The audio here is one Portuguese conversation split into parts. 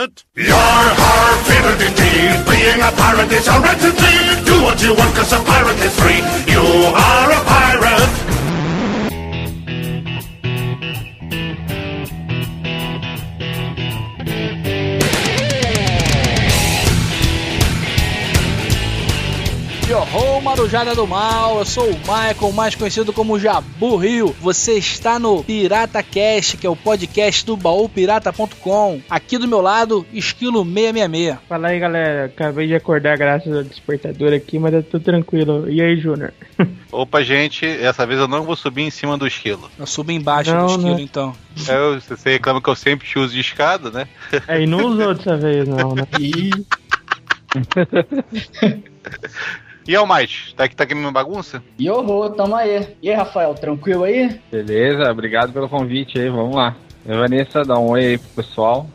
pirate. You're fitted indeed. Being a pirate is a right to. Do what you want, cause a pirate is free. Marujada do Mal, eu sou o Michael, mais conhecido como Jabu Rio. Você está no Pirata Cast, que é o podcast do baúpirata.com. Aqui do meu lado, Esquilo 666. Fala aí, galera. Acabei de acordar graças ao despertador aqui, mas tá tudo tranquilo. E aí, Júnior? Opa, gente, dessa vez eu não vou subir em cima do esquilo. Eu subo embaixo Não, do esquilo, não. então. É, eu- você reclama que eu sempre te uso de escada, né? É, e não usou dessa vez, não, né? E é o mais, tá aqui, tá aqui minha bagunça? E horror, tamo aí. E aí, Rafael, tranquilo aí? Beleza, obrigado pelo convite aí, vamos lá. E Vanessa, dá um oi aí pro pessoal.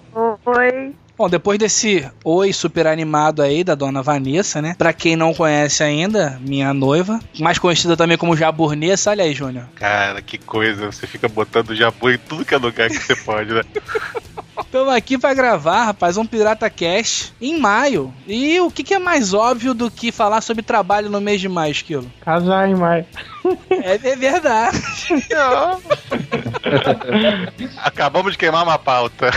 Oi. Bom, depois desse oi super animado aí da dona Vanessa, né? Pra quem não conhece ainda, minha noiva, mais conhecida também como Jaburnessa. Olha aí, Júnior. Cara, que coisa, você fica botando jabu em tudo que é lugar que você pode, né? Estamos aqui pra gravar, rapaz, um Pirata Cast em maio. E o que, que é mais óbvio do que falar sobre trabalho no mês de maio, Esquilo? Casar em maio. É, é verdade. Acabamos de queimar uma pauta.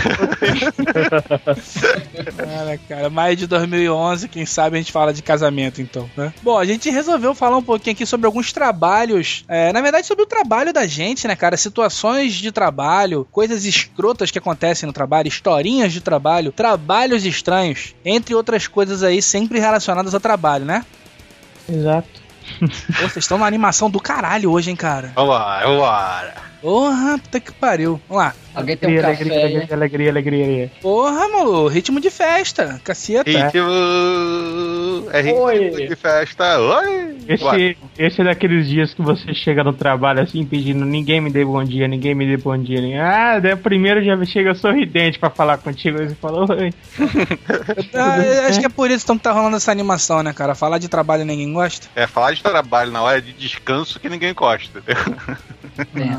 Cara, cara, maio de 2011, quem sabe a gente fala de casamento, então, né? Bom, a gente resolveu falar um pouquinho aqui sobre alguns trabalhos, é, na verdade sobre o trabalho da gente, né, cara? Situações de trabalho, coisas escrotas que acontecem no trabalho, historinhas de trabalho, trabalhos estranhos, entre outras coisas aí sempre relacionadas ao trabalho, né? Exato. Pô, vocês estão numa animação do caralho hoje, hein, cara? Vambora, vambora. Porra, puta que pariu. Vamos lá. Alguém tem um Alegria, café alegria, alegria, alegria, alegria, alegria. Porra, mano, ritmo de festa, caceta. Ritmo. É ritmo Oi. de festa. Oi! Esse, esse é daqueles dias que você chega no trabalho assim, pedindo ninguém me dê bom dia, ninguém me dê bom dia. ninguém- Ah, daí primeiro já chega sorridente pra falar contigo. Aí você fala, oi. Ah, acho que é por isso então, que tá rolando essa animação, né, cara? Falar de trabalho ninguém gosta. É falar de trabalho na hora de descanso que ninguém gosta. entendeu?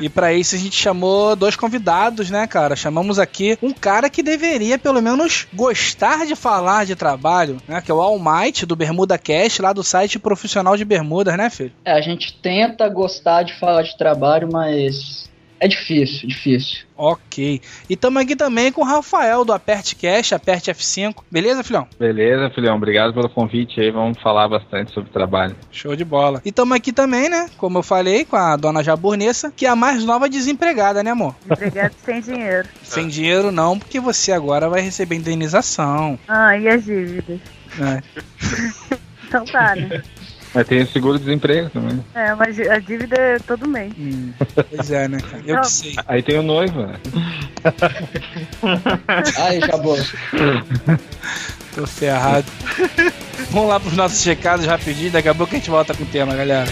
E pra isso a gente chamou dois convidados, né, cara? Chamamos aqui um cara que deveria, pelo menos, gostar de falar de trabalho, né? Que é o All Might do Bermuda Cast, lá do site profissional de Bermudas, né, filho? É, a gente tenta gostar de falar de trabalho, mas é difícil, difícil. Ok. E estamos aqui também com o Rafael do Aperte Cast, Aperte F5. Beleza, filhão? Beleza, filhão, obrigado pelo convite aí, vamos falar bastante sobre trabalho. Show de bola. E estamos aqui também, né? Como eu falei, com a dona Jaburnessa, que é a mais nova desempregada, né, amor? Empregado sem dinheiro. Sem dinheiro não, porque você agora vai receber indenização. Ah, e as dívidas? né? Então tá, né? Mas tem seguro-desemprego também. É, mas a dívida é todo mês. Hum, pois é, né, cara? Eu Não. que sei. Aí tem o noivo, né? Aí, Jabô. Tô ferrado. Vamos lá pros nossos recados rapidinho, daqui a pouco a gente volta com o tema, galera.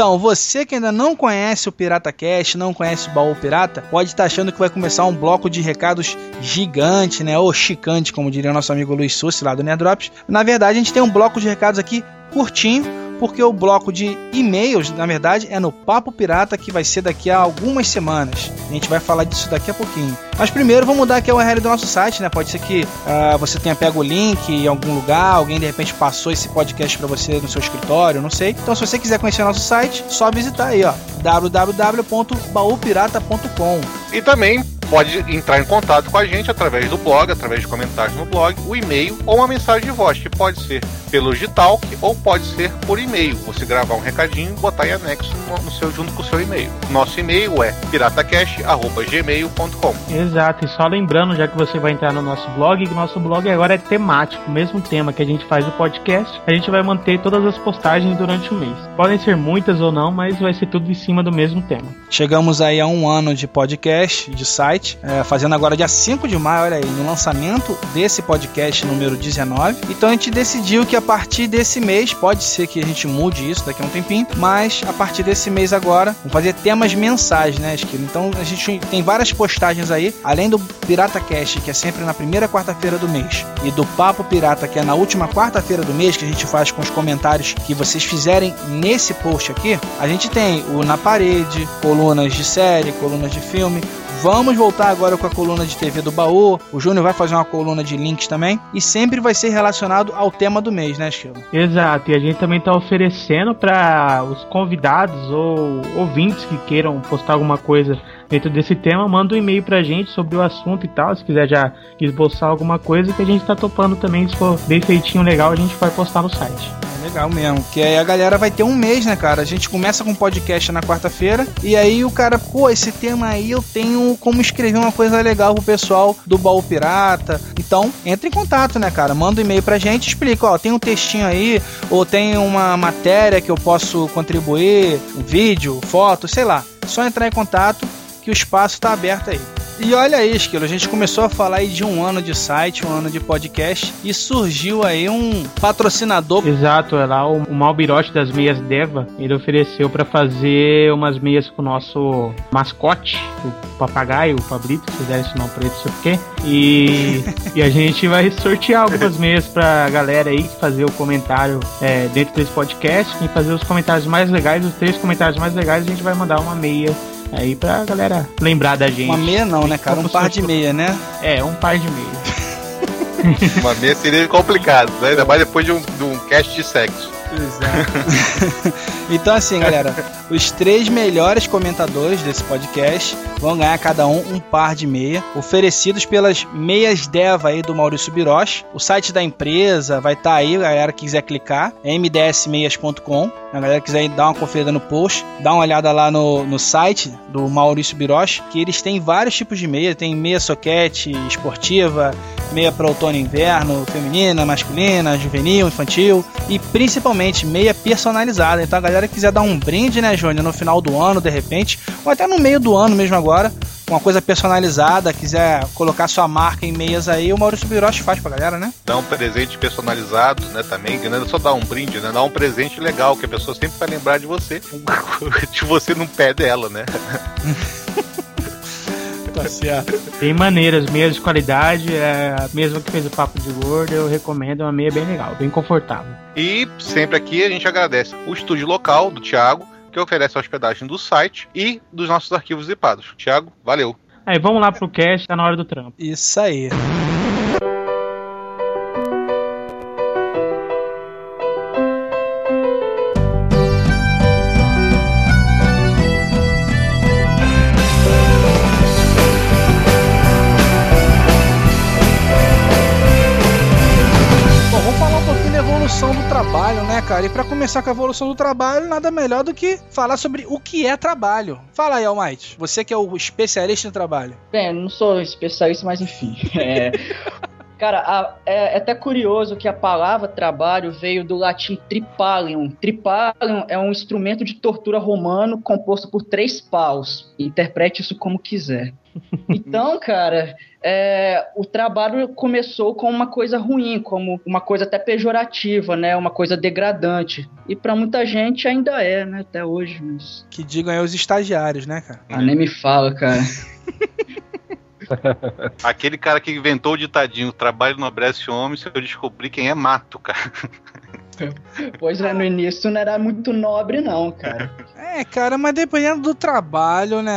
Então, você que ainda não conhece o Pirata Cast, não conhece o Baú Pirata, pode estar achando que vai começar um bloco de recados gigante, né? Ou chicante, como diria o nosso amigo Luiz Sussi lá do Nerdrops. Na verdade, a gente tem um bloco de recados aqui curtinho, porque o bloco de e-mails, na verdade, é no Papo Pirata que vai ser daqui a algumas semanas. A gente vai falar disso daqui a pouquinho. Mas primeiro vamos mudar aqui a URL do nosso site, né? Pode ser que ah, você tenha pego o link em algum lugar, alguém de repente passou esse podcast para você no seu escritório, não sei. Então se você quiser conhecer nosso site, só visitar aí, ó, www.baupirata.com. E também pode entrar em contato com a gente através do blog, através de comentários no blog, o e-mail ou uma mensagem de voz, que pode ser pelo Gitalk ou pode ser por e-mail. Você gravar um recadinho e botar em anexo no, no seu, junto com o seu e-mail. Nosso e-mail é piratacast.gmail.com. Exato, e só lembrando, já que você vai entrar no nosso blog, que nosso blog agora é temático, o mesmo tema que a gente faz no podcast, a gente vai manter todas as postagens durante o mês. Podem ser muitas ou não, mas vai ser tudo em cima do mesmo tema. Chegamos aí a um ano de podcast, de site, é, fazendo agora dia 5 de maio, olha aí, no lançamento desse podcast número 19. Então a gente decidiu que a partir desse mês, pode ser que a gente mude isso daqui a um tempinho, mas a partir desse mês agora, vamos fazer temas mensais, né, Esquilo? Então a gente tem várias postagens aí, além do Pirata Cast, que é sempre na primeira quarta-feira do mês, e do Papo Pirata, que é na última quarta-feira do mês, que a gente faz com os comentários que vocês fizerem nesse post aqui, a gente tem o Na Parede, colunas de série, colunas de filme. Vamos voltar agora com a coluna de TV do baú. O Júnior vai fazer uma coluna de links também. E sempre vai ser relacionado ao tema do mês, né, Esquilo? Exato, e a gente também está oferecendo para os convidados ou ouvintes que queiram postar alguma coisa dentro desse tema, manda um e-mail pra gente sobre o assunto e tal. Se quiser já esboçar alguma coisa que a gente tá topando também, se for bem feitinho, legal, a gente vai postar no site. É legal mesmo, que aí a galera vai ter um mês, né, cara? A gente começa com podcast na quarta-feira e aí o cara, pô, esse tema aí eu tenho como escrever uma coisa legal pro pessoal do Baú Pirata. Então, entra em contato, né, cara? Manda um e-mail pra gente, explica, ó, tem um textinho aí, ou tem uma matéria que eu posso contribuir, um vídeo, foto, sei lá. Só entrar em contato que o espaço está aberto aí. E olha aí, Esquilo, a gente começou a falar aí de um ano de site, um ano de podcast, e surgiu aí um patrocinador. Exato, é lá o, o Malbirote das meias Deva, ele ofereceu para fazer umas meias com o nosso mascote, o papagaio, o Pablito, se fizer esse nome pra ele, não sei porquê. E, e a gente vai sortear algumas meias pra galera aí fazer o comentário é, dentro desse podcast. Quem fazer os comentários mais legais, os três comentários mais legais, a gente vai mandar uma meia aí pra galera lembrar da gente. Uma meia não, né, cara? Um par de meia, né? É, um par de meia. Uma meia seria complicado, né? Ainda mais depois de um, de um cast de sexo. Exato. então, assim, galera, os três melhores comentadores desse podcast vão ganhar cada um um par de meia, oferecidos pelas meias Deva aí do Maurício Biroche. O site da empresa vai estar aí, a galera que quiser clicar, é mdsmeias.com. A galera quiser dar uma conferida no post, dá uma olhada lá no, no site do Maurício Biroche, que eles têm vários tipos de meia. Tem meia soquete esportiva, meia para outono e inverno, feminina, masculina, juvenil, infantil e principalmente meia personalizada. Então a galera que quiser dar um brinde, né, Júnior, no final do ano, de repente, ou até no meio do ano mesmo agora, uma coisa personalizada, quiser colocar sua marca em meias aí, o Maurício Biroche faz pra galera, né? Dá um presente personalizado, né? Também, que não é só dar um brinde, né? Dá um presente legal, que a pessoa sempre vai lembrar de você. de você no pé dela, né? Tá certo. Tem maneiras, meias de qualidade, é a mesma que fez o Papo de Gordo, eu recomendo, é uma meia bem legal, bem confortável. E sempre aqui a gente agradece o estúdio local do Thiago, que oferece a hospedagem do site e dos nossos arquivos zipados. Thiago, valeu. Aí, vamos lá pro cast, tá na hora do trampo. Isso aí. Pra começar com a evolução do trabalho, nada melhor do que falar sobre o que é trabalho. Fala aí, Almighty. Você que é o especialista em trabalho. Bem, não sou especialista, mas enfim. É, Cara, a- é, é até curioso que a palavra trabalho veio do latim tripalium. Tripalium é um instrumento de tortura romano composto por três paus. Interprete isso como quiser. Então, cara, é, o trabalho começou com uma coisa ruim, como uma coisa até pejorativa, né? Uma coisa degradante. E pra muita gente ainda é, né? Até hoje. Mas... Que digam aí os estagiários, né, cara? Ah, nem me fala, cara. Aquele cara que inventou o ditadinho, trabalho no Brest Homem, se eu descobrir quem é mato, cara. Pois é, no início não era muito nobre, não, cara. É, cara, mas dependendo do trabalho, né?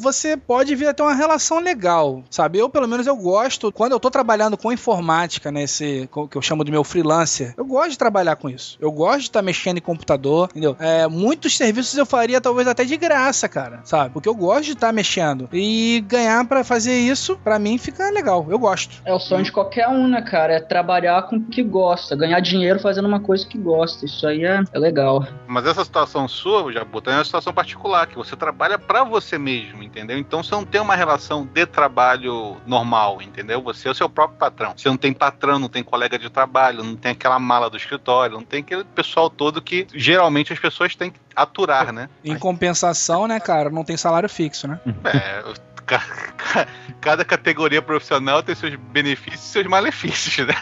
Você pode vir até uma relação legal, sabe? Eu, pelo menos, eu gosto. Quando eu tô trabalhando com informática, né? Esse que eu chamo de meu freelancer, eu gosto de trabalhar com isso. Eu gosto de estar mexendo em computador, entendeu? É, muitos serviços eu faria talvez até de graça, cara, sabe? Porque eu gosto de estar mexendo. E ganhar para fazer isso, para mim, fica legal. Eu gosto. É o sonho de qualquer um, né, cara? É trabalhar com o que gosta, ganhar dinheiro fazendo uma coisa que gosta. Isso aí é, é legal. Mas essa situação sua, Jabuta, é uma situação particular, que você trabalha para você mesmo, entendeu? Então você não tem uma relação de trabalho normal, entendeu? Você é o seu próprio patrão. Você não tem patrão, não tem colega de trabalho, não tem aquela mala do escritório, não tem aquele pessoal todo que geralmente as pessoas têm que aturar, né? Em compensação, né, cara, não tem salário fixo, né? É, ca- ca- cada categoria profissional tem seus benefícios e seus malefícios, né?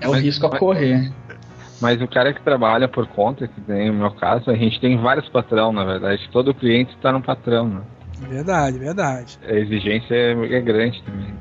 É o risco a correr. Mas o cara que trabalha por conta, que tem no meu caso, a gente tem vários patrão, na verdade. Todo cliente está no patrão, né? Verdade, verdade. A exigência é, é grande também.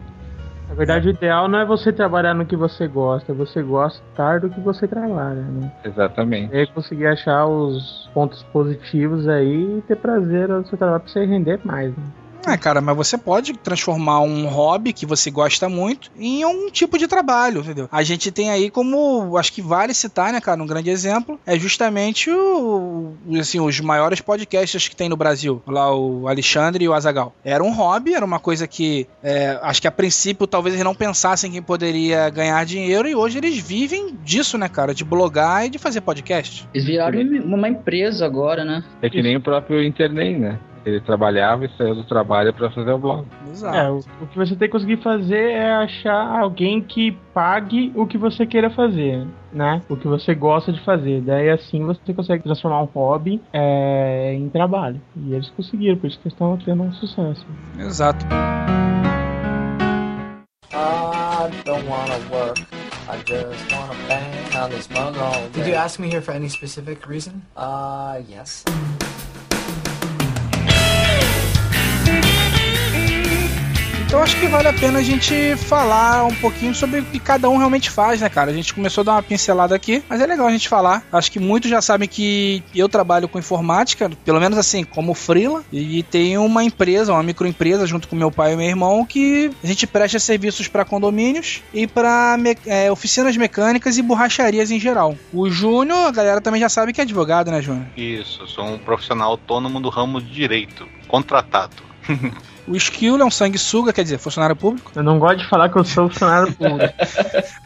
Na verdade, o ideal não é você trabalhar no que você gosta, é você gostar do que você trabalha, né? Exatamente. E aí conseguir achar os pontos positivos aí e ter prazer no seu trabalho pra você render mais, né? É, cara, mas você pode transformar um hobby que você gosta muito em um tipo de trabalho, entendeu? A gente tem aí como, acho que vale citar, né, cara, um grande exemplo, é justamente o, assim, os maiores podcasts que tem no Brasil, lá o Alexandre e o Azagal. Era um hobby, era uma coisa que, é, acho que a princípio talvez eles não pensassem que poderia ganhar dinheiro e hoje eles vivem disso, né, cara, de blogar e de fazer podcast. Eles viraram uma empresa agora, né? É que nem o próprio Internet, né? Ele trabalhava e saiu do trabalho para fazer o blog. Exato. É, o, o que você tem que conseguir fazer é achar alguém que pague o que você queira fazer, né? O que você gosta de fazer. Daí assim você consegue transformar um hobby é, em trabalho. E eles conseguiram, por isso que eles estão tendo um sucesso. Exato. I don't wanna work. I just wanna bang on this mug all day. Did you ask me here for any specific reason? Uh, yes. Então acho que vale a pena a gente falar um pouquinho sobre o que cada um realmente faz, né, cara? A gente começou a dar uma pincelada aqui, mas é legal a gente falar. Acho que muitos já sabem que eu trabalho com informática, pelo menos assim, como freela, e tenho uma empresa, uma microempresa junto com meu pai e meu irmão que a gente presta serviços para condomínios e para oficinas mecânicas e borracharias em geral. O Júnior, a galera também já sabe que é advogado, né, Júnior? Isso, sou um profissional autônomo do ramo de direito, contratado. O Skill é um sanguessuga, quer dizer, funcionário público. Eu não gosto de falar que eu sou funcionário público.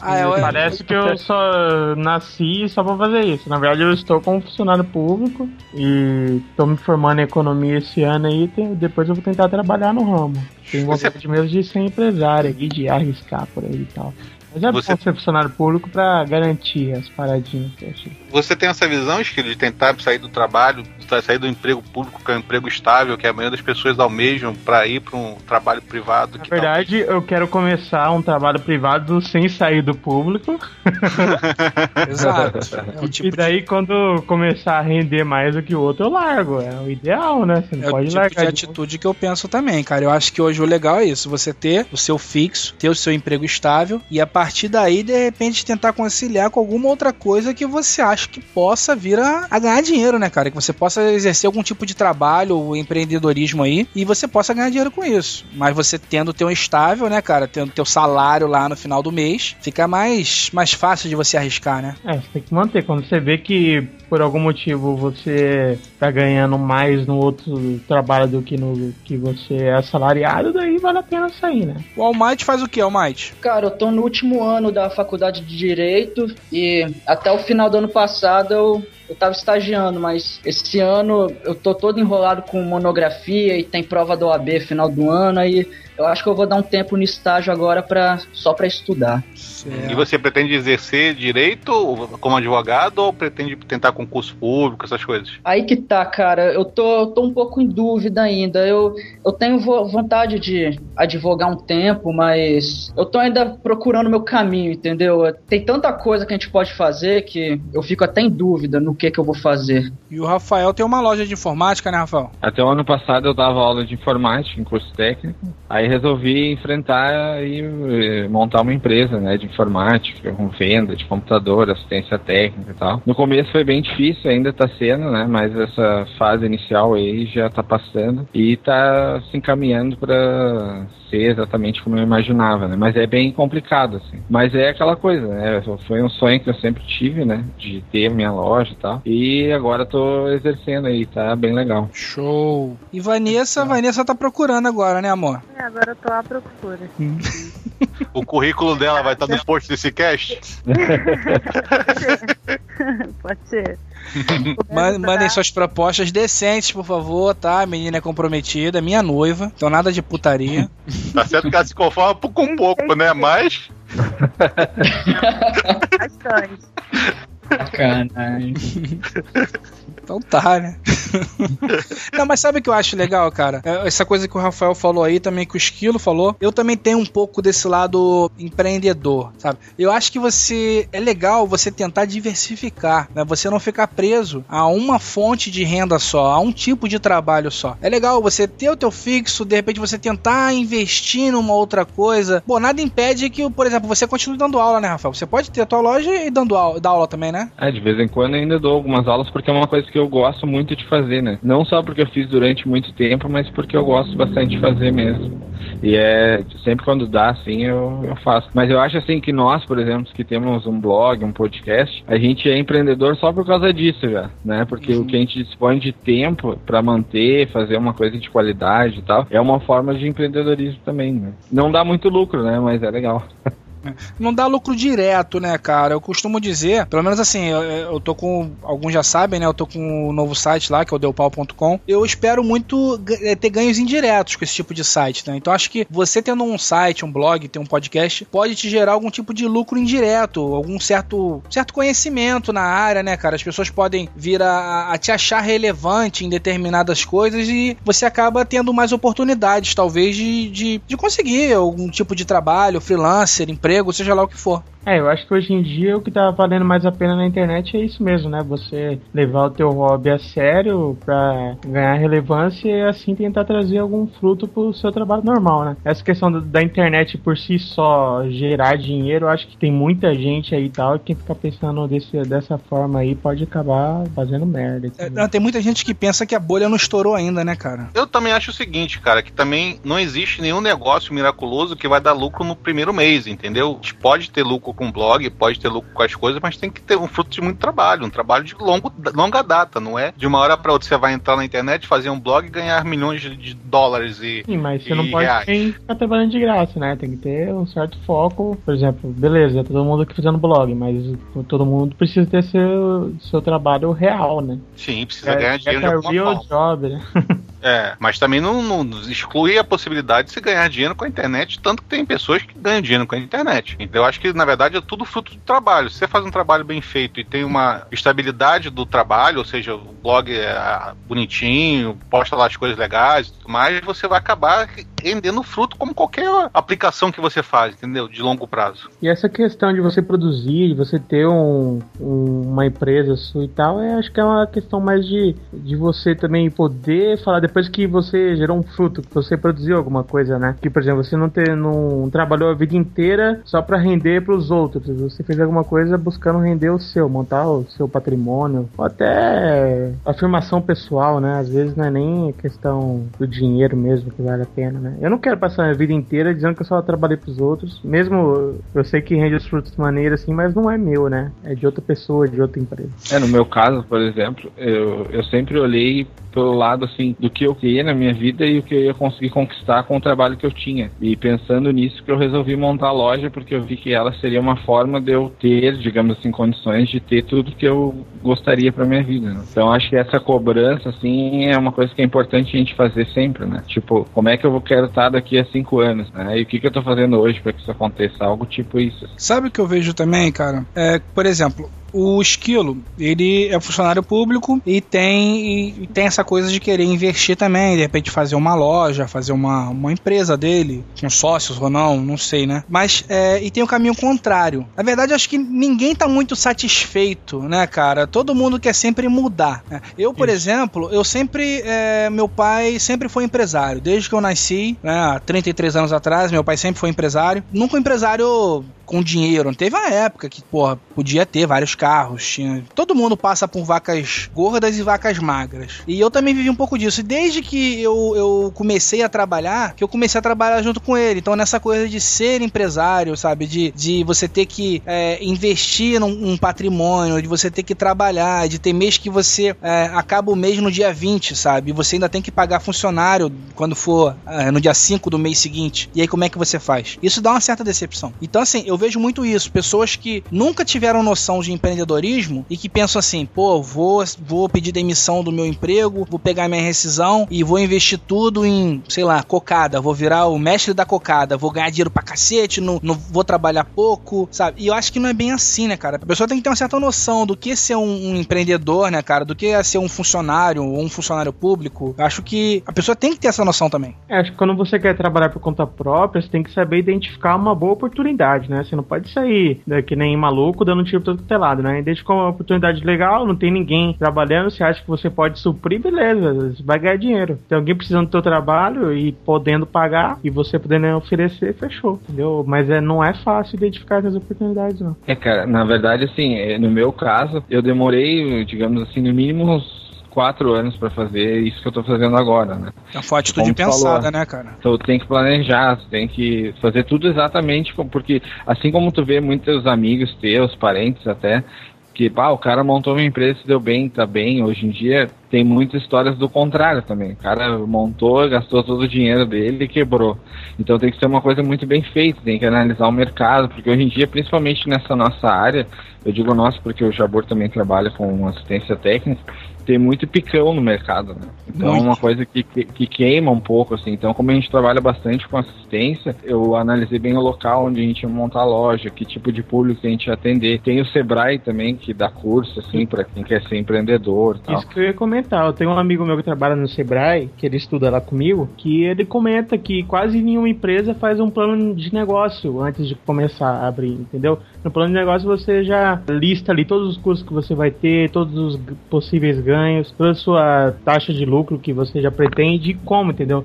Ah, é, Parece que eu só nasci só pra fazer isso. Na verdade, eu estou como funcionário público e estou me formando em economia esse ano aí. Depois eu vou tentar trabalhar no ramo. Tenho Você- vontade mesmo de ser empresário, de arriscar por aí e tal. Mas é Você- bom ser funcionário público pra garantir as paradinhas que eu achei. Você tem essa visão, Esquilo, de tentar sair do trabalho, de sair do emprego público, que é um emprego estável, que a maioria das pessoas almejam para ir para um trabalho privado? Na que verdade, eu quero começar um trabalho privado sem sair do público. Exato. É o tipo e daí, quando começar a render mais do que o outro, eu largo. É o ideal, né? Você não É o pode tipo largar. de atitude que eu penso também, cara. Eu acho que hoje o legal é isso: você ter o seu fixo, ter o seu emprego estável e a partir daí, de repente, tentar conciliar com alguma outra coisa que você acha que possa vir a, a ganhar dinheiro, né, cara? Que você possa exercer algum tipo de trabalho ou empreendedorismo aí e você possa ganhar dinheiro com isso. Mas você tendo o teu estável, né, cara? Tendo o teu salário lá no final do mês, fica mais, mais fácil de você arriscar, né? É, você tem que manter. Quando você vê que por algum motivo você tá ganhando mais no outro trabalho do que no que você é assalariado, daí vale a pena sair, né? O Almighty faz o que, Almighty? Cara, eu tô no último ano da faculdade de Direito e até o final do ano passado eu, eu tava estagiando, mas esse ano eu tô todo enrolado com monografia e tem prova da OAB final do ano, aí eu acho que eu vou dar um tempo no estágio agora pra, só pra estudar. E você pretende exercer direito como advogado ou pretende tentar concurso público, essas coisas? Aí que tá, cara, eu tô, eu tô um pouco em dúvida ainda. Eu, eu tenho vo- vontade de advogar um tempo, mas eu tô ainda procurando meu caminho, entendeu? Tem tanta coisa que a gente pode fazer que eu fico até em dúvida no que que eu vou fazer. E o Rafael tem uma loja de informática, né, Rafael? Até o ano passado eu dava aula de informática em curso técnico. Aí resolvi enfrentar e montar uma empresa, né, de informática, com venda de computador, assistência técnica e tal. No começo foi bem difícil, ainda tá sendo, né, mas essa fase inicial aí já tá passando e tá se encaminhando para ser exatamente como eu imaginava, né? Mas é bem complicado, assim. Mas é aquela coisa, né? Foi um sonho que eu sempre tive, né? De ter minha loja e tal. E agora tô exercendo aí, tá bem legal. Show. E Vanessa, Vanessa tá procurando agora, né, amor? E agora eu tô à procura. O currículo dela vai estar no post desse cast. Pode ser. Ma- Mandem suas propostas decentes, por favor, tá? A menina é comprometida, minha noiva, então nada de putaria. Tá certo que ela se conforma com pouco, né? Mas. Bastante. Sacanagem. Então tá, né? Não, mas sabe o que eu acho legal, cara? É, Essa coisa que o Rafael falou aí, também que o Esquilo falou, eu também tenho um pouco desse lado empreendedor, sabe? Eu acho que você é legal você tentar diversificar, né? Você não ficar preso a uma fonte de renda só, a um tipo de trabalho só. É legal você ter o teu fixo, de repente você tentar investir numa outra coisa. Bom, nada impede que, por exemplo, você continue dando aula, né, Rafael? Você pode ter a tua loja e dando aula, dar aula também, né? É, de vez em quando ainda dou algumas aulas porque é uma coisa que eu gosto muito de fazer, né? Não só porque eu fiz durante muito tempo, mas porque eu gosto bastante de fazer mesmo. E é sempre quando dá, assim, eu, eu faço. Mas eu acho assim que nós, por exemplo, que temos um blog, um podcast, a gente é empreendedor só por causa disso já, né? Porque o que a gente dispõe de tempo para manter, fazer uma coisa de qualidade e tal, é uma forma de empreendedorismo também, né? Não dá muito lucro, né? Mas é legal. não dá lucro direto, né, cara? Eu costumo dizer, pelo menos assim, eu, eu tô com. Alguns já sabem, né? Eu tô com um novo site lá, que é o deupau.com. Eu espero muito eh, ter ganhos indiretos com esse tipo de site, né? Então acho que você tendo um site, um blog, ter um podcast, pode te gerar algum tipo de lucro indireto, algum certo, certo conhecimento na área, né, cara? As pessoas podem vir a, a te achar relevante em determinadas coisas e você acaba tendo mais oportunidades, talvez, de, de, de conseguir algum tipo de trabalho, freelancer, emprego, seja lá o que for. É, eu acho que hoje em dia o que tá valendo mais a pena na internet é isso mesmo, né? Você levar o teu hobby a sério pra ganhar relevância e assim tentar trazer algum fruto pro seu trabalho normal, né? Essa questão do- da internet por si só gerar dinheiro, eu acho que tem muita gente aí e tal, e quem fica pensando desse, dessa forma aí pode acabar fazendo merda. É, não, tem muita gente que pensa que a bolha não estourou ainda, né, cara? Eu também acho o seguinte, cara, que também não existe nenhum negócio miraculoso que vai dar lucro no primeiro mês, entendeu? A gente pode ter lucro com blog, pode ter lucro com as coisas, mas tem que ter um fruto de muito trabalho, um trabalho de longo, longa data, não é de uma hora para outra você vai entrar na internet, fazer um blog e ganhar milhões de- de dólares e Sim, mas você não pode reais. ficar trabalhando de graça, né? Tem que ter um certo foco. Por exemplo, beleza, todo mundo aqui fazendo blog, mas todo mundo precisa ter seu, seu trabalho real, né? Sim, precisa ganhar dinheiro de é alguma real forma. job, né? É, mas também não, não exclui a possibilidade de se ganhar dinheiro com a internet, tanto que tem pessoas que ganham dinheiro com a internet. Então eu acho que, na verdade, é tudo fruto do trabalho. Se você faz um trabalho bem feito e tem uma estabilidade do trabalho, ou seja, o blog é ah, bonitinho, posta lá as coisas legais e tudo mais, você vai acabar rendendo fruto como qualquer aplicação que você faz, entendeu? De longo prazo. E essa questão de você produzir, de você ter um, um- uma empresa sua e tal, é, acho que é uma questão mais de, de você também poder falar depois que você gerou um fruto, que você produziu alguma coisa, né? Que, por exemplo, você não, ter, não trabalhou a vida inteira só pra render pros outros. Você fez alguma coisa buscando render o seu, montar o seu patrimônio, ou até afirmação pessoal, né? Às vezes não é nem questão do dinheiro mesmo que vale a pena, né? Eu não quero passar a vida inteira dizendo que eu só trabalhei pros outros, mesmo eu sei que rende os frutos de maneira assim, mas não é meu, né? É de outra pessoa, de outra empresa. É, no meu caso, por exemplo, eu, eu sempre olhei pelo lado assim do que eu queria na minha vida e o que eu ia conseguir conquistar com o trabalho que eu tinha. E pensando nisso que eu resolvi montar a loja porque eu vi que ela seria uma forma de eu ter, digamos assim, condições de ter tudo que eu gostaria para minha vida. né? Então acho que essa cobrança assim é uma coisa que é importante a gente fazer sempre, né? Tipo, como é que eu quero estar daqui a cinco anos, né? E o que, que eu tô fazendo hoje para que isso aconteça? Algo tipo isso. Sabe o que eu vejo também, cara? É, por exemplo, o Esquilo, ele é funcionário público e tem, e tem essa coisa de querer investir também, de repente fazer uma loja, fazer uma, uma empresa dele, com sócios ou não, não sei, né? Mas, é, e tem o caminho contrário. Na verdade, acho que ninguém tá muito satisfeito, né, cara? Todo mundo quer sempre mudar. né? Eu, por exemplo, eu sempre, é, meu pai sempre foi empresário. Desde que eu nasci, né, há 33 anos atrás, meu pai sempre foi empresário. Nunca um empresário com dinheiro. Teve uma época que, porra, podia ter vários carros. Tinha... Todo mundo passa por vacas gordas e vacas magras. E eu também vivi um pouco disso. Desde que eu, eu comecei a trabalhar, que eu comecei a trabalhar junto com ele. Então, nessa coisa de ser empresário, sabe? De, de você ter que é, investir num, num patrimônio, de você ter que trabalhar, de ter mês que você é, acaba o mês no dia 20, sabe? E você ainda tem que pagar funcionário quando for é, no dia 5 do mês seguinte. E aí, como é que você faz? Isso dá uma certa decepção. Então, assim, eu vejo muito isso. Pessoas que nunca tiveram noção de empreendedorismo e que pensam assim, pô, vou, vou pedir demissão do meu emprego, vou pegar minha rescisão e vou investir tudo em, sei lá, cocada. Vou virar o mestre da cocada, vou ganhar dinheiro pra cacete, não, não vou trabalhar pouco, sabe? E eu acho que não é bem assim, né, cara? A pessoa tem que ter uma certa noção do que é ser um, um empreendedor, né, cara? Do que é ser um funcionário ou um funcionário público. Eu acho que a pessoa tem que ter essa noção também. É, acho que quando você quer trabalhar por conta própria, você tem que saber identificar uma boa oportunidade, né? Você não pode sair que nem maluco dando tiro todo que é lado, né? Identificar uma oportunidade legal, não tem ninguém trabalhando, você acha que você pode suprir, beleza, você vai ganhar dinheiro. Tem alguém precisando do teu trabalho e podendo pagar e você podendo oferecer, fechou, entendeu? Mas é, não é fácil identificar essas oportunidades, não. É, cara, na verdade, assim, é, no meu caso, eu demorei, digamos assim, no mínimo uns quatro anos pra fazer isso que eu tô fazendo agora, né? É uma atitude pensada, falou. né, cara? Então tem que planejar, tem que fazer tudo exatamente como, porque assim como tu vê muitos amigos teus, parentes até, que pá, o cara montou uma empresa, se deu bem, tá bem, hoje em dia tem muitas histórias do contrário também. O cara montou, gastou todo o dinheiro dele e quebrou. Então tem que ser uma coisa muito bem feita, tem que analisar o mercado, porque hoje em dia, principalmente nessa nossa área, eu digo nossa porque o Jabor também trabalha com assistência técnica, tem muito picão no mercado, né? Então é Muito. uma coisa que, que, que queima um pouco, assim. Então, como a gente trabalha bastante com assistência, eu analisei bem o local onde a gente ia montar a loja, que tipo de público que a gente ia atender. Tem o Sebrae também, que dá curso, assim, para quem quer ser empreendedor tal. Isso que eu ia comentar. Eu tenho um amigo meu que trabalha no Sebrae, que ele estuda lá comigo, que ele comenta que quase nenhuma empresa faz um plano de negócio antes de começar a abrir, entendeu? No plano de negócio você já lista ali todos os custos que você vai ter, todos os possíveis ganhos, toda a sua taxa de lucro que você já pretende e como, entendeu?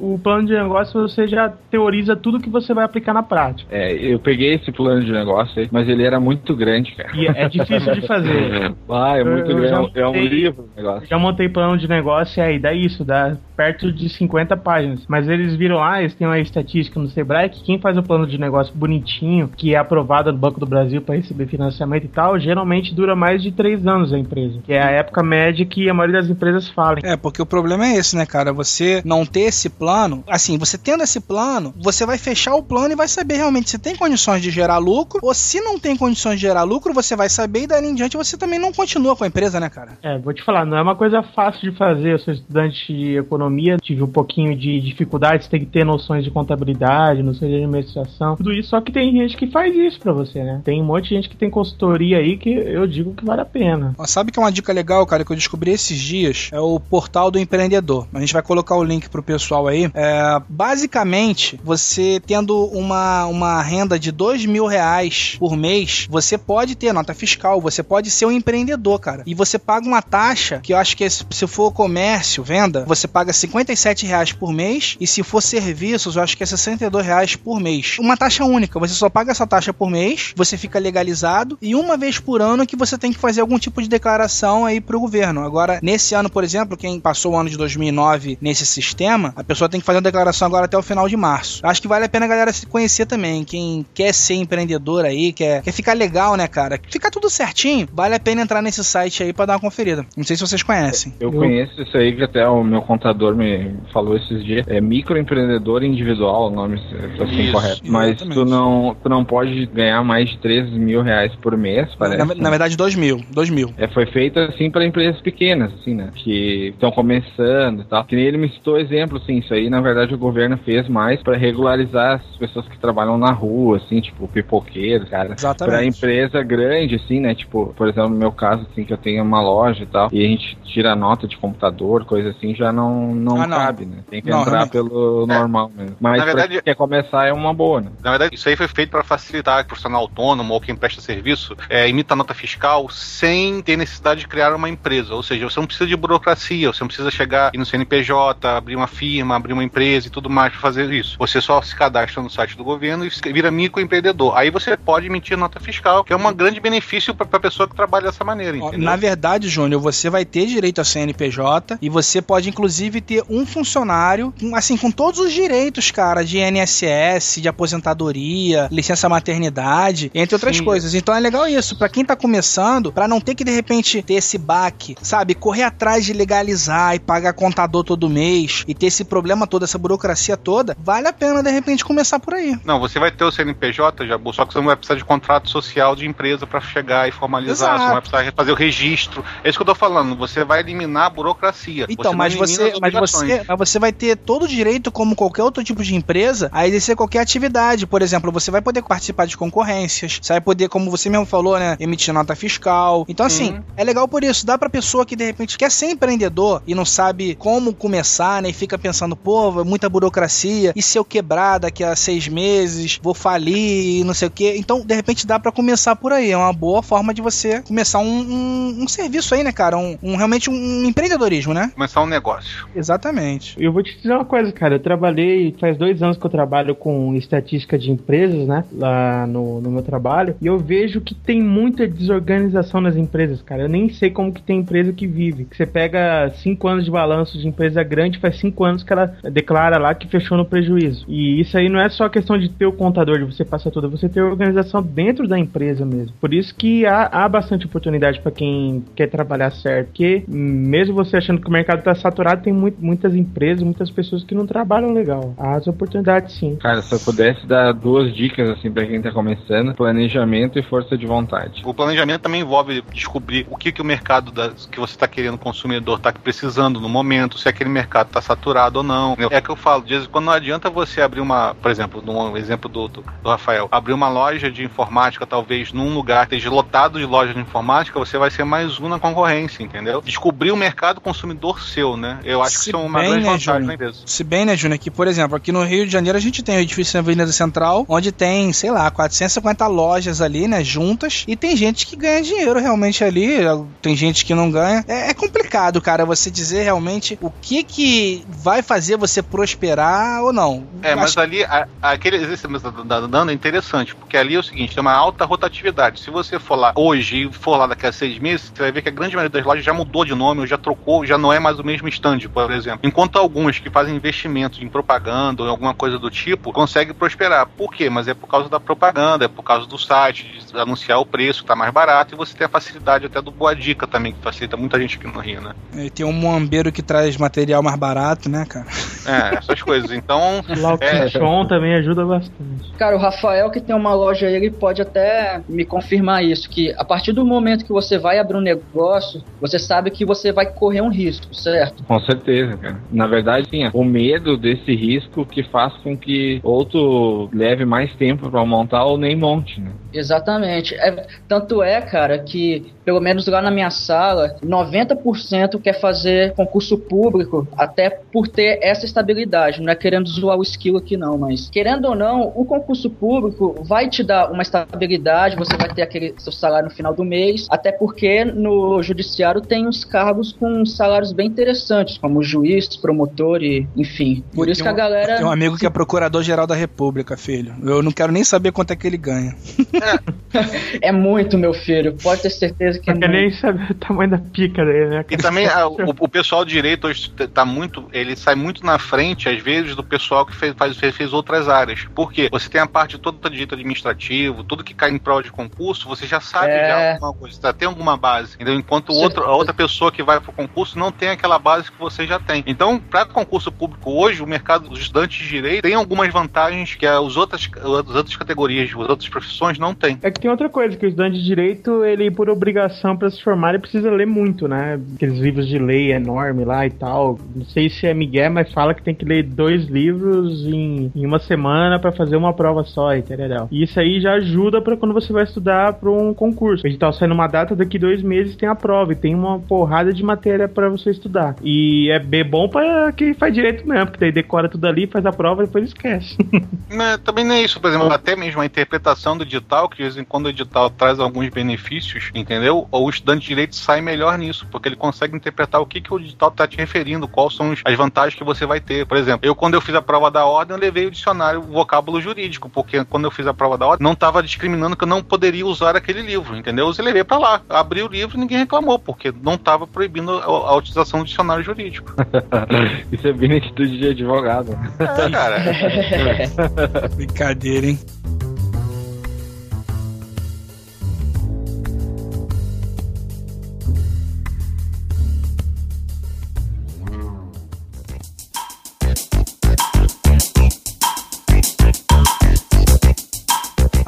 O plano de negócio você já teoriza tudo que você vai aplicar na prática. É, eu peguei esse plano de negócio aí, mas ele era muito grande, cara. E é difícil de fazer. Ah, é muito Eu- eu já grande. É um montei- livro o negócio. Já montei plano de negócio e aí dá isso, dá perto de 50 páginas. Mas eles viram lá, eles têm uma estatística no Sebrae que quem faz um plano de negócio bonitinho, que é aprovado no Banco do Brasil para receber financiamento e tal, geralmente dura mais de 3 anos a empresa. Que é a época média que a maioria das empresas falam. É, porque o problema é esse, né, cara? Você não ter esse plano, assim, você tendo esse plano, você vai fechar o plano e vai saber realmente se tem condições de gerar lucro, ou se não tem condições de gerar lucro, você vai saber e dali em diante você também não continua com a empresa, né, cara? É, vou te falar, não é uma coisa fácil de fazer. Eu sou estudante de economia, tive um pouquinho de dificuldades, tem que ter noções de contabilidade, noções de administração, tudo isso. Só que tem gente que faz isso pra você, né? Tem um monte de gente que tem consultoria aí que eu digo que vale a pena. Sabe que é uma dica legal, cara, que eu descobri esses dias? É o portal do empreendedor. A gente vai colocar o link pro pessoal aí. É, basicamente, você tendo uma, uma renda de dois mil reais por mês, você pode ter nota fiscal, você pode ser um empreendedor, cara. E você paga uma taxa, que eu acho que é, se for comércio, venda, você paga 57 reais por mês. E se for serviços, eu acho que é 62 reais por mês. Uma taxa única, você só paga essa taxa por mês, você fica legalizado e uma vez por ano que você tem que fazer algum tipo de declaração aí pro governo. Agora, nesse ano, por exemplo, quem passou o ano de 2009 nesse sistema, a pessoa tem que fazer uma declaração agora até o final de março. Acho que vale a pena a galera se conhecer também. Quem quer ser empreendedor aí, quer, quer ficar legal, né, cara? Ficar tudo certinho, vale a pena entrar nesse site aí pra dar uma conferida. Não sei se vocês conhecem. Eu conheço isso aí que até o meu contador me falou esses dias. É microempreendedor individual, o nome é assim Isso, correto. Mas exatamente. tu não, tu não pode ganhar mais de 3 mil reais por mês, parece. Na, na verdade, 2 mil. 2 mil. É, foi feito assim para empresas pequenas, assim, né? Que estão começando e tal. Que nem ele me citou exemplo, assim, isso aí na verdade o governo fez mais para regularizar as pessoas que trabalham na rua, assim, tipo pipoqueiros, cara. Exatamente. Pra empresa grande, assim, né? Tipo, por exemplo, no meu caso, assim, que eu tenho uma loja e tal, e a gente tira nota de computador, coisa assim, já não, não Ah, não. cabe, né? Tem que Não, entrar realmente. pelo normal mesmo. Mas Na verdade- quem quer começar é uma boa, né? Na verdade, isso aí foi feito para facilitar que o profissional autônomo ou quem presta serviço é, imita a nota fiscal sem ter necessidade de criar uma empresa. Ou seja, você não precisa de burocracia, você não precisa chegar e no CNPJ, abrir uma firma, abrir uma empresa e tudo mais para fazer isso. Você só se cadastra no site do governo e vira microempreendedor. Aí você pode emitir nota fiscal, que é um grande benefício para a pessoa que trabalha dessa maneira. Entendeu? Na verdade, Júnior, você vai ter direito a CNPJ e você pode, inclusive, ter um funcionário, assim, com todos os direitos, cara, de INSS, de aposentadoria, licença maternidade, entre outras Sim. coisas. Então é legal isso, pra quem tá começando, pra não ter que, de repente, ter esse baque, sabe? Correr atrás de legalizar e pagar contador todo mês e ter esse problema todo, essa burocracia toda, vale a pena, de repente, começar por aí. Não, você vai ter o CNPJ, Jabu, só que você não vai precisar de contrato social de empresa para chegar e formalizar, Exato. você não vai precisar fazer o registro. É isso que eu tô falando, você vai eliminar a burocracia. Então, não mas você, as mas você, mas você vai ter todo o direito, como qualquer outro tipo de empresa, a exercer qualquer atividade. Por exemplo, você vai poder participar de concorrências, você vai poder, como você mesmo falou, né, emitir nota fiscal. Então, assim, Sim. é legal por isso. Dá pra pessoa que de repente quer ser empreendedor e não sabe como começar, né, e fica pensando, pô, muita burocracia. E se eu quebrar daqui a seis meses, vou falir não sei o quê. Então, de repente, dá pra começar por aí. É uma boa forma de você começar um, um, um serviço aí, né, cara? Um, um- realmente um empreendedorismo, né? Começar um negócio. Exatamente. Eu vou te dizer uma coisa, cara. Eu trabalhei, faz dois anos que eu trabalho com estatística de empresas, né? Lá no, no meu trabalho. E eu vejo que tem muita desorganização nas empresas, cara. Eu nem sei como que tem empresa que vive. Que você pega cinco anos de balanço de empresa grande, faz cinco anos que ela declara lá que fechou no prejuízo. E isso aí não é só questão de ter o contador, de você passar tudo, você ter organização dentro da empresa mesmo. Por isso que há, há bastante oportunidade para quem quer trabalhar certo. Porque mesmo você achando que o mercado tá saturado, tem muito- muitas empresas, muitas pessoas que não trabalham legal. As oportunidades sim. Cara, se eu pudesse dar duas dicas assim pra quem tá começando, planejamento e força de vontade. O planejamento também envolve descobrir o que, que o mercado da- que você está querendo, o consumidor, está precisando no momento, se aquele mercado está saturado ou não. É que eu falo, de vez em quando não adianta você abrir uma, por exemplo, no exemplo do, do, do Rafael, abrir uma loja de informática, talvez num lugar que esteja lotado de lojas de informática, você vai ser mais um na concorrência, entendeu? Descobrir o mercado consumidor seu, né? Eu acho Se é uma bem, grande né, vantagem Júnior? da empresa. Se bem, né, Júnior, que, por exemplo, aqui no Rio de Janeiro a gente tem o edifício na Avenida Central, onde tem, sei lá, 450 lojas ali, né, juntas, e tem gente que ganha dinheiro realmente ali, tem gente que não ganha. É, é complicado, cara, você dizer realmente o que que vai fazer você prosperar ou não. É, mas Acho- ali, a- aquele exercício tá dando é interessante, porque ali é o seguinte, tem uma alta rotatividade. Se você for lá hoje e for lá daqui a seis meses, você vai ver que a grande maioria das lojas já mudou de nome, ou já trocou, já não é mais o mesmo stand, por exemplo. Enquanto algumas que fazem investimentos em propaganda ou em alguma coisa do tipo, conseguem prosperar. Por quê? Mas é por causa da propaganda, é por causa do site, de anunciar o preço, tá mais barato, e você tem a facilidade até do Boa Dica também, que facilita muita gente aqui no Rio, né? E tem um muambeiro que traz material mais barato, né, cara? É, essas coisas. Então, Lá o É. Também ajuda bastante. Cara, o Rafael que tem uma loja aí, ele pode até me confirmar isso, que a partir do momento que você vai abrir um negócio, você sabe que você vai correr um risco, certo? Com certeza, cara. Na verdade, sim, é o medo desse risco que faz com que ou tu leve mais tempo pra montar ou nem monte, né? Exatamente. É, tanto é, cara, que pelo menos lá na minha sala, 90% quer fazer concurso público, até por ter essa estabilidade. Não é querendo zoar o skill aqui, não, mas querendo ou não, o concurso público vai te dar uma estabilidade, você vai ter aquele seu salário no final do mês, até porque no judiciário tem uns cargos com salários bem interessantes, como juiz, promotor e enfim. Por Eu isso que a galera. Tem um amigo que é procurador-geral da República, filho. Eu não quero nem saber quanto é que ele ganha. yeah. É muito, meu filho. Pode ter certeza que é muito. nem saber o tamanho da pica dele, né? E também a- o, o pessoal de direito hoje tá muito. Ele sai muito na frente, às vezes, do pessoal que fez, faz, fez, fez outras áreas. Por quê? Você tem a parte toda do direito administrativo, tudo que cai em prol de concurso, você já sabe É. já alguma coisa, já tem alguma base. Entendeu? Enquanto outro, a outra pessoa que vai pro concurso não tem aquela base que você já tem. Então, para concurso público hoje, o mercado dos estudantes de direito tem algumas vantagens que as outras, as outras categorias, as outras profissões não têm. É que tem outra coisa, que o estudante de direito, ele, por obrigação para se formar, ele precisa ler muito, né? Aqueles livros de lei enorme lá e tal. Não sei se é Miguel, mas fala que tem que ler dois livros em, em uma semana para fazer uma prova só, entendeu? E isso aí já ajuda para quando você vai estudar para um concurso. A gente tá saindo uma data, daqui dois meses tem a prova e tem uma porrada de matéria para você estudar. E é bem bom para quem faz direito mesmo, porque daí decora tudo ali, faz a prova e depois esquece. Mas também não é isso, por exemplo, até mesmo a interpretação do edital, que de vez em quando o edital traz alguns benefícios, entendeu? Ou o estudante de direito sai melhor nisso, porque ele consegue interpretar o que, que o edital está te referindo, quais são as vantagens que você vai ter. Por exemplo, eu quando eu fiz a prova da ordem, eu levei o dicionário o vocábulo jurídico, porque quando eu fiz a prova da ordem, não estava discriminando que eu não poderia usar aquele livro, entendeu? Eu levei para lá, abri o livro e ninguém reclamou, porque não estava proibindo a, a utilização do dicionário jurídico. Isso é bem atitude de advogado. É, cara. Brincadeira, hein?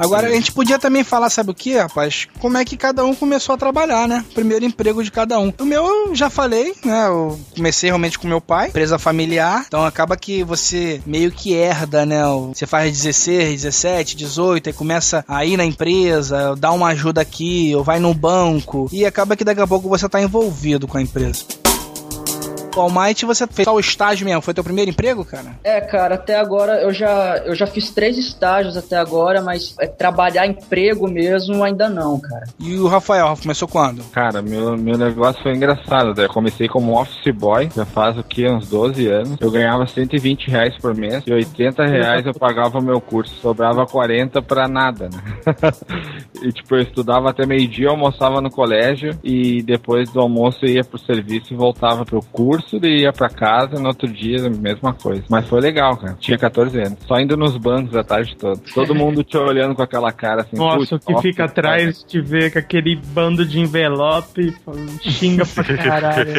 Agora a gente podia também falar, sabe o que, rapaz? Como é que cada um começou a trabalhar, né? Primeiro emprego de cada um. O meu eu já falei, né? Eu comecei realmente com meu pai, empresa familiar. Então acaba que você meio que herda, né? Você faz 16, 17, 18, aí começa a ir na empresa, dá uma ajuda aqui, ou vai no banco. E acaba que daqui a pouco você tá envolvido com a empresa. O Almighty, você fez só o estágio mesmo? Foi teu primeiro emprego, cara? É, cara, até agora eu já, eu já fiz três estágios até agora, mas é, trabalhar emprego mesmo ainda não, cara. E o Rafael, começou quando? Cara, meu, meu negócio foi engraçado. né? Eu comecei como office boy, já faz o que? Uns 12 anos. Eu ganhava 120 reais por mês e 80 reais eu pagava o meu curso. Sobrava 40 pra nada, né? e tipo, eu estudava até meio-dia, almoçava no colégio e depois do almoço eu ia pro serviço e voltava pro curso e ia pra casa. No outro dia, a mesma coisa. Mas foi legal, cara. Tinha 14 anos. Só indo nos bancos a tarde toda. Todo mundo te olhando com aquela cara assim. Nossa, o "Putz, que office fica boy." atrás te ver com aquele bando de envelope, xinga pra caralho.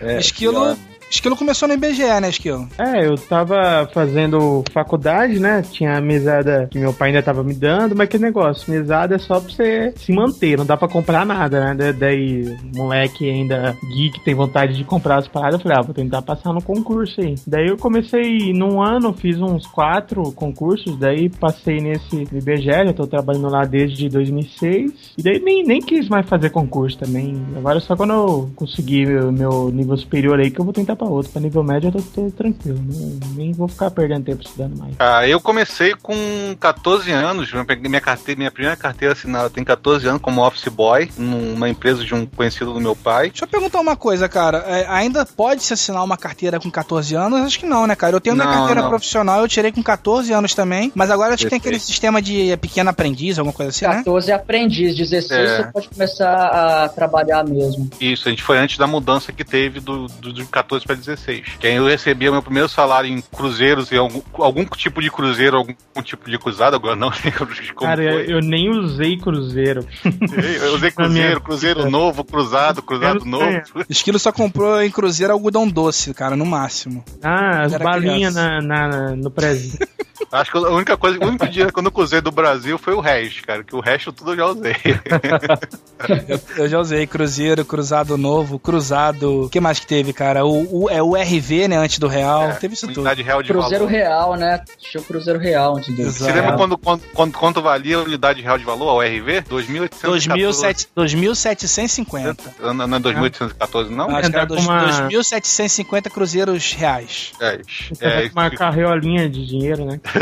É, Esquilo, pior. Esquilo começou no IBGE, né, Esquilo? É, eu tava fazendo faculdade, né? Tinha a mesada que meu pai ainda tava me dando, mas que negócio, mesada é só pra você se manter, não dá pra comprar nada, né? Da- Daí, moleque ainda geek tem vontade de comprar as paradas, eu falei, ah, vou tentar passar no concurso aí. Daí eu comecei num ano, fiz uns quatro concursos, daí passei nesse IBGE, já tô trabalhando lá desde 2006, e daí nem, nem quis mais fazer concurso também. Agora só quando eu conseguir meu, meu nível superior aí que eu vou tentar pra outro. Pra nível médio eu tô, tô tranquilo, não- nem vou ficar perdendo tempo estudando mais. Ah, eu comecei com 14 anos, eu peguei minha carteira, minha primeira carteira assinada tem 14 anos como office boy, numa empresa de um conhecido do meu pai. Deixa eu perguntar uma coisa, cara. É, ainda pode se assinar uma carteira com 14 anos? Acho que não, né, cara? Eu tenho minha Não, carteira não. profissional, eu tirei com 14 anos também. Mas agora acho que tem aquele sistema de pequeno aprendiz, alguma coisa assim, né? 14 é aprendiz, 16 É. você pode começar a trabalhar mesmo. Isso, a gente foi antes da mudança que teve do, do, do 14 para 16. Que aí eu recebia meu primeiro salário em cruzeiros, e algum, algum tipo de cruzeiro, algum tipo de cruzado, agora não lembro de como Cara, eu, foi. eu nem usei cruzeiro. Eu usei cruzeiro, cruzeiro novo, cruzado, cruzado novo. sei. Esquilo só comprou em Cruzeiro algodão doce, cara, no máximo. Ah, as balinhas na, na- no presente. Acho que a única coisa, o único dinheiro que eu não cruzei do Brasil foi o resto, cara, que o resto tudo eu já usei. Eu, eu já usei Cruzeiro, Cruzado Novo, Cruzado. O que mais que teve, cara? O, o- é o RV, né? Antes do Real. É, teve isso tudo. Unidade real de Cruzeiro valor. Real, né? Tinha o Cruzeiro Real antes dele. Você lembra quando, quando, quando, quanto valia a unidade real de valor, a URV? 2.814. 2700 2750. Não, não é 2.814, não? Acho que era Andar com dois- uma- 2.750 cruzeiros reais. É, é, com uma carreolinha de dinheiro, né?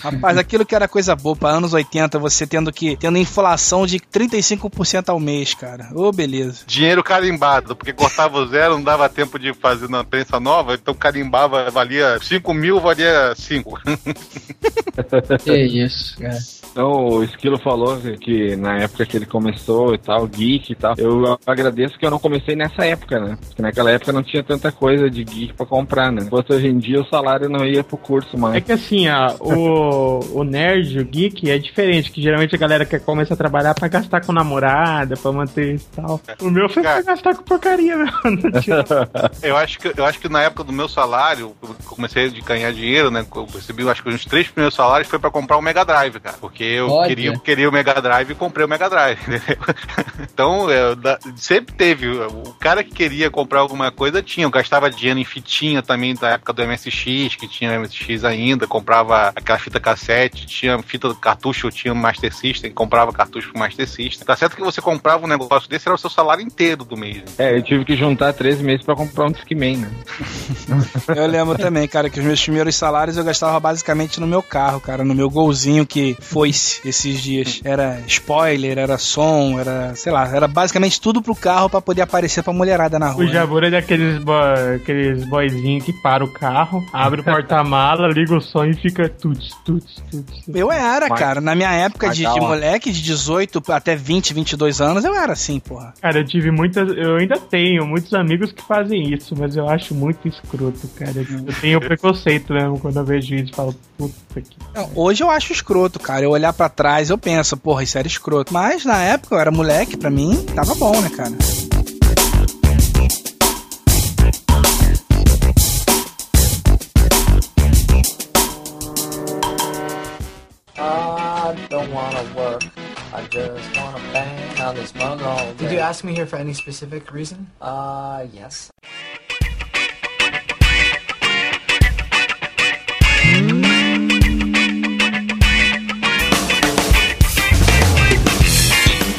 Rapaz, aquilo que era coisa boa para anos 80, você tendo que tendo inflação de 35% ao mês, cara. Ô, beleza. dinheiro carimbado, porque cortava o zero, não dava tempo de fazer na prensa nova, então carimbava, valia 5 mil, valia 5. Que isso, cara. Então, o Esquilo falou que- na época que ele começou e tal, geek e tal, eu agradeço que eu não comecei nessa época, né? Porque naquela época não tinha tanta coisa de geek pra comprar, né? Enquanto hoje em dia o salário não ia pro curso É mais. que assim, a, o, o nerd, o geek, é diferente, que geralmente a galera quer começar a trabalhar pra gastar com namorada, pra manter isso e tal. O meu foi pra gastar com porcaria, meu. Eu acho, que, eu acho que na época do meu salário, eu comecei a ganhar dinheiro, né? Eu recebi, eu acho que os três primeiros salários foi pra comprar o Mega Drive, cara. Porque eu Olha. queria, queria o Mega Drive e comprei o Mega Drive, entendeu? Então, eu da- sempre teve. O cara que queria comprar alguma coisa tinha. Eu gastava dinheiro em fitinha também da época do MSX, que tinha MSX ainda, comprava aquela fita cassete, tinha fita do cartucho, eu tinha Master System, comprava cartucho pro Master System. Tá certo que você comprava um negócio desse, era o seu salário inteiro do mês. É, eu tive que juntar três meses pra comprar um Discman, né? Eu lembro também, cara, que os meus primeiros salários eu gastava basicamente no meu carro, cara, no meu golzinho que esses dias. Era spoiler, era som, era, sei lá, era basicamente tudo pro carro pra poder aparecer pra mulherada na rua. O né? Jabur é daqueles, bo aqueles boyzinhos que para o carro, abre o porta-mala, liga o som e fica tuts, tuts, tuts. Eu era, Mas- cara, na minha época de, de moleque, de 18 até 20, 22 anos, eu era assim, porra. Cara, eu tive muitas. Eu ainda tenho muitos amigos que fazem isso, mas eu acho muito escroto, cara. Eu tenho preconceito mesmo quando eu vejo isso e falo, puta que. Não, Hoje eu acho escroto, cara. Eu olhar pra trás, eu penso, porra, isso era escroto. Mas na época eu era moleque, pra mim, tava bom, né, cara? I don't wanna work. I just wanna bang on this mug all day. Did you ask me here for any specific reason? Uh, yes.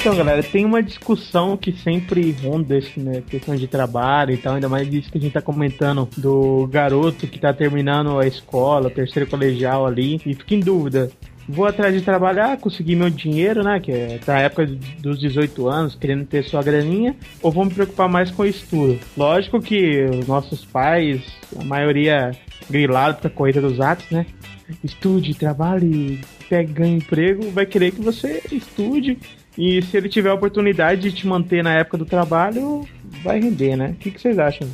Então, galera, tem uma discussão que sempre ronda esse, né, questão de trabalho e tal, ainda mais isso que a gente tá comentando do garoto que tá terminando a escola, terceiro colegial ali, e fica em dúvida. Vou atrás de trabalhar, conseguir meu dinheiro, né? Que é da época dos 18 anos, querendo ter sua graninha, ou vou me preocupar mais com o estudo? Lógico que os nossos pais, a maioria grilado pra corrida dos atos, né? Estude, trabalhe, pegue, ganhe emprego, vai querer que você estude e se ele tiver a oportunidade de te manter na época do trabalho, vai render, né? O que, que vocês acham?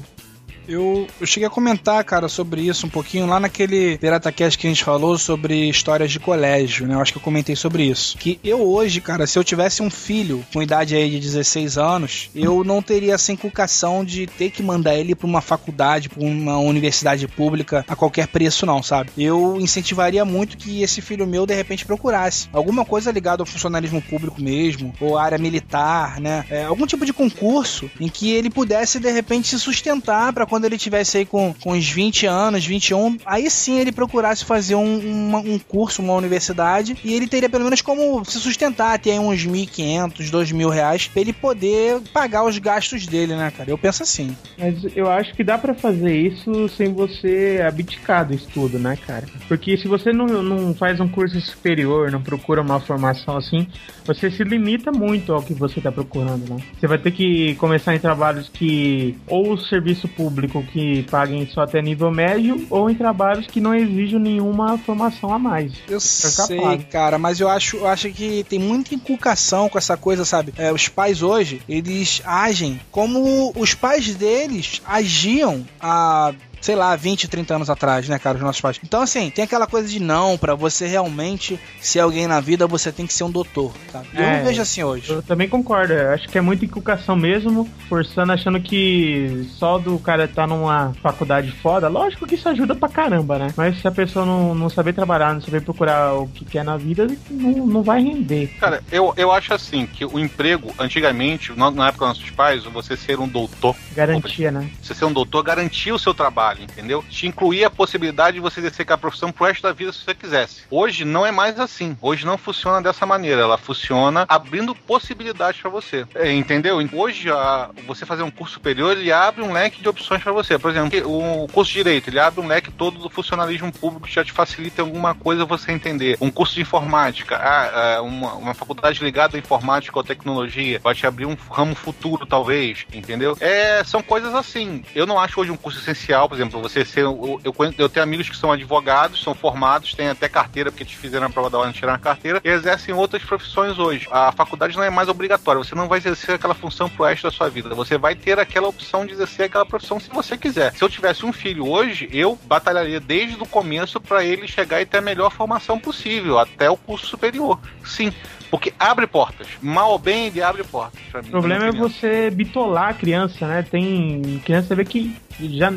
Eu, eu cheguei a comentar, cara, sobre isso um pouquinho lá naquele PirataCast que a gente falou sobre histórias de colégio, né? Eu acho que eu comentei sobre isso. Que eu hoje, cara, se eu tivesse um filho com idade aí de 16 anos, eu não teria essa inculcação de ter que mandar ele pra uma faculdade, pra uma universidade pública a qualquer preço, não, sabe? Eu incentivaria muito que esse filho meu, de repente, procurasse alguma coisa ligada ao funcionalismo público mesmo, ou área militar, né? É, algum tipo de concurso em que ele pudesse, de repente, se sustentar pra quando ele tivesse aí com, com uns 20 anos, 21, aí sim ele procurasse fazer um, uma- um curso, uma universidade, e ele teria pelo menos como se sustentar, ter aí uns 1.500, 2.000 reais, pra ele poder pagar os gastos dele, né, cara? Eu penso assim. Mas eu acho que dá pra fazer isso sem você abdicar do estudo, né, cara? Porque se você não, não faz um curso superior, não procura uma formação assim, você se limita muito ao que você tá procurando, né? Você vai ter que começar em trabalhos que ou o serviço público que paguem só até nível médio, ou em trabalhos que não exijam nenhuma formação a mais. Eu Fica sei, cara, mas eu acho, eu acho que tem muita inculcação com essa coisa, sabe? É, os pais hoje, eles agem como os pais deles agiam há sei lá, 20, 30 anos atrás, né, cara, os nossos pais. Então, assim, tem aquela coisa de não, pra você realmente ser alguém na vida, você tem que ser um doutor, sabe? Eu É. não vejo assim hoje. Eu também concordo, eu acho que é muita inculcação mesmo, forçando, achando que só do cara tá numa faculdade foda, lógico que isso ajuda pra caramba, né? Mas se a pessoa não, não saber trabalhar, não saber procurar o que quer na vida, não, não vai render. Cara, eu, eu acho assim, que o emprego, antigamente, na, na época dos nossos pais, você ser um doutor, Garantia, né? você ser um doutor garantia o seu trabalho, entendeu? Te incluía a possibilidade de você exercer aquela profissão pro resto da vida se você quisesse. Hoje não é mais assim. Hoje não funciona dessa maneira. Ela funciona abrindo possibilidades pra você. É, entendeu? Hoje, a- você fazer um curso superior, ele abre um leque de opções pra você. Por exemplo, o curso de Direito, ele abre um leque todo do funcionalismo público que já te facilita alguma coisa você entender. Um curso de informática, ah, ah, uma, uma faculdade ligada à informática ou tecnologia, vai te abrir um ramo futuro, talvez, entendeu? É, são coisas assim. Eu não acho hoje um curso essencial, por exemplo, exemplo, você ser. Eu, eu, eu tenho amigos que são advogados, são formados, têm até carteira, porque eles fizeram a prova da hora de tirar a carteira, e exercem outras profissões hoje. A faculdade não é mais obrigatória, você não vai exercer aquela função pro resto da sua vida. Você vai ter aquela opção de exercer aquela profissão se você quiser. Se eu tivesse um filho hoje, eu batalharia desde o começo para ele chegar e ter a melhor formação possível, até o curso superior. Sim. Porque abre portas. Mal ou bem, ele abre portas. pra mim, O problema é você bitolar a criança, né? Tem criança você vê que já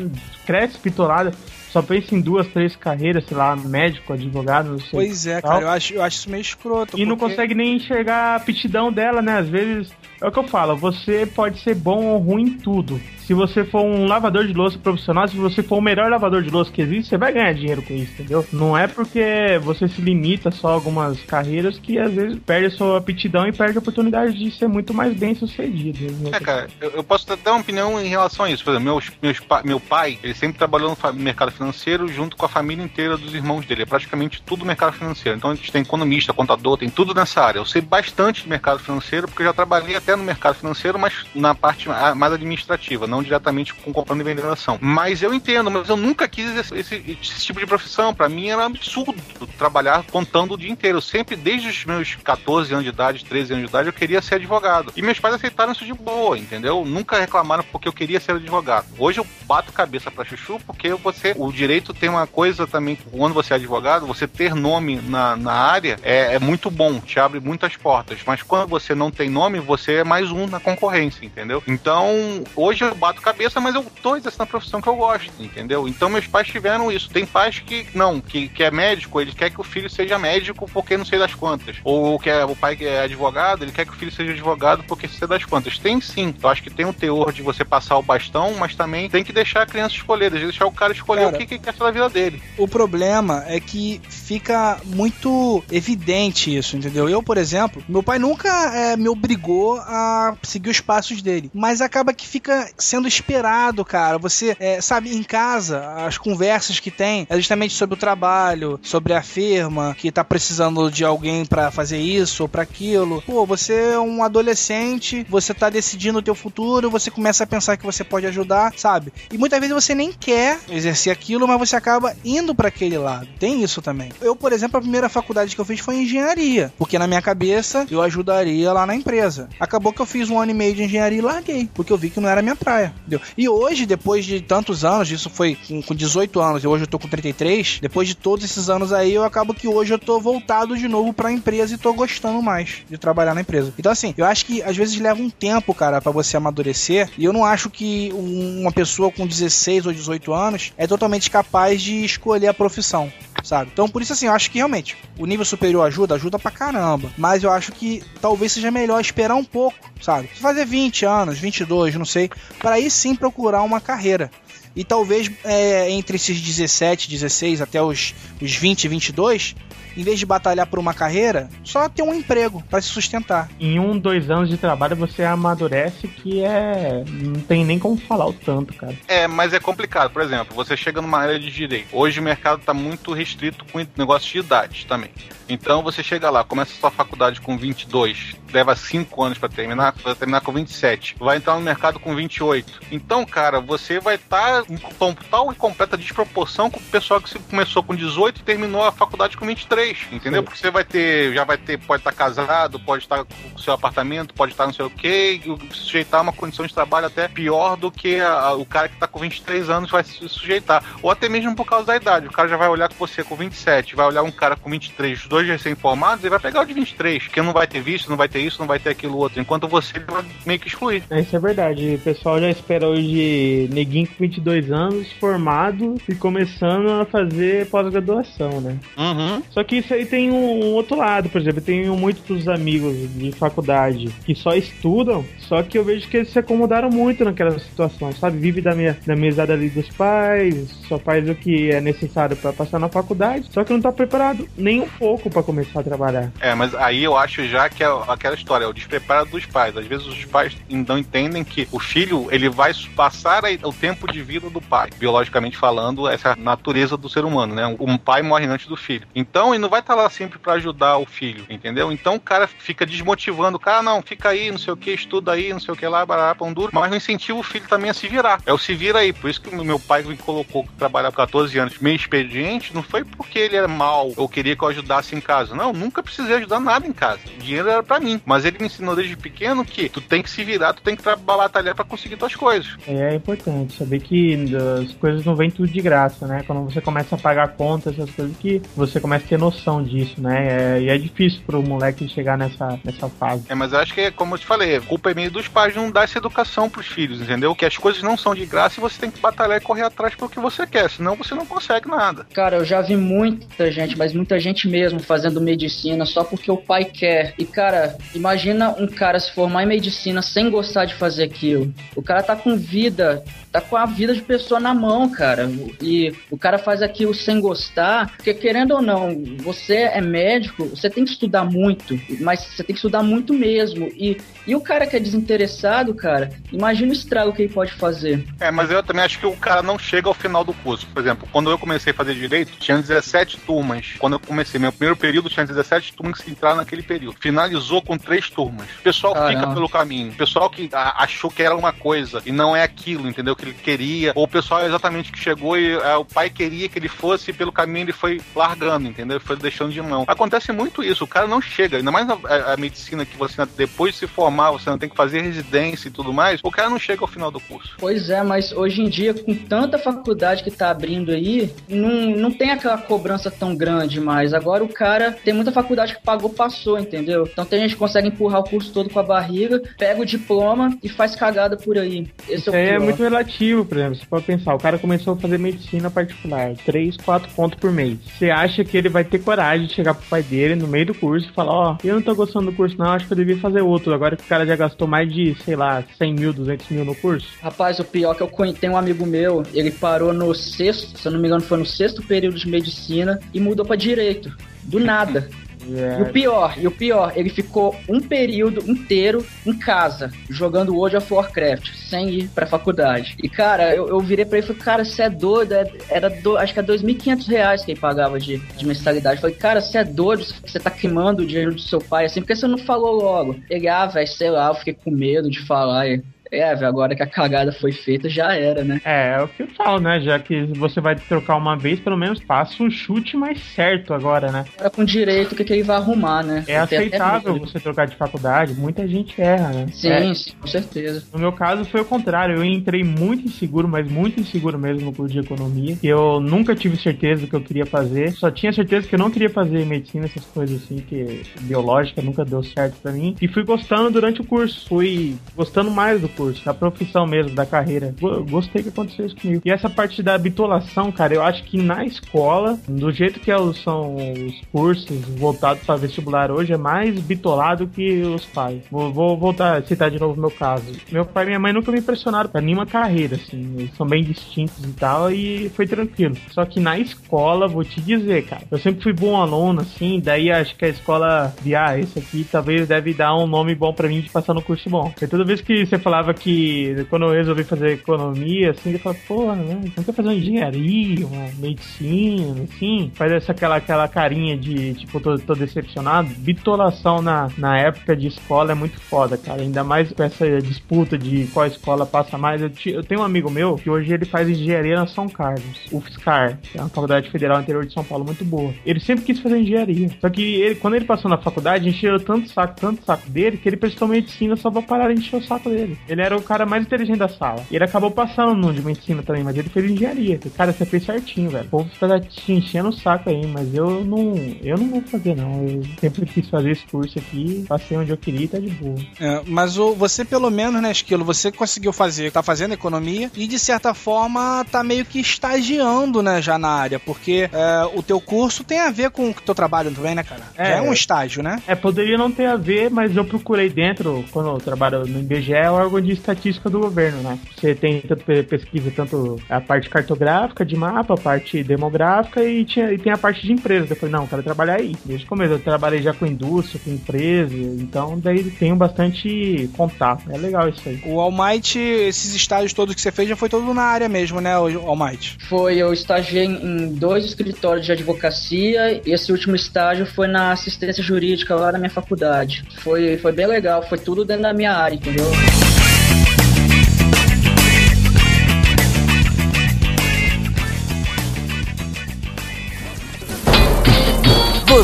cresce bitolada, só pensa em duas, três carreiras, sei lá, médico, advogado, não sei. Pois é, tal. cara, eu acho, eu acho isso meio escroto. E não porque- consegue nem enxergar a aptidão dela, né? Às vezes, é o que eu falo, você pode ser bom ou ruim em tudo. Se você for um lavador de louça profissional, se você for o melhor lavador de louça que existe, você vai ganhar dinheiro com isso, entendeu? Não é porque você se limita só a algumas carreiras que às vezes perde a sua aptidão e perde a oportunidade de ser muito mais bem sucedido. né? É, cara, eu, eu posso ter uma opinião em relação a isso. Por exemplo, meus, meus, meu pai, ele sempre trabalhou no mercado financeiro junto com a família inteira dos irmãos dele. É praticamente tudo mercado financeiro. Então a gente tem economista, contador, tem tudo nessa área. Eu sei bastante de mercado financeiro porque eu já trabalhei até no mercado financeiro, mas na parte mais administrativa, não diretamente com comprando e vendendo ação. Mas eu entendo, mas eu nunca quis esse, esse- esse tipo de profissão. Pra mim era um absurdo trabalhar contando o dia inteiro. Eu sempre, desde os meus 14 anos de idade, 13 anos de idade, eu queria ser advogado. E meus pais aceitaram isso de boa, entendeu? Nunca reclamaram porque eu queria ser advogado. Hoje eu bato cabeça pra chuchu porque você, o direito tem uma coisa também, quando você é advogado, você ter nome na, na área é, é muito bom, te abre muitas portas. Mas quando você não tem nome, você é mais um na concorrência, entendeu? Então, hoje eu bato cabeça, mas eu tô exercendo a profissão que eu gosto, entendeu? Então meus pais tiveram isso. Tem pais que não, que, que é médico, ele quer que o filho seja médico porque não sei das quantas. Ou que é o pai que é advogado, ele quer que o filho seja advogado porque sei das quantas. Tem sim. Eu acho que tem um teor de você passar o bastão, mas também tem que deixar a criança escolher, deixar o cara escolher Cara, o que, que quer fazer da vida dele. O problema é que fica muito evidente isso, entendeu? Eu, por exemplo, meu pai nunca é, me obrigou a seguir os passos dele, mas acaba que fica sendo esperado, cara. Você, é, sabe, em casa, as conversas que tem é justamente sobre o trabalho, sobre a firma que tá precisando de alguém pra fazer isso ou pra aquilo. Pô, você é um adolescente, você tá decidindo o teu futuro, você começa a pensar que você pode ajudar, sabe? E muitas vezes você nem quer exercer aquilo, mas você acaba indo pra aquele lado. Tem isso também. Eu, por exemplo, a primeira faculdade que eu fiz foi engenharia, porque na minha cabeça eu ajudaria lá na empresa. Acabou que eu fiz um ano e meio de engenharia e larguei, porque eu vi que não era minha praia, entendeu? E hoje, depois de tantos anos, isso foi com, com 18 anos, e hoje eu tô com 33, depois de todos esses anos aí, eu acabo que hoje eu tô voltado de novo pra empresa e tô gostando mais de trabalhar na empresa. Então, assim, eu acho que às vezes leva um tempo, cara, pra você amadurecer, e eu não acho que um- uma pessoa com 16 ou 18 anos é totalmente capaz de escolher a profissão. Sabe? Então, por isso, assim, eu acho que realmente o nível superior ajuda, ajuda pra caramba. Mas eu acho que talvez seja melhor esperar um pouco, sabe? Fazer 20 anos, 22, não sei, para aí sim procurar uma carreira. E talvez é, entre esses 17, 16 até os, os 20, 22, em vez de batalhar por uma carreira, só ter um emprego pra se sustentar. Em um, dois anos de trabalho você amadurece que é. Não tem nem como falar o tanto, cara. É, mas é complicado. Por exemplo, você chega numa área de direito. Hoje o mercado está muito restrito com negócio de idade também. Então você chega lá, começa a sua faculdade com 22, leva 5 anos para terminar, vai terminar com 27, vai entrar no mercado com 28. Então, cara, você vai estar em total e completa desproporção com o pessoal que se- começou com 18 e terminou a faculdade com 23, entendeu? Porque você vai ter, já vai ter, pode estar casado, pode estar com o seu apartamento, pode estar não sei o quê, e sujeitar uma condição de trabalho até pior do que a- a- o cara que está com 23 anos vai se sujeitar. Ou até mesmo por causa da idade. O cara já vai olhar com você com 27, vai olhar um cara com 23, os dois recém-formados, e vai pegar o de 23, porque não vai ter visto, não vai ter isso, não vai ter aquilo outro. Enquanto você vai meio que excluir. É, Isso é verdade. O pessoal já espera hoje neguinho com 22 anos, formado e começando a fazer pós-graduação, né? Uhum. Só que isso aí tem um, um outro lado, por exemplo, eu tenho muitos amigos de faculdade que só estudam, só que eu vejo que eles se acomodaram muito naquela situação, sabe? Vive da, minha, da mesada ali dos pais, só faz o que é necessário para passar na faculdade, só que não tá preparado nem um pouco para começar a trabalhar. É, mas aí eu acho já que é aquela história, é o despreparo dos pais. Às vezes os pais não entendem que o filho ele vai passar o tempo de vida do, pai. Biologicamente falando, essa é natureza do ser humano, né? Um pai morre antes do filho. Então, ele não vai estar lá sempre para ajudar o filho, entendeu? Então, o cara fica desmotivando o cara, não, fica aí, não sei o que, estuda aí, não sei o que lá, barará, pão duro, mas não incentiva o filho também a se virar. É o se vira aí. Por isso que meu pai me colocou trabalhar por 14 anos meio expediente, não foi porque ele era mal ou queria que eu ajudasse em casa. Não, nunca precisei ajudar nada em casa. O dinheiro era para mim. Mas ele me ensinou desde pequeno que tu tem que se virar, tu tem que batalhar para conseguir tuas coisas. É, é importante saber que as coisas não vêm tudo de graça, né? Quando você começa a pagar contas, essas coisas que você começa a ter noção disso, né? É, e é difícil pro moleque chegar nessa, nessa fase. É, mas eu acho que, é como eu te falei, a culpa é meio dos pais não dar essa educação pros filhos, entendeu? Que as coisas não são de graça e você tem que batalhar e correr atrás pelo que você quer, senão você não consegue nada. Cara, eu já vi muita gente, mas muita gente mesmo fazendo medicina só porque o pai quer. E, cara, imagina um cara se formar em medicina sem gostar de fazer aquilo. O cara tá com vida tá com a vida de pessoa na mão, cara. E o cara faz aquilo sem gostar, porque querendo ou não, você é médico, você tem que estudar muito, mas você tem que estudar muito mesmo. E, e o cara que é desinteressado, cara, imagina o estrago que ele pode fazer. É, mas eu também acho que o cara não chega ao final do curso. Por exemplo, quando eu comecei a fazer direito, tinha 17 turmas. Quando eu comecei meu primeiro período, tinha 17 turmas que entraram naquele período. Finalizou com três turmas. O pessoal Caramba. fica pelo caminho. O pessoal que achou que era uma coisa e não é aquilo, entendeu? Que ele queria, ou o pessoal exatamente que chegou e é, o pai queria que ele fosse e pelo caminho ele foi largando, entendeu? Ele foi deixando de mão. Acontece muito isso, o cara não chega, ainda mais a, a, a medicina que você depois de se formar, você não tem que fazer residência e tudo mais, o cara não chega ao final do curso. Pois é, mas hoje em dia, com tanta faculdade que tá abrindo aí, não, não tem aquela cobrança tão grande mais. Agora o cara tem muita faculdade que pagou, passou, entendeu? Então tem gente que consegue empurrar o curso todo com a barriga, pega o diploma e faz cagada por aí. Esse Isso é, é muito relativo relativo, por exemplo. Você pode pensar, o cara começou a fazer medicina particular, 3, 4 pontos por mês. Você acha que ele vai ter coragem de chegar pro pai dele no meio do curso e falar, ó, oh, eu não tô gostando do curso não, acho que eu devia fazer outro. Agora que o cara já gastou mais de, sei lá, 100 mil, 200 mil no curso. Rapaz, o pior é que eu tenho um amigo meu, ele parou no sexto, se eu não me engano foi no sexto período de medicina e mudou para direito. Do nada. Yeah. E o pior, e o pior, ele ficou um período inteiro em casa, jogando World of Warcraft, sem ir pra faculdade. E, cara, eu, eu virei pra ele e falei, cara, você é doido, é, era, do, acho que é 2.500 reais que ele pagava de, de mensalidade. Eu falei, cara, você é doido, você tá queimando o dinheiro do seu pai, assim, porque você não falou logo? Ele, ah, velho, sei lá, eu fiquei com medo de falar. E, é, agora que a cagada foi feita, já era, né? É, é o que eu falo, né? Já que você vai trocar uma vez, pelo menos faça um chute mais certo agora, né? Agora com direito, o que, que ele vai arrumar, né? É aceitável você trocar de faculdade, muita gente erra, né? Sim, é. sim, com certeza. No meu caso foi o contrário, eu entrei muito inseguro, mas muito inseguro mesmo no curso de economia. Eu nunca tive certeza do que eu queria fazer, só tinha certeza que eu não queria fazer medicina, essas coisas assim, que biológica nunca deu certo para mim. E fui gostando durante o curso, fui gostando mais do curso, da profissão mesmo, da carreira. Gostei que aconteceu isso comigo. E essa parte da bitolação, cara, eu acho que na escola, do jeito que são os cursos voltados para vestibular hoje, é mais bitolado que os pais. Vou, vou voltar a citar de novo meu caso. Meu pai e minha mãe nunca me impressionaram pra nenhuma carreira, assim. Eles são bem distintos e tal, e foi tranquilo. Só que na escola, vou te dizer, cara, eu sempre fui bom aluno, assim, daí acho que a escola via, ah, esse aqui talvez deve dar um nome bom para mim de passar no curso bom. Porque toda vez que você falava que quando eu resolvi fazer economia, assim, ele falava, porra, né? Não quer fazer uma engenharia, uma medicina, assim, faz essa aquela, aquela carinha de tipo, tô, tô decepcionado. Bitolação na, na época de escola é muito foda, cara. Ainda mais com essa disputa de qual escola passa mais. Eu, eu tenho um amigo meu que hoje ele faz engenharia na São Carlos, UFSCar, que é uma faculdade federal interior de São Paulo muito boa. Ele sempre quis fazer engenharia. Só que ele, quando ele passou na faculdade, encheu tanto saco, tanto saco dele, que ele prestou medicina só pra parar de encher o saco dele. Ele era o cara mais inteligente da sala. E ele acabou passando no de medicina também, mas ele fez engenharia. Cara, você fez certinho, velho. O povo tá te enchendo o saco aí, mas eu não, eu não vou fazer, não. Eu sempre quis fazer esse curso aqui, passei onde eu queria e tá de boa. É, mas o, você, pelo menos, né, Esquilo, você conseguiu fazer, tá fazendo economia e de certa forma tá meio que estagiando, né, já na área, porque é, o teu curso tem a ver com o teu trabalho também, né, cara? É, é um estágio, né? É, poderia não ter a ver, mas eu procurei dentro, quando eu trabalho no IBGE, é órgão de estatística do governo, né? Você tem tanto pe- pesquisa, tanto a parte cartográfica de mapa, a parte demográfica e, tinha, e tem a parte de empresa. Eu falei, não, eu quero trabalhar aí. Desde o começo, eu trabalhei já com indústria, com empresa, então daí tenho bastante contato. É legal isso aí. O Almighty, esses estágios todos que você fez já foi todo na área mesmo, né, o Almighty? Foi, eu estagiei em dois escritórios de advocacia e esse último estágio foi na assistência jurídica lá na minha faculdade. Foi, foi bem legal, foi tudo dentro da minha área, entendeu?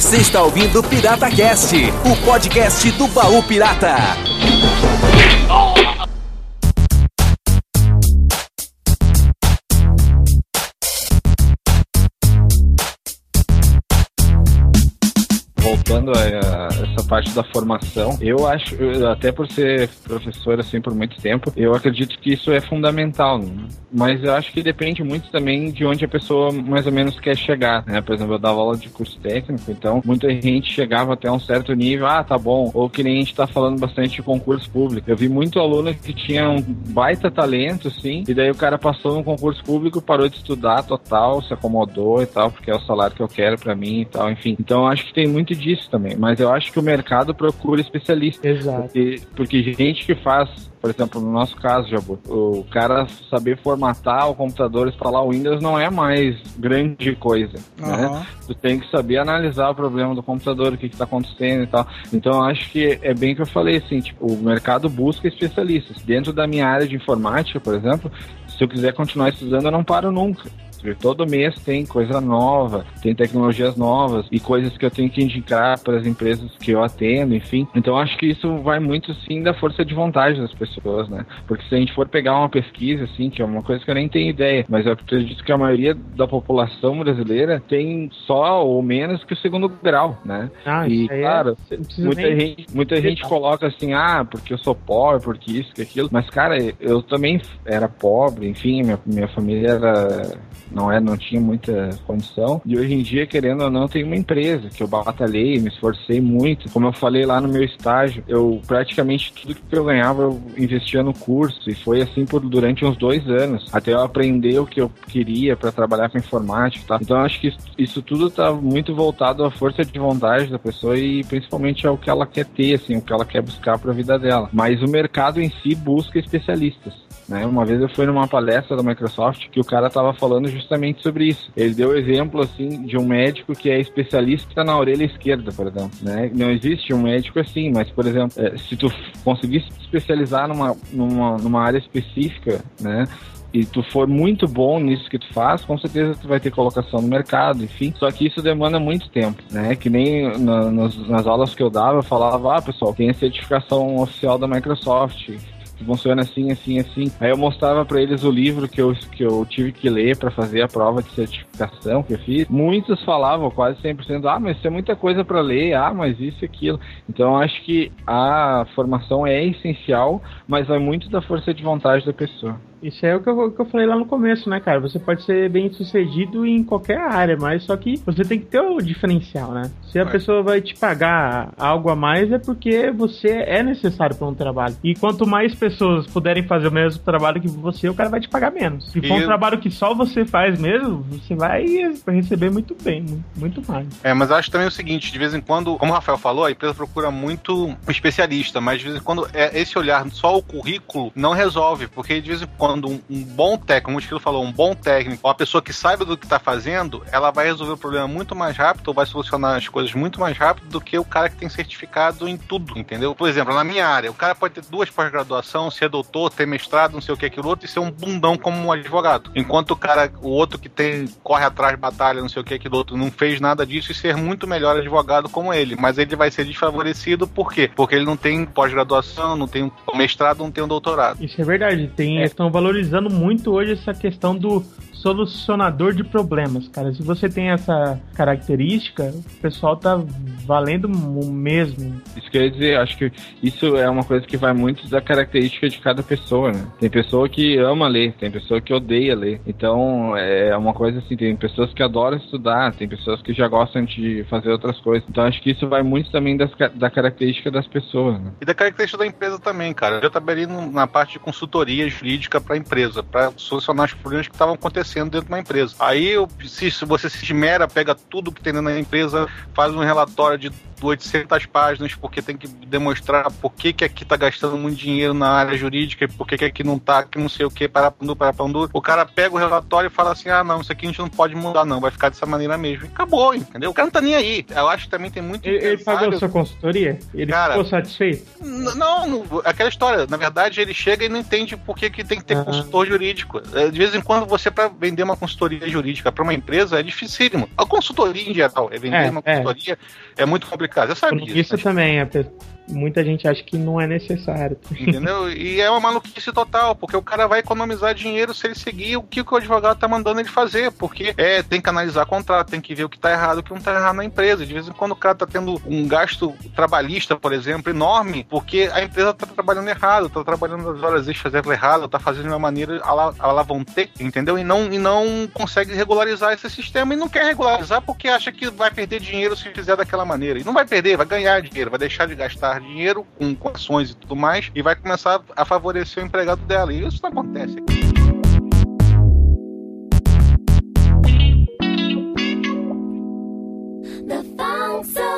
Você está ouvindo Pirata Cast, o podcast do baú pirata. Voltando a, a essa parte da formação, eu acho, eu- até por ser professor assim por muito tempo, eu acredito que isso é fundamental. né? Mas eu acho que depende muito também de onde a pessoa mais ou menos quer chegar, né? Por exemplo, eu dava aula de curso técnico, então muita gente chegava até um certo nível, ah, tá bom, ou que nem a gente tá falando bastante de concurso público. Eu vi muito aluno que tinha um baita talento, assim, e daí o cara passou no concurso público, parou de estudar total, se acomodou e tal, porque é o salário que eu quero pra mim e tal, enfim. Então acho que tem muito disso também, mas eu acho que o mercado procura especialistas. Exato. Porque, porque gente que faz, por exemplo, no nosso caso, Jabu, o cara saber formatar o computador, instalar o Windows não é mais grande coisa, né? Aham. Tu tem que saber analisar o problema do computador, o que está acontecendo e tal. Então eu acho que é bem que eu falei assim, tipo, o mercado busca especialistas. Dentro da minha área de informática, por exemplo, se eu quiser continuar estudando, eu não paro nunca. Todo mês tem coisa nova, tem tecnologias novas e coisas que eu tenho que indicar para as empresas que eu atendo, enfim. Então acho que isso vai muito sim da força de vontade das pessoas, né? Porque se a gente for pegar uma pesquisa, assim, que é uma coisa que eu nem tenho ideia, mas eu acredito que a maioria da população brasileira tem só ou menos que o segundo grau, né? Ah, e, é- claro, muita nem- gente, muita gente coloca assim, ah, porque eu sou pobre, porque isso, que aquilo. Mas, cara, eu também era pobre, enfim, minha, minha família era. Não, é, não tinha muita condição. E hoje em dia, querendo ou não, tem uma empresa que eu batalhei, me esforcei muito. Como eu falei lá no meu estágio, eu praticamente tudo que eu ganhava eu investia no curso. E foi assim por durante uns dois anos. Até eu aprender o que eu queria para trabalhar com informática tal. Então acho que isso, isso tudo tá muito voltado à força de vontade da pessoa e principalmente ao que ela quer ter, assim, o que ela quer buscar para a vida dela. Mas o mercado em si busca especialistas. Né? Uma vez eu fui numa palestra da Microsoft que o cara estava falando justamente sobre isso. Ele deu exemplo assim de um médico que é especialista na orelha esquerda, por exemplo. Né? Não existe um médico assim, mas por exemplo, eh, se tu conseguir se especializar numa, numa, numa área específica, né? e tu for muito bom nisso que tu faz, com certeza tu vai ter colocação no mercado, enfim. Só que isso demanda muito tempo, né? Que nem na- nas, nas aulas que eu dava, eu falava, ah, pessoal, tem a certificação oficial da Microsoft, funciona assim, assim, assim. Aí eu mostrava pra eles o livro que eu, que eu tive que ler pra fazer a prova de certificação que eu fiz. Muitos falavam, quase 100%, ah, mas isso é muita coisa pra ler, ah, mas isso e aquilo. Então acho que a formação é essencial, mas vai muito da força de vontade da pessoa. Isso é o que eu, que eu falei lá no começo, né, cara? Você pode ser bem sucedido em qualquer área, mas só que você tem que ter o diferencial, né? Se a É. pessoa vai te pagar algo a mais, é porque você é necessário para um trabalho. E quanto mais pessoas puderem fazer o mesmo trabalho que você, o cara vai te pagar menos. Se for E- um trabalho que só você faz mesmo, você vai receber muito bem, mu- muito mais. É, mas eu acho também o seguinte, de vez em quando, como o Rafael falou, a empresa procura muito um especialista, mas de vez em quando é esse olhar só o currículo não resolve, porque de vez em quando um, um bom técnico, como o Esquilo falou, um bom técnico, uma pessoa que saiba do que está fazendo, ela vai resolver o problema muito mais rápido, ou vai solucionar as coisas muito mais rápido do que o cara que tem certificado em tudo, entendeu? Por exemplo, na minha área, o cara pode ter duas pós-graduação, ser doutor, ter mestrado, não sei o que, aquilo outro, e ser um bundão como um advogado. Enquanto o cara, o outro que tem, corre atrás, batalha, não sei o que, aquilo outro, não fez nada disso e ser muito melhor advogado como ele. Mas ele vai ser desfavorecido por quê? Porque ele não tem pós-graduação, não tem um mestrado, não tem um doutorado. Isso é verdade. Tem, Estão valorizando muito hoje essa questão do solucionador de problemas, cara. Se você tem essa característica, o pessoal tá valendo o mesmo. Isso quer dizer, acho que isso é uma coisa que vai muito da característica de cada pessoa, né? Tem pessoa que ama ler, tem pessoa que odeia ler. Então, é uma coisa assim, tem pessoas que adoram estudar, tem pessoas que já gostam de fazer outras coisas. Então, acho que isso vai muito também das, da característica das pessoas, né? E da característica da empresa também, cara. Eu trabalhei na parte de consultoria jurídica para empresa, para solucionar os problemas que estavam acontecendo dentro da empresa. Aí, se, você se esmera, pega tudo que tem dentro da empresa, faz um relatório de 800 páginas, porque tem que demonstrar por que, que aqui tá gastando muito dinheiro na área jurídica e por que, que aqui não tá, que não sei o que, para pandu, para pandu. O cara pega o relatório e fala assim: ah, não, isso aqui a gente não pode mudar, não, vai ficar dessa maneira mesmo. E acabou, entendeu? O cara não tá nem aí. Eu acho que também tem muito. Ele, ele pagou sua consultoria? Ele Cara, ficou satisfeito? Não, não, aquela história. Na verdade, ele chega e não entende por que, que tem que ter Ah. consultor jurídico. É, De vez em quando, você, para vender uma consultoria jurídica para uma empresa, é dificílimo. A consultoria em geral, é vender É, uma é. consultoria, é, muito complicado. Você sabe disso. Isso também, pe- muita gente acha que não é necessário. Entendeu? E é uma maluquice total, porque o cara vai economizar dinheiro se ele seguir o que o advogado tá mandando ele fazer, porque é, tem que analisar contrato, tem que ver o que tá errado, o que não tá errado na empresa. De vez em quando o cara tá tendo um gasto trabalhista, por exemplo, enorme, porque a empresa tá trabalhando errado, tá trabalhando as horas extras errado, tá fazendo de uma maneira a la, a la vontade, entendeu? E não, e não consegue regularizar esse sistema e não quer regularizar porque acha que vai perder dinheiro se fizer daquela maneira. E não vai perder, vai ganhar dinheiro, vai deixar de gastar dinheiro com, ações e tudo mais e vai começar a favorecer o empregado dela. E isso não acontece. The funk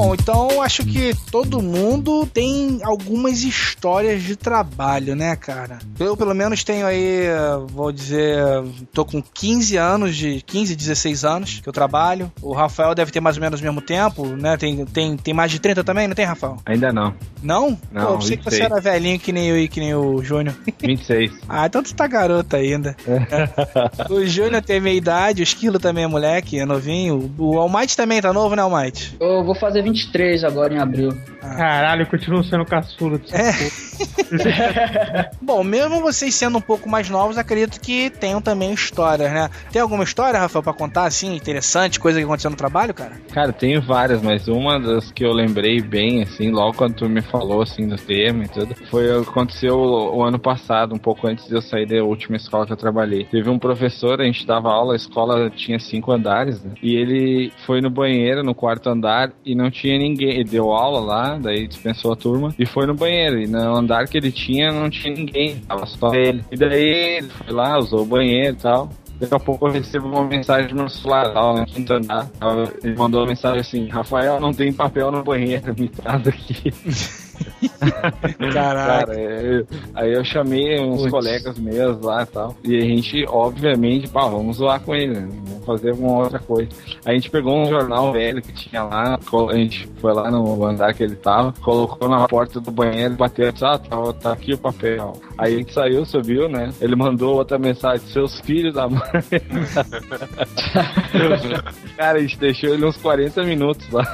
Bom, então acho que todo mundo tem algumas histórias de trabalho, né, cara? Eu, pelo menos, tenho aí, vou dizer, tô com 15 anos, de 15, 16 anos que eu trabalho. O Rafael deve ter mais ou menos o mesmo tempo, né? Tem, tem, tem mais de 30 também, não tem, Rafael? Ainda não. Não? Não, Pô, eu pensei que você 26. era velhinho que nem eu e que nem o Júnior. 26. Ah, então tu tá garoto ainda. o Júnior tem meia idade, o Esquilo também é moleque, é novinho. O Almighty também tá novo, né, Almighty? Eu vou fazer 23 agora em abril. Caralho, eu continuo sendo caçula. É. Bom, mesmo vocês sendo um pouco mais novos, acredito que tenham também histórias, né? Tem alguma história, Rafael, pra contar, assim, interessante, coisa que aconteceu no trabalho, cara? Cara, tenho várias, mas uma das que eu lembrei bem, assim, logo quando tu me falou, assim, do tema e tudo, foi aconteceu o, o ano passado, um pouco antes de eu sair da última escola que eu trabalhei. Teve um professor, a gente dava aula, a escola tinha cinco andares, né? E ele foi no banheiro, no quarto andar, e não tinha ninguém. Ele deu aula lá, daí dispensou a turma, e foi no banheiro. E no andar que ele tinha, não tinha ninguém, tava só ele. E daí ele foi lá, usou o banheiro e tal. Daqui a pouco eu recebo uma mensagem no celular, lá no quinto andar. Ele mandou uma mensagem assim: Rafael, não tem papel no banheiro, me traz aqui. Caraca. Cara, eu- aí eu chamei uns Putz. colegas meus lá e tal. E a gente, obviamente, pá, vamos zoar com ele, né? Vamos fazer alguma outra coisa. A gente pegou um jornal velho que tinha lá, a gente foi lá no andar que ele tava, colocou na porta do banheiro, bateu e disse, ah, tá, tá aqui o papel. Aí a gente saiu, subiu, né? Ele mandou outra mensagem, seus filhos da mãe. Cara, a gente deixou ele uns 40 minutos lá.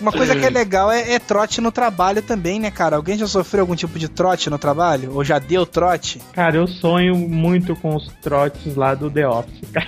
Uma coisa que é legal é, é trote no trabalho também, né, cara? Alguém já sofreu algum tipo de trote no trabalho? Ou já deu trote? Cara, eu sonho muito com os trotes lá do The Office, cara.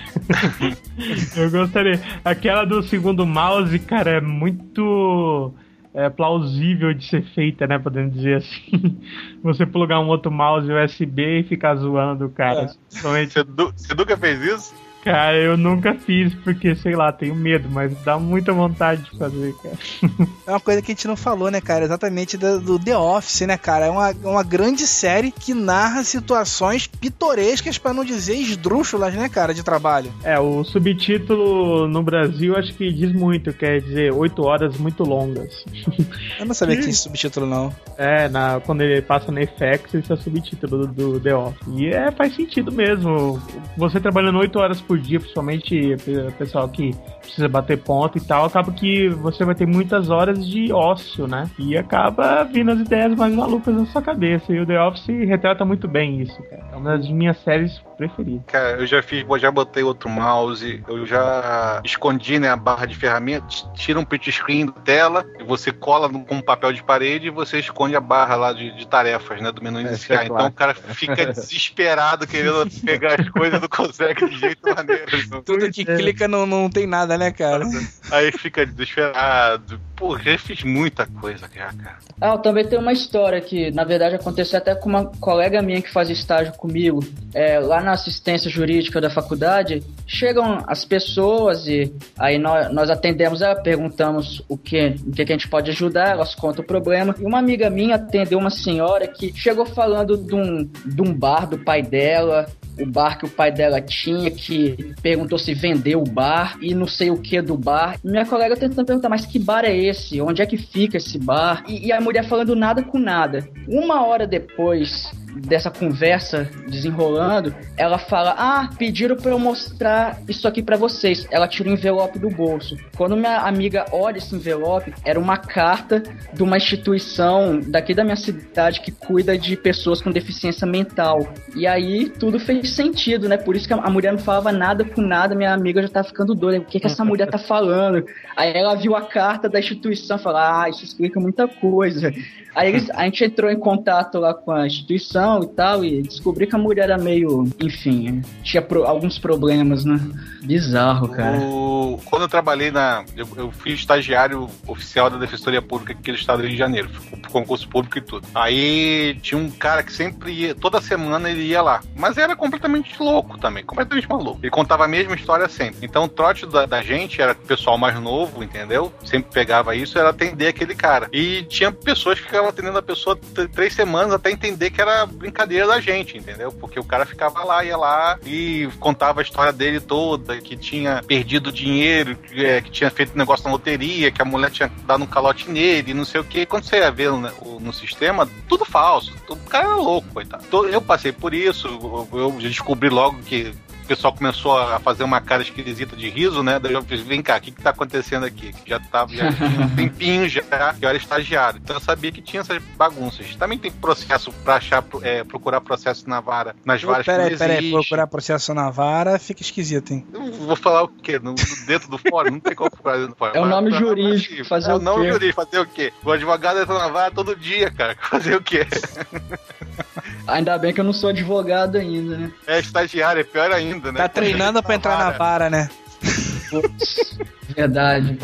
eu gostaria. Aquela do segundo mouse, cara, é muito é, plausível de ser feita, né? Podemos dizer assim. Você plugar um outro mouse USB e ficar zoando, cara. Principalmente- Você, du- você nunca fez isso? Cara, eu nunca fiz porque, sei lá, tenho medo, mas dá muita vontade de fazer, cara. É uma coisa que a gente não falou, né, cara? Exatamente do, do The Office, né, cara? É uma, uma grande série que narra situações pitorescas, pra não dizer esdrúxulas, né, cara, de trabalho. É, o subtítulo no Brasil acho que diz muito, quer dizer, oito horas muito longas. Eu não sabia que tinha esse subtítulo, não. É, na, quando ele passa no FX, esse é o subtítulo do, do The Office. E é, faz sentido mesmo. Você trabalhando 8 horas por dia, principalmente o pessoal que precisa bater ponto e tal, acaba que você vai ter muitas horas de ócio, né? E acaba vindo as ideias mais malucas na sua cabeça. E o The Office retrata muito bem isso, cara. É uma das minhas séries preferidas. Cara, eu já fiz, eu já botei outro mouse, eu já escondi né, a barra de ferramentas, tira um print screen da tela, e você cola com um papel de parede e você esconde a barra lá de, de tarefas, né, do menu inicial. é então claro. o cara fica desesperado querendo pegar as coisas, não consegue de jeito maneiro. Tudo que clica não, não tem nada, né, cara? Aí fica desesperado. Pô, já fiz muita coisa já, cara. Ah, eu também tenho uma história que, na verdade, aconteceu até com uma colega minha que faz estágio comigo. É, lá na assistência jurídica da faculdade, chegam as pessoas e aí nós, nós atendemos ela, perguntamos o que, o que que a gente pode ajudar, elas contam o problema. E uma amiga minha atendeu uma senhora que chegou falando de um, de um bar do pai dela, o bar que o pai dela tinha, que perguntou se vendeu o bar e não sei o que do bar. Minha colega tentando perguntar, mas que bar é esse? Onde é que fica esse bar? E, e a mulher falando nada com nada. Uma hora depois dessa conversa desenrolando, ela fala: Ah, pediram pra eu mostrar isso aqui pra vocês. Ela tira o envelope do bolso. Quando minha amiga olha esse envelope, era uma carta de uma instituição daqui da minha cidade que cuida de pessoas com deficiência mental. E aí tudo fez sentido, né? Por isso que a mulher não falava nada com nada, minha amiga já tá ficando doida. O que, que essa mulher tá falando? Aí ela viu a carta da instituição e falou: Ah, isso explica muita coisa. Aí eles- a gente entrou em contato lá com a instituição e tal, e descobri que a mulher era meio. Enfim, tinha pro- alguns problemas, né? Bizarro, cara. O- quando eu trabalhei na. Eu, eu fui estagiário oficial da Defensoria Pública aqui do estado do Rio de Janeiro, concurso público e tudo. Aí tinha um cara que sempre ia, toda semana ele ia lá. Mas era completamente louco também, completamente maluco. Ele contava a mesma história sempre. Então o trote da, da gente era pessoal mais novo, entendeu? Sempre pegava isso, era atender aquele cara. E tinha pessoas que ficavam atendendo a pessoa três semanas até entender que era brincadeira da gente, entendeu? Porque o cara ficava lá, ia lá e contava a história dele toda, que tinha perdido dinheiro, que, é, que tinha feito negócio na loteria, que a mulher tinha dado um calote nele, não sei o que. Quando você ia ver no, no- no sistema, tudo falso. O cara era louco, coitado. Eu passei por isso, eu, descobri logo que pessoal começou a fazer uma cara esquisita de riso, né? Daí eu fiz, vem cá, o que, que tá acontecendo aqui? Já tava, já tinha um tempinho já, que eu era estagiário. Então eu sabia que tinha essas bagunças. Também tem processo pra achar, é, procurar processo na vara, nas varas que Peraí, não peraí, procurar processo na vara fica esquisito, hein? Eu vou falar o quê? No, dentro do fórum? Não tem como procurar dentro do fórum. É o nome jurídico, fazer é o o nome quê? jurídico, fazer o quê? O advogado entra na vara todo dia, cara. Fazer o quê? Ainda bem que eu não sou advogado ainda, né? É estagiário, é pior ainda, né? Tá treinando pra entrar na vara, né? Verdade.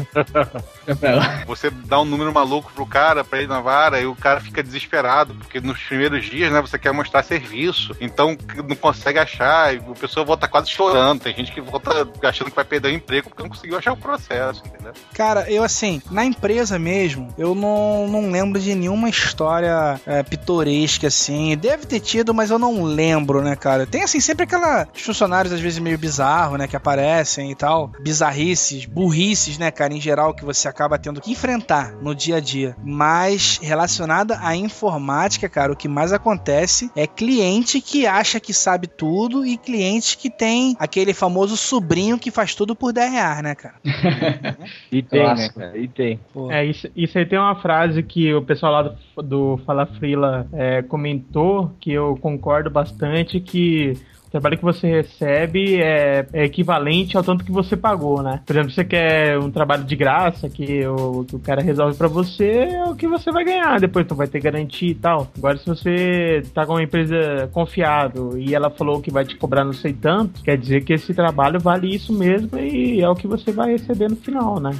Você dá um número maluco pro cara pra ir na vara e o cara fica desesperado, porque nos primeiros dias, né, você quer mostrar serviço, então não consegue achar, e a pessoa volta quase chorando. Tem gente que volta achando que vai perder o emprego porque não conseguiu achar o processo, entendeu? Cara, eu assim, na empresa mesmo, eu não, não lembro de nenhuma história é, pitoresca assim. Deve ter tido, mas eu não lembro, né, cara? Tem assim, sempre aquela. Os funcionários às vezes meio bizarro, né, que aparecem e tal. Bizarrices, burrices, né, cara, em geral, que você acaba tendo que enfrentar no dia a dia. Mas relacionada à informática, cara, o que mais acontece é cliente que acha que sabe tudo e cliente que tem aquele famoso sobrinho que faz tudo por 10 reais, né, cara? E tem, né, cara? E tem. É, isso, isso aí tem uma frase que o pessoal lá do, do Fala Frila é, comentou, que eu concordo bastante, que trabalho que você recebe é, é equivalente ao tanto que você pagou, né? Por exemplo, você quer um trabalho de graça que o, que o cara resolve pra você, é o que você vai ganhar. Depois tu vai ter garantia e tal. Agora, se você tá com uma empresa confiável e ela falou que vai te cobrar não sei tanto, quer dizer que esse trabalho vale isso mesmo e é o que você vai receber no final, né?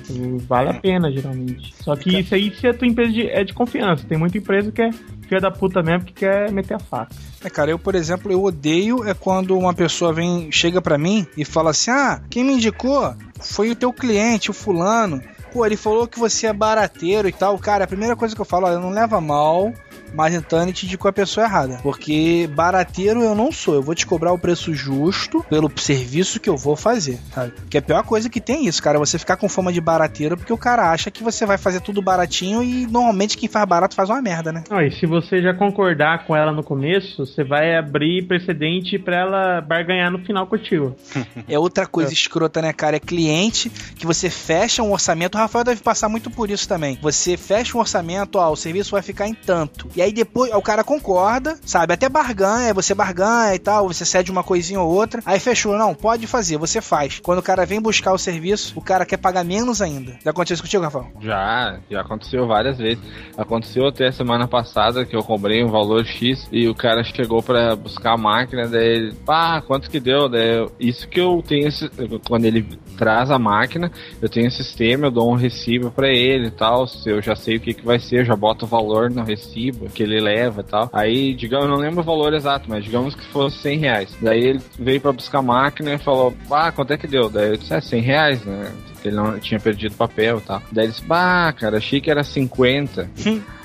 Vale a pena, geralmente. Só que isso aí se a tua empresa de- é de confiança. Tem muita empresa que é filha da puta mesmo que quer meter a faca. É, cara, eu, por exemplo, eu odeio é quando uma pessoa vem, chega pra mim e fala assim: "Ah, quem me indicou foi o teu cliente, o fulano. Pô, ele falou que você é barateiro e tal. Cara, a primeira coisa que eu falo, olha, não leva mal, mas então ele te indicou a pessoa errada. Porque barateiro eu não sou. Eu vou te cobrar o preço justo pelo serviço que eu vou fazer, sabe? Que é a pior coisa que tem isso, cara. Você ficar com fama de barateiro porque o cara acha que você vai fazer tudo baratinho e normalmente quem faz barato faz uma merda, né? Não, e se você já concordar com ela no começo, você vai abrir precedente pra ela barganhar no final contigo. É outra coisa escrota, né, cara? É cliente que você fecha um orçamento. O Rafael deve passar muito por isso também. Você fecha um orçamento, ó, o serviço vai ficar em tanto. E aí depois o cara concorda, sabe? Até barganha, você barganha e tal, você cede uma coisinha ou outra. Aí fechou, não, pode fazer, você faz. Quando o cara vem buscar o serviço, o cara quer pagar menos ainda. Já aconteceu isso contigo, Rafael? Já, já aconteceu várias vezes. Aconteceu até semana passada que eu cobrei um valor X e o cara chegou pra buscar a máquina, daí ele, pá, quanto que deu? Daí isso que eu tenho, esse- quando ele traz a máquina, eu tenho um sistema, eu dou um recibo pra ele e tal, eu já sei o que que vai ser, eu já boto o valor no recibo que ele leva e tal. Aí, digamos, eu não lembro o valor exato, mas digamos que fosse 100 reais. Daí ele veio pra buscar a máquina e falou, ah, quanto é que deu? Daí eu disse, é 100 reais, né? Ele não tinha perdido papel e tal. Daí ele disse, bah, cara, achei que era 50.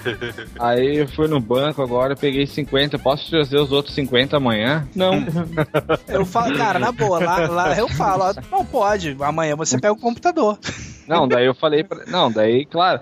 Aí eu fui no banco agora, peguei 50. Posso trazer os outros 50 amanhã? Não. Eu falo, cara, na boa, lá, lá eu falo, ó, não pode, amanhã você pega o computador. Não, daí eu falei pra... Não, daí, claro,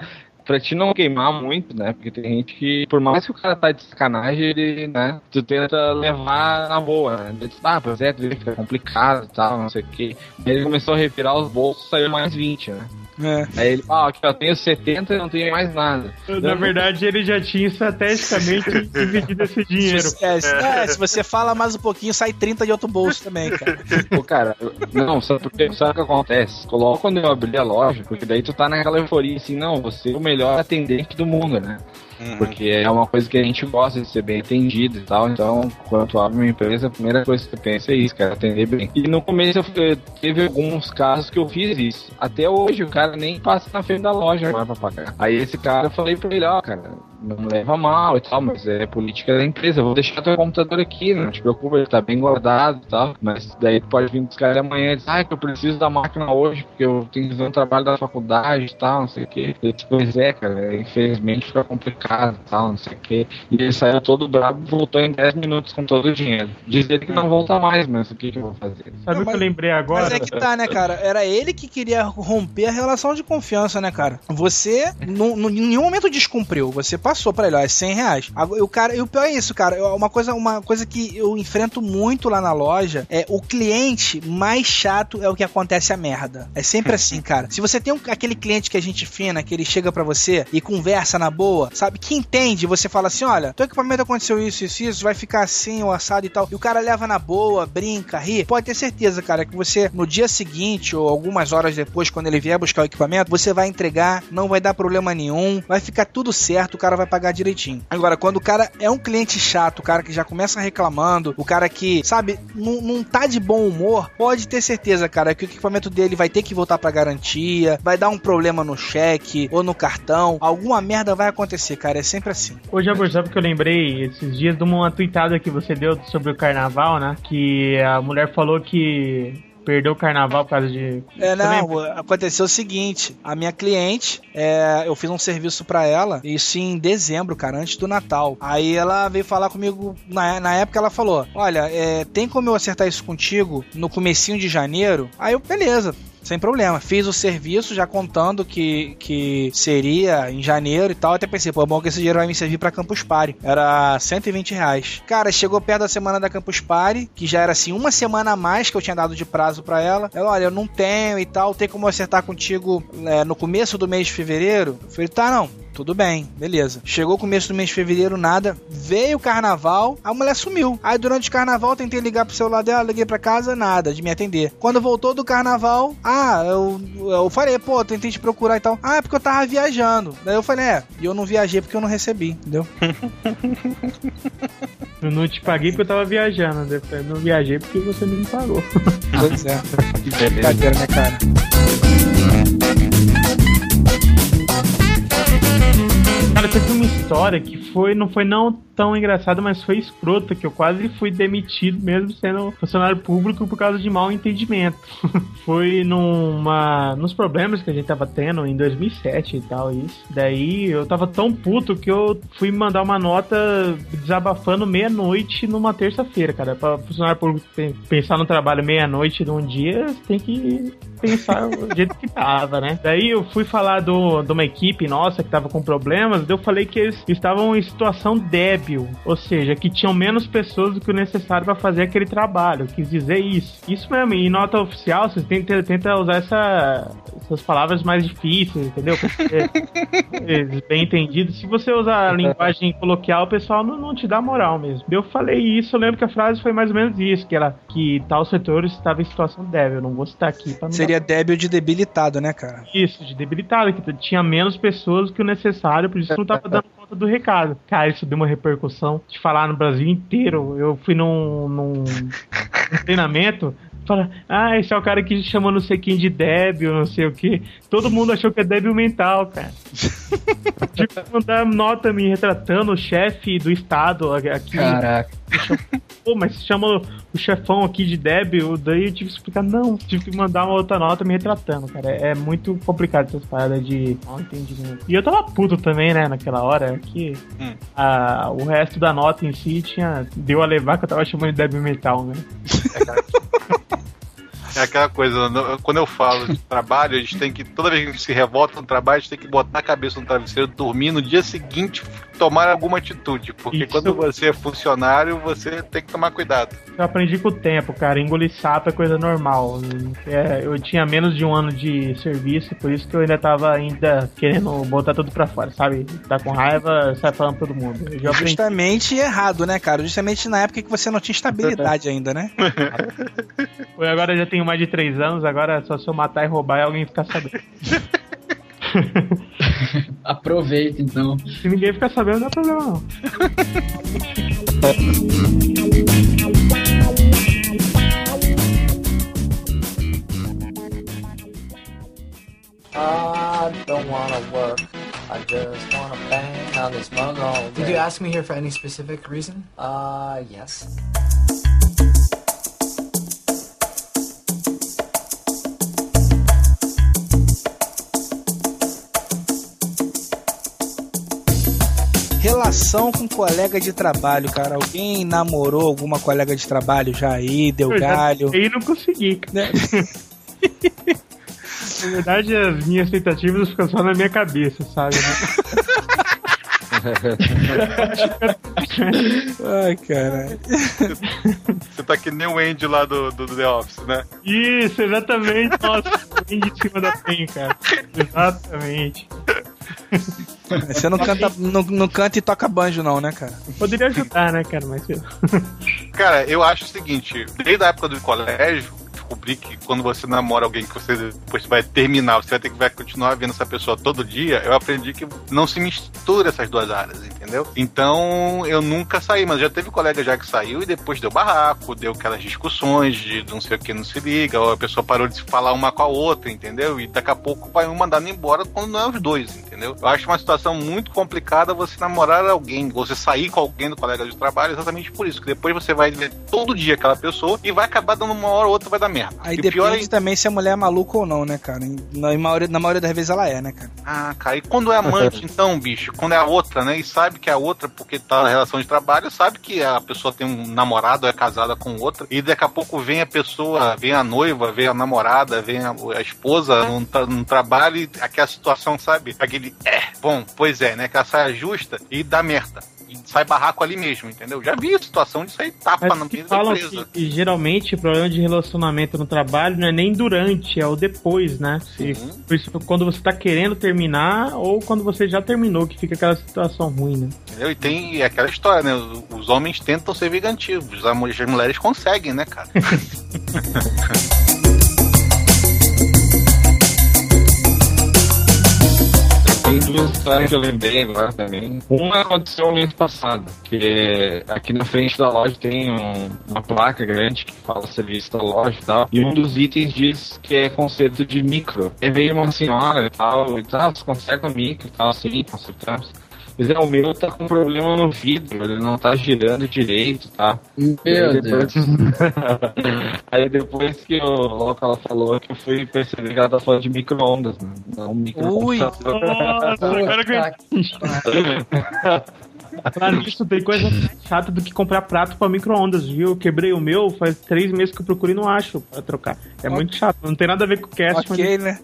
pra te não queimar muito, né? Porque tem gente que, por mais que o cara tá de sacanagem, ele, né? Tu tenta levar na boa, né? Ele disse, ah, pois é, fica complicado e tal, não sei o quê. Aí ele começou a revirar os bolsos, saiu mais 20, né? É. Aí ele, ah, aqui eu tenho 70 e não tenho mais nada. Na verdade, ele já tinha estrategicamente dividido esse dinheiro. É, se- é, se você fala mais um pouquinho, sai 30 de outro bolso também, cara. Pô, cara, não, sabe porque sabe o que acontece? Coloca quando eu abri a loja, porque daí tu tá naquela euforia assim, não, você é o melhor atendente do mundo, né? Porque é uma coisa que a gente gosta de ser bem atendido e tal. Então, quando tu abre uma empresa, a primeira coisa que tu pensa é isso, cara, atender bem. E no começo eu fui- teve alguns casos que eu fiz isso. Até hoje o cara nem passa na frente da loja mais pra pagar. Aí esse cara eu falei pra ele, ó, cara, não leva mal e tal, mas é política da empresa. Eu vou deixar teu computador aqui, não te preocupa, ele tá bem guardado e tal. Mas daí tu pode vir buscar ele amanhã e dizer, ah, que eu preciso da máquina hoje, porque eu tenho que fazer um trabalho da faculdade e tal, não sei o que. Pois é, cara, infelizmente fica complicado e tal, não sei o que. E ele saiu todo bravo e voltou em 10 minutos com todo o dinheiro. Diz ele que não volta mais, mas o que, que eu vou fazer? Sabe o que eu lembrei agora? Mas é que tá, né, cara? Era ele que queria romper a relação de confiança, né, cara? Você, nu- em nenhum momento descumpriu. Você passou pra ele, ó, é 100 reais. O cara, e o pior é isso, cara. Eu- Uma coisa, uma coisa que eu enfrento muito lá na loja é o cliente mais chato é o que acontece a merda. É sempre assim, cara. Se você tem um- aquele cliente que é gente fina, que ele chega pra você e conversa na boa, sabe? Que entende, você fala assim: olha, teu equipamento aconteceu isso, isso, isso, vai ficar assim, o assado e tal. E o cara leva na boa, brinca, ri. Pode ter certeza, cara, que você, no dia seguinte ou algumas horas depois, quando ele vier buscar o equipamento, você vai entregar, não vai dar problema nenhum, vai ficar tudo certo, o cara vai pagar direitinho. Agora, quando o cara é um cliente chato, o cara que já começa reclamando, o cara que, sabe, não, não tá de bom humor, pode ter certeza, cara, que o equipamento dele vai ter que voltar pra garantia, vai dar um problema no cheque ou no cartão, alguma merda vai acontecer, cara, é sempre assim. Ô, Jabor, sabe que eu lembrei esses dias de uma tweetada que você deu sobre o carnaval, né? Que a mulher falou que perdeu o carnaval por causa de. É, não, aconteceu o seguinte, a minha cliente, é, eu fiz um serviço pra ela, isso em dezembro, cara, antes do Natal. Aí ela veio falar comigo, na, na época ela falou, olha, é, tem como eu acertar isso contigo no comecinho de janeiro? Aí eu, beleza. Sem problema. Fiz o serviço já contando que, que seria em janeiro e tal. Até pensei, pô, é bom que esse dinheiro vai me servir pra Campus Party. Era 120 reais. Cara, chegou perto da semana da Campus Party, que já era assim, uma semana a mais que eu tinha dado de prazo pra ela. Ela, olha, eu não tenho e tal, tem como acertar contigo é, no começo do mês de fevereiro? Eu falei, tá, não. Tudo bem, beleza. Chegou o começo do mês de fevereiro, nada. Veio o carnaval, a mulher sumiu. Aí durante o carnaval tentei ligar pro celular dela, liguei pra casa, nada de me atender. Quando voltou do carnaval, ah, eu, eu falei, pô, tentei te procurar e tal. Ah, é porque eu tava viajando. Daí eu falei, é, e eu não viajei porque eu não recebi, entendeu? Eu não te paguei porque eu tava viajando. né? Eu não viajei porque você não me pagou. Pois é. Que brincadeira, né, cara? Teve uma história que foi, não foi não tão engraçada, mas foi escrota, que eu quase fui demitido mesmo sendo funcionário público por causa de mau entendimento. foi numa nos problemas que a gente tava tendo em 2007 e tal isso. Daí eu tava tão puto que eu fui mandar uma nota desabafando meia-noite numa terça-feira, cara. Pra funcionário público pe- pensar no trabalho meia-noite num dia, tem que pensar o jeito que tava, né? Daí eu fui falar do, de uma equipe nossa que tava com problemas, daí eu falei que eles estavam em situação débil, ou seja, que tinham menos pessoas do que o necessário para fazer aquele trabalho. Eu quis dizer isso. Isso mesmo, em nota oficial, vocês tentam tenta usar essa, essas palavras mais difíceis, entendeu? Porque, bem entendido. Se você usar a linguagem coloquial, o pessoal não, não te dá moral mesmo. Eu falei isso, eu lembro que a frase foi mais ou menos isso, que era que tal setor estava em situação débil. Eu não vou citar aqui pra não dar Seria débil de debilitado, né, cara? isso, de debilitado, que tinha menos pessoas que o necessário, por isso não tava dando conta do recado. Cara, isso deu uma repercussão de falar no Brasil inteiro. Eu fui num, num, treinamento. Fala, ah, esse é o cara que chamou não sei quem de débil, não sei o que. Todo mundo achou que é débil mental, cara. tipo, mandar nota me retratando o chefe do estado aqui. Caraca. Pô, mas chama o chefão aqui de débil, daí eu tive que explicar, não, tive que mandar uma outra nota me retratando, cara. É, é muito complicado essas paradas de mal entendimento. E eu tava puto também, né, naquela hora, que Hum. a, o resto da nota em si tinha. deu a levar que eu tava chamando de débil mental, né? É aquela coisa, quando eu falo de trabalho, a gente tem que, toda vez que a gente se revolta no trabalho, a gente tem que botar a cabeça no travesseiro, dormir no dia seguinte, tomar alguma atitude. Porque Isso. quando você é funcionário, você tem que tomar cuidado. Eu aprendi com o tempo, cara. Engolir sapo é coisa normal. É, eu tinha menos de um ano de serviço, por isso que eu ainda tava ainda querendo botar tudo pra fora, sabe? Tá com raiva, sai falando pra todo mundo. Justamente errado, né, cara? Justamente na época que você não tinha estabilidade ainda, né? Foi agora já tenho mais de três anos, agora é só se eu matar e roubar e alguém ficar sabendo. Aproveita então. Se ninguém ficar sabendo, não dá problema não. I don't wanna work. I just wanna bang on this mug all day. Did you ask me here for any specific reason? Uh, yes. Relação com colega de trabalho, cara. Alguém namorou alguma colega de trabalho já aí, deu Eu galho? e não consegui. cara. Na verdade, as minhas tentativas ficam só na minha cabeça, sabe? Ai, caralho. Você tá que nem o Andy lá do, do, do The Office, né? Isso, exatamente. Nossa, bem de cima da penha, cara. Exatamente. Você não canta, não, não canta e toca banjo, não, né, cara? Poderia ajudar, né, cara? Mas eu- Cara, eu acho o seguinte, desde a época do colégio, descobri que quando você namora alguém que você depois vai terminar, você vai ter que vai continuar vendo essa pessoa todo dia, eu aprendi que não se mistura essas duas áreas, entendeu? Então eu nunca saí, mas já teve colega já que saiu e depois deu barraco, deu aquelas discussões de não sei o que não se liga, ou a pessoa parou de se falar uma com a outra, entendeu? E daqui a pouco vai um mandando embora quando não é os dois, entendeu? Eu acho uma situação muito complicada você namorar alguém, você sair com alguém do colega de trabalho, exatamente por isso, que depois você vai ver todo dia aquela pessoa e vai acabar dando uma hora ou outra vai dar merda. Aí e depende é também se a mulher é maluca ou não, né, cara? Na maioria, na maioria das vezes ela é, né, cara? Ah, cara, e quando é amante, então, bicho, quando é a outra, né? E sabe que é a outra, porque tá na relação de trabalho, sabe que a pessoa tem um namorado, é casada com outra, e daqui a pouco vem a pessoa, vem a noiva, vem a namorada, vem a, a esposa num, tra- num trabalho, e aquela situação, sabe? Aquele, é, bom, pois é, né? Que a saia justa e dá merda. Sai barraco ali mesmo, entendeu? Já vi a situação de sair tapa Mas na mesa da falam empresa. que, que geralmente o problema de relacionamento no trabalho não é nem durante, é o depois, né? Por isso, quando você tá querendo terminar ou quando você já terminou, que fica aquela situação ruim, né? Entendeu? E tem aquela história, né? Os- homens tentam ser vingativos, as mulheres conseguem, né, cara? Tem duas histórias que eu lembrei agora também. Uma aconteceu mês passado, que aqui na frente da loja tem um- uma placa grande que fala serviço da loja e tal, e um dos itens diz que é conserto de micro. E veio uma senhora e tal, e tal, você conserta micro e tal, sim, consertamos. Pois é, o meu tá com problema no vidro, ele não tá girando direito, tá? Meu aí Deus. depois, aí depois que o logo ela falou que eu fui perceber que ela tá falando de micro-ondas, né? Não Ui. micro-computador. Nossa, agora que Claro, isso tem coisa chata do que comprar prato pra micro-ondas, viu? Eu quebrei o meu, faz três meses que eu procuro e não acho pra trocar. É muito chato, não tem nada a ver com o cast, Ok, né?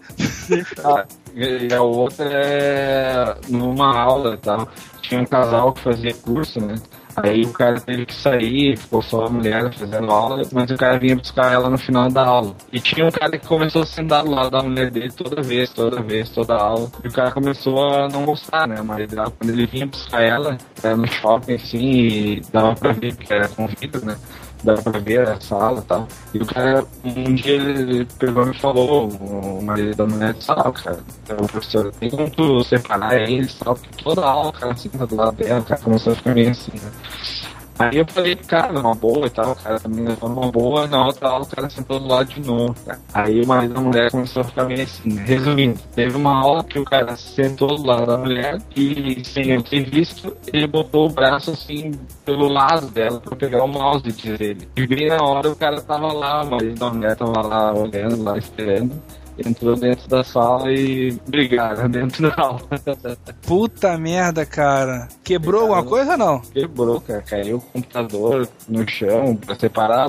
Ah, e a outra é numa aula, tá? Tinha um casal que fazia curso, né? Aí o cara teve que sair, ficou só a mulher fazendo aula, mas o cara vinha buscar ela no final da aula. E tinha um cara que começou a sentar do lado da mulher dele toda vez, toda vez, toda aula. E o cara começou a não gostar, né? Mas quando ele vinha buscar ela, era no shopping assim, e dava pra ver que era com vidro, né? Dava pra ver a sala e tal. E o cara, um dia ele pegou e falou, o marido da mulher disse, ah, cara, o professor, tem como tu separar eles e tal, porque toda aula o cara senta do lado dela, o cara começou a ficar meio assim, né? Aí eu falei, cara, numa boa e tal, o cara também levou numa boa, na outra aula o cara sentou do lado de novo, cara. Aí o marido da mulher começou a ficar meio assim, né? Resumindo, teve uma aula que o cara sentou do lado da mulher e, sem eu ter visto, ele botou o braço assim pelo lado dela pra pegar o mouse, diz ele. E bem na hora o cara tava lá, o marido da mulher tava lá olhando, lá esperando. Entrou dentro da sala e brigaram dentro da aula. Puta merda, cara. Quebrou alguma coisa ou não? Quebrou, cara. Caiu o computador no chão pra separar.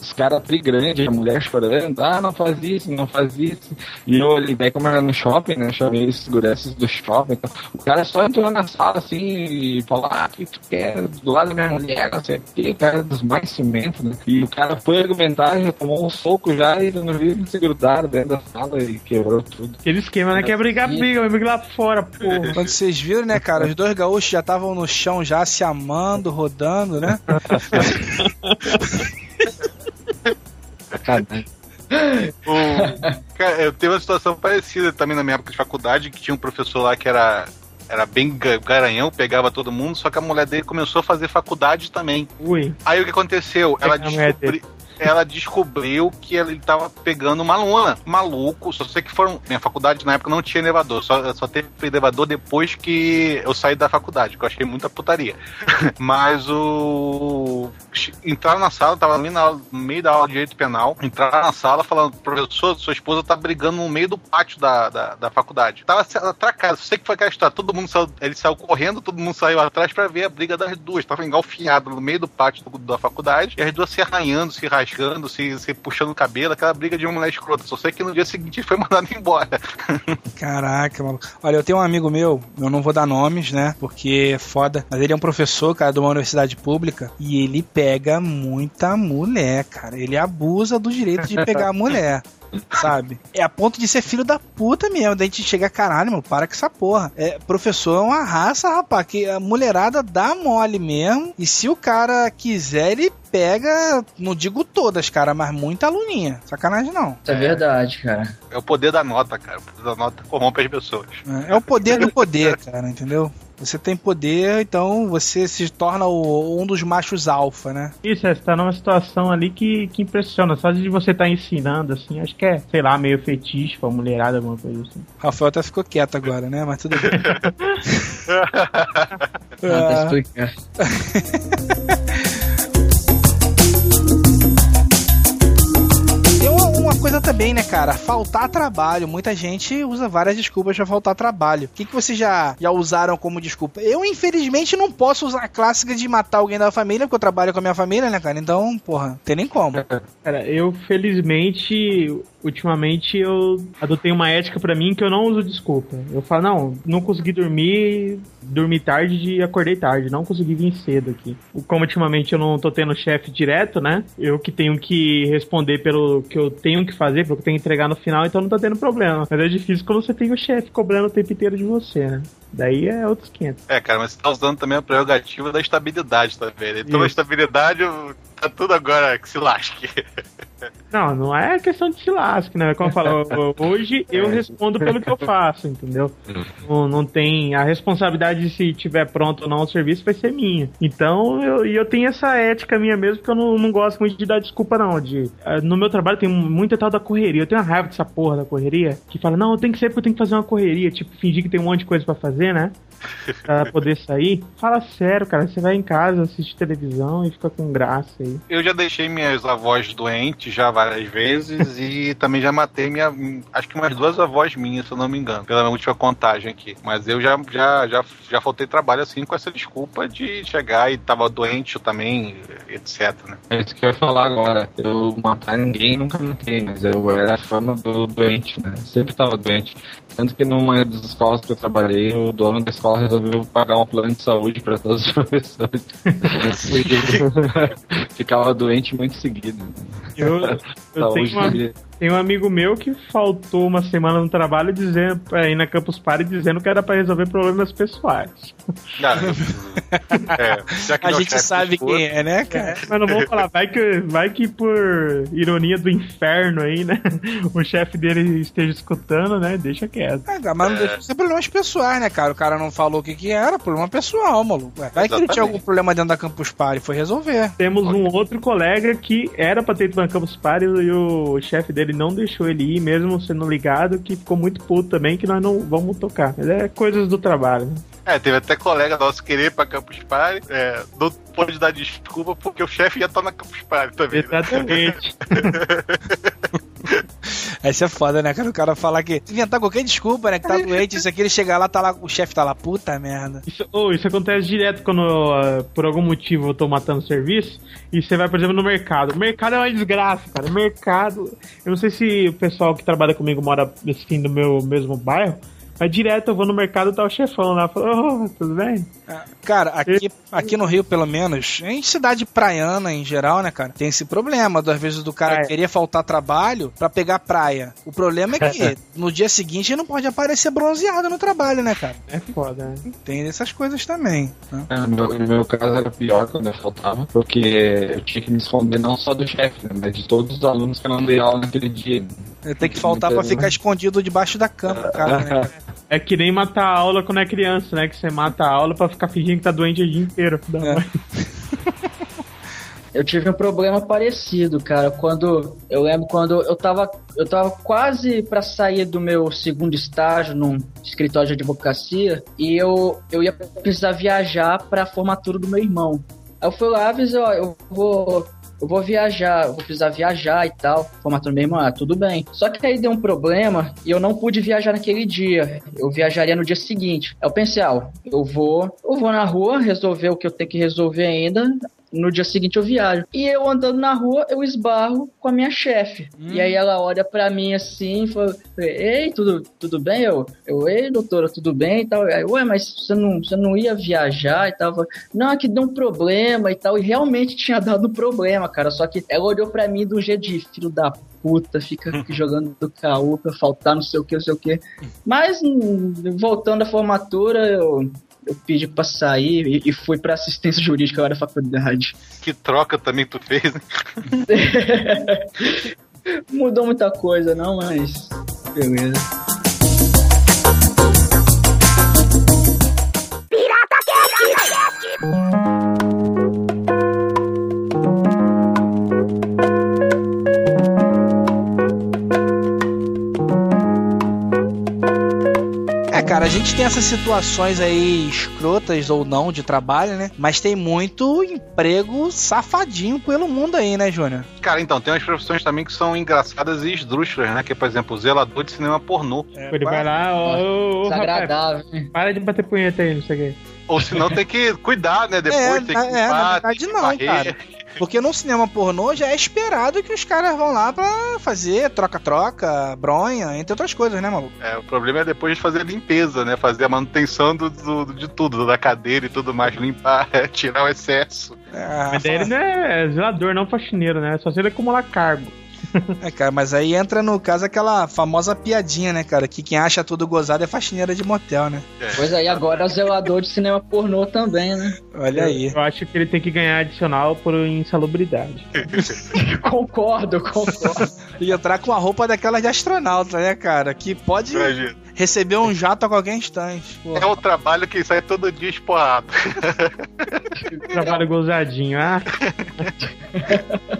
Os caras caras grande, a mulher chorando. Ah, não faz isso, não faz isso. E eu ali, daí como era no shopping, né? Chamei os seguranças do shopping. Então, o cara só entrou na sala assim e falou: Ah, o que tu quer? Do lado da minha mulher, não sei o que. cara dos mais cimentos, né? E o cara foi argumentar, já tomou um soco já e no vídeo se grudaram dentro da sala e quebrou tudo. Aquele esquema, né? Quer brigar, briga, vai brigar lá fora, porra. Quando vocês viram, né, cara, os dois gaúchos já estavam no chão já se amando, rodando, né? O- Cara, eu teve uma situação parecida também na minha época de faculdade, que tinha um professor lá que era, era bem ga- garanhão, pegava todo mundo, só que a mulher dele começou a fazer faculdade também. Ui. Aí o que aconteceu? Ela Pegar a mulher descobri- ela descobriu que ele tava pegando uma aluna. Maluco, só sei que foram. Minha faculdade na época não tinha elevador, só, só teve elevador depois que eu saí da faculdade, que eu achei muita putaria. Mas o. Entraram na sala, tava ali na no meio da aula de direito penal, entraram na sala falando, professor, sua esposa tá brigando no meio do pátio da, da, da faculdade. Tava atracado, sei que foi aquela história, todo mundo saiu, ele saiu correndo, todo mundo saiu atrás pra ver a briga das duas. Tava engalfinhado no meio do pátio do- da faculdade, e as duas se arranhando, se rasgando, se, se puxando o cabelo, aquela briga de uma mulher escrota. Só sei que no dia seguinte foi mandado embora. Caraca, maluco. Olha, eu tenho um amigo meu, eu não vou dar nomes, né? Porque é foda. Mas ele é um professor, cara, de uma universidade pública. E ele pega muita mulher, cara. Ele abusa do direito de pegar a mulher. Sabe? É a ponto de ser filho da puta mesmo. Da gente chegar, caralho, meu, para com essa porra. É, professor é uma raça, rapaz, que a mulherada dá mole mesmo. E se o cara quiser, ele pega, não digo todas, cara, mas muita aluninha. Sacanagem não. Isso é verdade, cara. É o poder da nota, cara. O poder da nota corrompe as pessoas. É o poder do poder, cara, entendeu? Você tem poder, então você se torna o- um dos machos alfa, né? Isso, é, você tá numa situação ali que, que impressiona. Só de você estar ensinando, assim, acho que é, sei lá, meio fetiche pra mulherada, alguma coisa assim. Rafael até ficou quieto agora, né? Mas tudo bem. Ah, tá explicado. coisa também, né, cara? Faltar trabalho. Muita gente usa várias desculpas pra faltar trabalho. O que, que vocês já, já usaram como desculpa? Eu, infelizmente, não posso usar a clássica de matar alguém da família, porque eu trabalho com a minha família, né, cara? Então, porra, tem nem como. Cara, eu felizmente, ultimamente, eu adotei uma ética pra mim que eu não uso desculpa. Eu falo, não, não consegui dormir, dormi tarde e acordei tarde, não consegui vir cedo aqui. Como ultimamente eu não tô tendo chefe direto, né? Eu que tenho que responder pelo que eu tenho que fazer, pelo que eu tenho que entregar no final, então não tá tendo problema. Mas é difícil quando você tem o chefe cobrando o tempo inteiro de você, né? Daí é outros 500. É, cara, mas você tá usando também a prerrogativa da estabilidade também. Né? Então a Isso. estabilidade tá tudo agora que se lasque. Não, não é questão de se lasque, né? Como eu falo, hoje eu respondo pelo que eu faço, entendeu? Não, não tem. A responsabilidade de se tiver pronto ou não o serviço vai ser minha. Então, eu, e eu tenho essa ética minha mesmo, que eu não, não gosto muito de dar desculpa, não. De, eh, no meu trabalho tem muita tal da correria. Eu tenho uma raiva dessa porra da correria, que fala, não, eu tenho que ser porque eu tenho que fazer uma correria. Tipo, fingir que tem um monte de coisa pra fazer, né? Pra poder sair. Fala sério, cara. Você vai em casa, assiste televisão e fica com graça aí. Eu já deixei minhas avós doentes já várias vezes e também já matei minha. Acho que umas duas avós minhas, se eu não me engano, pela última contagem aqui. Mas eu já, já, já, já faltei trabalho assim com essa desculpa de chegar e tava doente eu também, etc. Né? É isso que eu ia falar agora. Eu matar ninguém nunca matei, mas eu era a fama do doente, né? Sempre tava doente. Tanto que numa das escolas que eu trabalhei, o dono da escola resolveu pagar um plano de saúde para todos os professores. Ficava doente muito seguido. Eu, eu tenho, uma, tem um amigo meu que faltou uma semana no trabalho dizendo, pra ir na Campus Party dizendo que era pra resolver problemas pessoais. é, já que A gente sabe quem é, né, cara? Mas não vou falar, vai que, vai que por ironia do inferno aí, né? O chefe dele esteja escutando, né? Deixa quieto. É, mas não deixa de ser problemas pessoais, né, cara? O cara não falou o que que era, problema pessoal, maluco. Vai que ele tinha Exatamente. algum problema dentro da Campus Party, foi resolver. Temos um outro colega que era pra ter ido na Campus Party e o chefe dele não deixou ele ir, mesmo sendo ligado, que ficou muito puto também, que nós não vamos tocar. Mas é coisas do trabalho, né? É, teve até colega nosso querer ir pra Campus Party, é, não pôde dar desculpa porque o chefe ia estar na Campus Party também. né? Essa é foda, né, cara? O cara falar que. Inventar qualquer desculpa, né? Que tá doente, isso aqui, ele chegar lá, tá lá, o chefe tá lá, puta merda. Isso, oh, isso acontece direto quando, ah, por algum motivo, eu tô matando serviço e você vai, por exemplo, no mercado. O mercado é uma desgraça, cara. O mercado. Eu não sei se o pessoal que trabalha comigo mora nesse fim do meu mesmo bairro, mas direto eu vou no mercado e tá o chefão lá. Falo, oh, tudo bem? Cara, aqui, aqui no Rio, pelo menos, em cidade praiana em geral, né, cara, tem esse problema, das vezes do cara É. querer faltar trabalho pra pegar praia. O problema é que no dia seguinte ele não pode aparecer bronzeado no trabalho, né, cara? É foda, né? Tem essas coisas também. né? É, no, meu, no meu caso era pior quando eu faltava, porque eu tinha que me esconder não só do chefe, né, mas de todos os alunos que eu não dei aula naquele dia. Tem que faltar pra ficar escondido debaixo da cama, cara, né? É que nem matar a aula quando é criança, né? Que você mata a aula pra ficar fingindo que tá doente o dia inteiro. É. Eu tive um problema parecido, cara, quando eu lembro quando eu tava eu tava quase pra sair do meu segundo estágio num escritório de advocacia e eu eu ia precisar viajar pra formatura do meu irmão. Aí eu fui lá e avisei, ó, eu vou eu vou viajar, eu vou precisar viajar e tal. Formatura do meu irmão, ah, tudo bem. Só que aí deu um problema e eu não pude viajar naquele dia. Eu viajaria no dia seguinte. Eu pensei, ah, eu vou, eu vou na rua resolver o que eu tenho que resolver ainda. No dia seguinte eu viajo. E eu andando na rua, eu esbarro com a minha chefe. E aí ela olha pra mim assim e fala: Ei, tudo, tudo bem? Eu, eu, ei, doutora, tudo bem e tal. Aí, Ué, mas você não, você não ia viajar e tal? Falei, não, é que deu um problema e tal. E realmente tinha dado um problema, cara. Só que ela olhou pra mim do jeito de filho da puta, fica aqui jogando do caô pra faltar não sei o que, não sei o que. Mas, hum, voltando à formatura, eu. Eu pedi pra sair e- e fui pra assistência jurídica lá da faculdade. Que troca também tu fez, né? Mudou muita coisa, não, mas. Beleza. É, cara, a gente tem essas situações aí escrotas ou não de trabalho, né? Mas tem muito emprego safadinho pelo mundo aí, né, Júnior? Cara, então, tem umas profissões também que são engraçadas e esdrúxulas, né? Que é, por exemplo, o zelador de cinema pornô. Ele vai lá, ó, ô, ô, Desagradável. rapaz, para de bater punheta aí, não sei o quê. Ou senão tem que cuidar, né? Depois é, tem que na- é, na limpar, verdade tem que não, varrer. cara. Porque no cinema pornô já é esperado que os caras vão lá pra fazer troca-troca, bronha, entre outras coisas, né, maluco? É, o problema é depois de fazer a limpeza, né? Fazer a manutenção do, do- de tudo, da cadeira e tudo mais, limpar, tirar o excesso. É, Mas daí ele não é zelador, não faxineiro, né? Só se ele acumular cargo. É, cara, mas aí entra no caso aquela famosa piadinha, né, cara? Que quem acha tudo gozado é faxineira de motel, né? Pois aí, agora é zelador de cinema pornô também, né? Olha aí. Eu acho que ele tem que ganhar adicional por insalubridade. concordo, concordo. E entrar com a roupa daquela de astronauta, né, cara? Que pode Imagina. receber um jato a qualquer instante. Pô. É um trabalho que sai todo dia esporrado. Trabalho gozadinho, ah.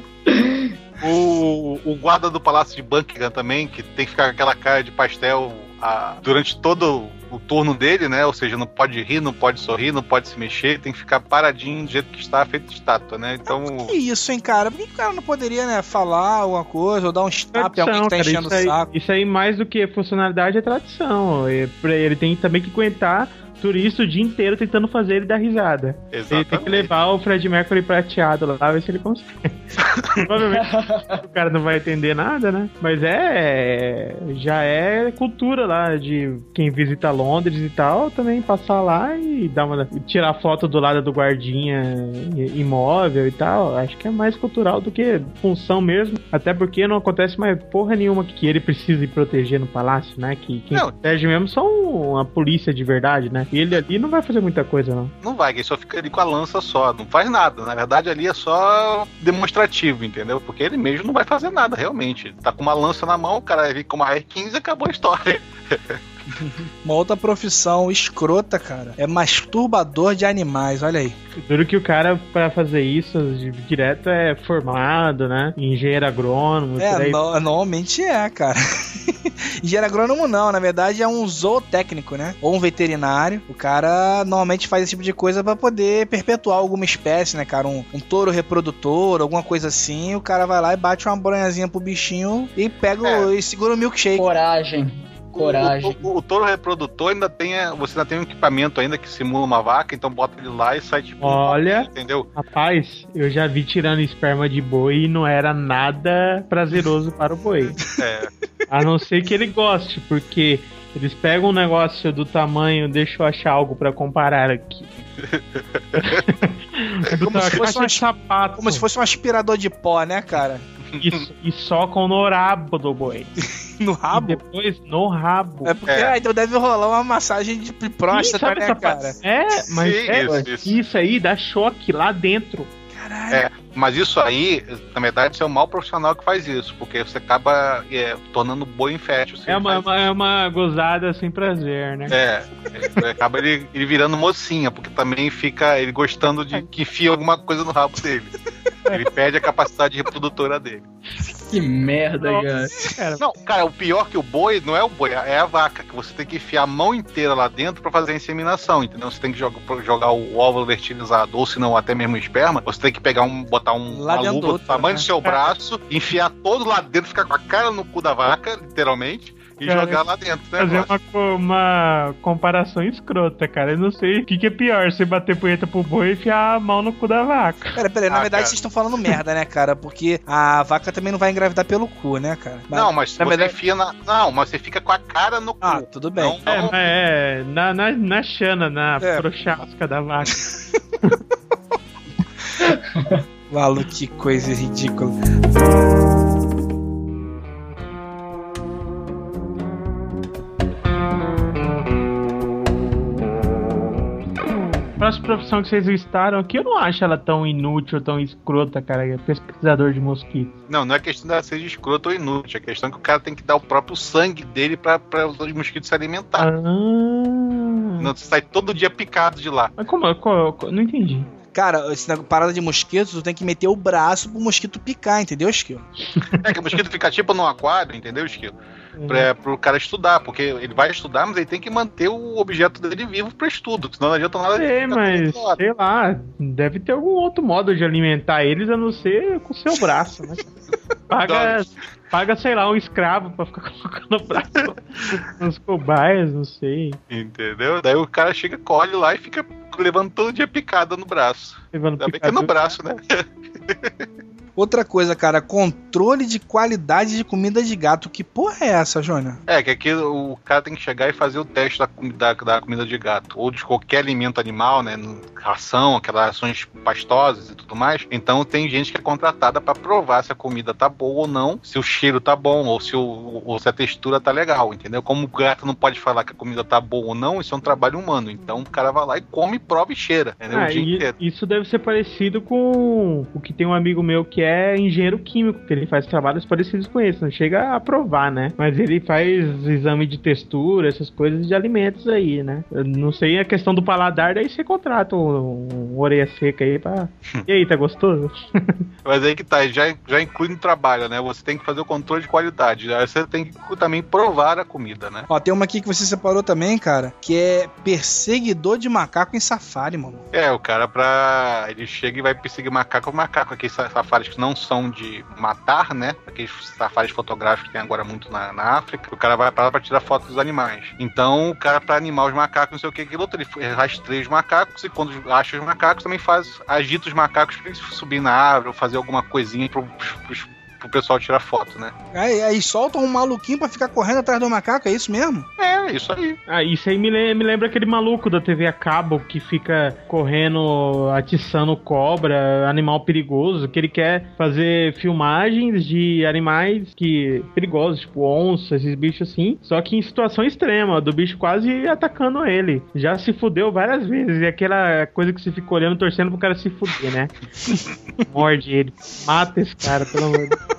O, o guarda do Palácio de Buckingham também, que tem que ficar com aquela cara de pastel ah, durante todo o turno dele, né? Ou seja, não pode rir, não pode sorrir, não pode se mexer, tem que ficar paradinho do jeito que está, feito de estátua, né? Então. Que isso, hein, cara? Por que o cara não poderia, né, falar alguma coisa ou dar um stop em alguém que tá cara, enchendo isso, o aí, saco? isso aí, mais do que funcionalidade, é tradição. E pra- Ele tem também que aguentar turista o dia inteiro tentando fazer ele dar risada. Ele tem que Exatamente. levar o Fred Mercury prateado lá, ver se ele consegue. Provavelmente o cara não vai entender nada, né? Mas é. Já é cultura lá de quem visita Londres e tal, também passar lá e dar uma. tirar foto do lado do guardinha imóvel e tal. Acho que é mais cultural do que função mesmo. Até porque não acontece mais porra nenhuma que ele precise proteger no palácio, né? Que quem Não. protege mesmo são a polícia de verdade, né? E ele ali não vai fazer muita coisa, não. Não vai, ele só fica ali com a lança só, não faz nada. Na verdade, ali é só demonstrativo, entendeu? Porque ele mesmo não vai fazer nada, realmente. Tá com uma lança na mão, o cara vai vir com uma R15 e acabou a história. Uma outra profissão escrota, cara, é masturbador de animais, olha aí. Duro que o cara, pra fazer isso direto, é formado, né? Engenheiro agrônomo, É, aí. no- normalmente é, cara. Engenheiro agrônomo não, na verdade é um zootécnico, né? Ou um veterinário. O cara normalmente faz esse tipo de coisa pra poder perpetuar alguma espécie, né, cara? Um, um touro reprodutor, alguma coisa assim. O cara vai lá e bate uma bronhazinha pro bichinho e pega o, e segura o milkshake. Coragem. Coragem. O, o- o touro reprodutor ainda tem. é, Você ainda tem um equipamento ainda que simula uma vaca, então bota ele lá e sai tipo. Olha. Entendeu? Rapaz, eu já vi tirando esperma de boi e não era nada prazeroso para o boi. É. A não ser que ele goste, porque eles pegam um negócio do tamanho, deixa eu achar algo pra comparar aqui. É Como se fosse uma- sapato. Como se fosse um aspirador de pó, né, cara? Isso, e socam no rabo do boi. No rabo? E depois no rabo. É porque ah, então deve rolar uma massagem de próstata, sabe né, essa cara? É, mas Sim, é, isso, isso, isso. aí dá choque lá dentro. É, mas isso aí, na verdade, isso é um mau profissional que faz isso, porque você acaba é, tornando o boi infértil. Você É uma, uma- é uma gozada sem prazer, né? É, é, acaba ele, ele virando mocinha, porque também fica ele gostando de que enfia alguma coisa no rabo dele. Ele perde a capacidade reprodutora dele. Que merda, cara. Não, cara, o pior que o boi não é o boi, é a vaca, que você tem que enfiar a mão inteira lá dentro pra fazer a inseminação, entendeu? Você tem que jogar, jogar o óvulo fertilizado, ou se não, até mesmo o esperma, você tem que pegar um, botar um, Lá uma luva do do outro, tamanho né? do seu braço, enfiar todo lá dentro, ficar com a cara no cu da vaca, literalmente, e Cara, jogar lá dentro, né? Fazer uma, uma comparação escrota, cara. Eu não sei o que, que é pior, você bater punheta pro boi e enfiar a mão no cu da vaca. Pera, pera, na Ah, verdade cara. vocês estão falando merda, né, cara? Porque a vaca também não vai engravidar pelo cu, né, cara? Não, mas na você verdade- enfia na. Não, mas você fica com a cara no cu. Ah, tudo bem. Não, É, não- mas é na, na, na chana, na É. prochasca da vaca. Malu, que coisa ridícula. Próxima profissão que vocês listaram aqui, eu não acho ela tão inútil, tão escrota, cara. É pesquisador de mosquitos. Não, não é questão de ser escroto ou inútil. É questão que o cara tem que dar o próprio sangue dele pra, pra os mosquitos se alimentar. Ah. Não, você sai todo dia picado de lá. Mas como? co- co- não entendi. Cara, negócio- parada de mosquito, tu tem que meter o braço pro mosquito picar, entendeu, Esquilo? É que o mosquito fica tipo num aquário, entendeu, Esquilo? Uhum. Pra, pro cara estudar, porque ele vai estudar, mas ele tem que manter o objeto dele vivo pra estudo, senão não adianta nada. ficar mas sei lá, deve ter algum outro modo de alimentar eles a não ser com o seu braço, né? Paga, paga, sei lá, um escravo pra ficar colocando o braço nos cobaias, não sei. Entendeu? Daí o cara chega, colhe lá e fica levando todo dia picada no braço. Levando Ainda bem que é no braço, né? Outra coisa, cara, controle de qualidade de comida de gato. Que porra é essa, Jônia? É, que aqui o cara tem que chegar e fazer o teste da, da, da comida de gato, ou de qualquer alimento animal, né? Ração, aquelas rações pastosas e tudo mais. Então tem gente que é contratada pra provar se a comida tá boa ou não, se o cheiro tá bom, ou se, o, ou se a textura tá legal, entendeu? Como o gato não pode falar que a comida tá boa ou não, isso é um trabalho humano. Então o cara vai lá e come, prova e cheira, entendeu? Ah, o dia e inteiro. isso deve ser parecido com o que tem um amigo meu que é engenheiro químico, que ele faz trabalhos parecidos com esse, não chega a provar, né? Mas ele faz exame de textura, essas coisas de alimentos aí, né? Eu não sei a questão do paladar, daí você contrata um, um orelha seca aí pra. E aí, tá gostoso? Mas aí que tá, já, já inclui no trabalho, né? Você tem que fazer o controle de qualidade. Aí você tem que também provar a comida, né? Ó, tem uma aqui que você separou também, cara, que é perseguidor de macaco em safari, mano. É, o cara pra. Ele chega e vai perseguir macaco macaco. Aqueles sa- que não são de matar, né? Aqueles safaris fotográficos que tem agora muito na, na África. O cara vai pra lá pra tirar foto dos animais. Então, o cara, pra animar os macacos, não sei o que, aquilo outro, ele rastreia os macacos e quando acha os macacos, também faz. agita os macacos pra eles subir na árvore ou fazer alguma coisinha pro, pros- pro pessoal tirar foto, né? Aí, aí soltam um maluquinho pra ficar correndo atrás do macaco, é isso mesmo? É, isso aí. Ah, isso aí me, lem- me lembra aquele maluco da TV a cabo que fica correndo, atiçando cobra, animal perigoso, que ele quer fazer filmagens de animais que perigosos, tipo onça, esses bichos assim, só que em situação extrema, do bicho quase atacando ele. Já se fudeu várias vezes, e aquela coisa que você fica olhando, torcendo pro cara se fuder, né? Morde ele, mata esse cara, pelo amor de Deus.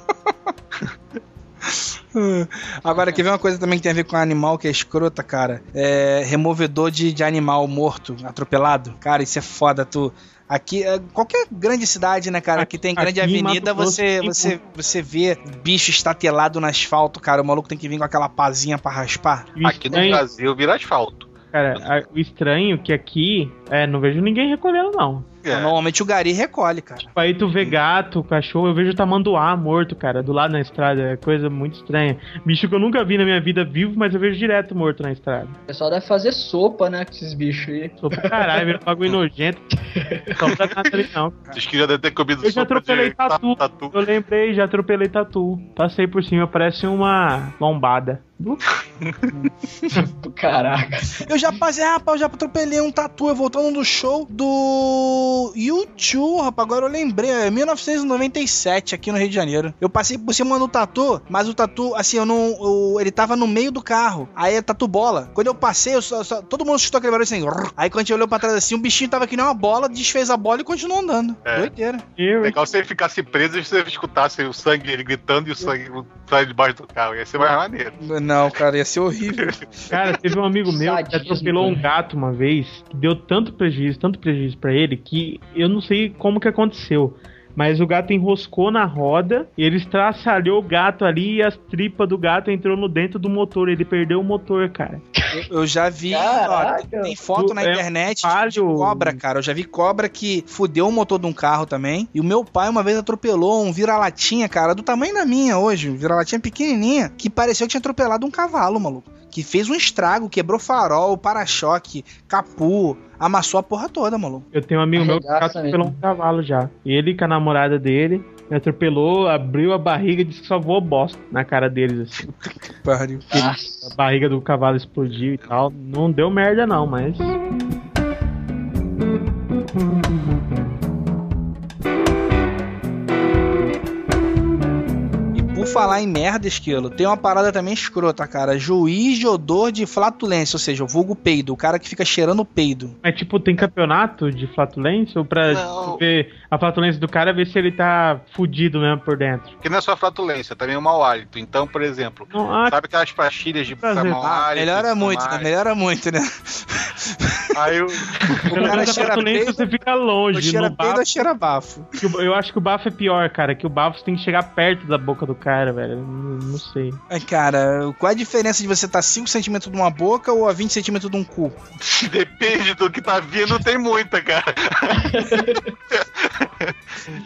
Agora, quer ver uma coisa também que tem a ver com animal que é escrota, cara? É removedor de, de animal morto, atropelado. Cara, isso é foda, tu. Aqui, é, qualquer grande cidade, né, cara, que tem grande aqui avenida, você, você, você vê bicho estatelado no asfalto, cara. O maluco tem que vir com aquela pazinha pra raspar. Aqui no Brasil vira asfalto. Cara, o estranho é que aqui, é, não vejo ninguém recolhendo, não. É. Normalmente o gari recolhe, cara. Tipo, aí tu vê gato, cachorro, eu vejo tamanduá morto, cara, do lado na estrada. É coisa muito estranha. Bicho que eu nunca vi na minha vida vivo, mas eu vejo direto morto na estrada. O pessoal deve fazer sopa, né, com esses bichos aí. Sou pra caralho, vira um bagulho nojento. Só pra nada ali, não. Vocês que já devem ter comido Eu já sopa atropelei de tatu. tatu. Eu lembrei, já atropelei tatu. Passei por cima, parece uma lombada. Caraca. Eu já passei, rapaz, eu já atropelei um tatu, eu voltando do show do YouTube, rapaz, agora eu lembrei, é 1997 aqui no Rio de Janeiro. Eu passei por cima do tatu, mas o tatu, assim, eu não, eu- ele tava no meio do carro, aí é tatu bola. Quando eu passei, eu só- só- todo mundo chutou aquele barulho assim, "Rrr". aí quando a gente olhou pra trás assim, um bichinho tava que nem uma bola, desfez a bola e continuou andando. É. Doideira. Legal se ele ficasse preso e você escutasse o sangue ele gritando e o sangue saindo debaixo do carro. Ia ser mais maneiro. Não, cara, ia ser horrível. Cara, teve um amigo meu que atropelou um gato uma vez, que deu tanto prejuízo, tanto prejuízo pra ele, que eu não sei como que aconteceu. Mas o gato enroscou na roda, e ele estraçalhou o gato ali e as tripas do gato entrou no dentro do motor. Ele perdeu o motor, cara. Eu, eu já vi, ó, Caraca. tem foto na É um internet de falho. cobra, cara. Eu já vi cobra que fudeu o motor de um carro também. E o meu pai uma vez atropelou um vira-latinha, cara, do tamanho da minha hoje, um vira-latinha pequenininha, que pareceu que tinha atropelado um cavalo, maluco. Que fez um estrago, quebrou farol, para-choque, capu, amassou a porra toda, maluco. Eu tenho um amigo meu que Arregaça atropelou um cavalo já. Ele com a namorada dele me atropelou, abriu a barriga e disse que só voou bosta na cara deles, assim. Pariu. A barriga do cavalo explodiu e tal. Não deu merda, não, mas. Falar em merda, esquilo, tem uma parada também escrota, cara. Juiz de odor de flatulência, ou seja, o vulgo peido, o cara que fica cheirando peido. Mas, tipo, tem campeonato de flatulência? Ou pra Não. tipo, ver a flatulência do cara, ver se ele tá fudido mesmo por dentro? Porque não é só flatulência, também é o mau hálito. Então, por exemplo, Não, ah, sabe aquelas pastilhas de mau Ah, hálito? melhora muito, né? Melhora muito, né? Aí eu, pelo cara cheira flatulência peido, você fica longe. cheira No peido bafo, ou cheira bafo. o- eu acho que o bafo é pior, cara. Que o bafo você tem que chegar perto da boca do cara, velho. Eu Não, não sei. Ai, cara, qual a diferença de você estar 5 centímetros de uma boca ou a 20 centímetros de um cu? depende do que tá vindo, tem muita, cara.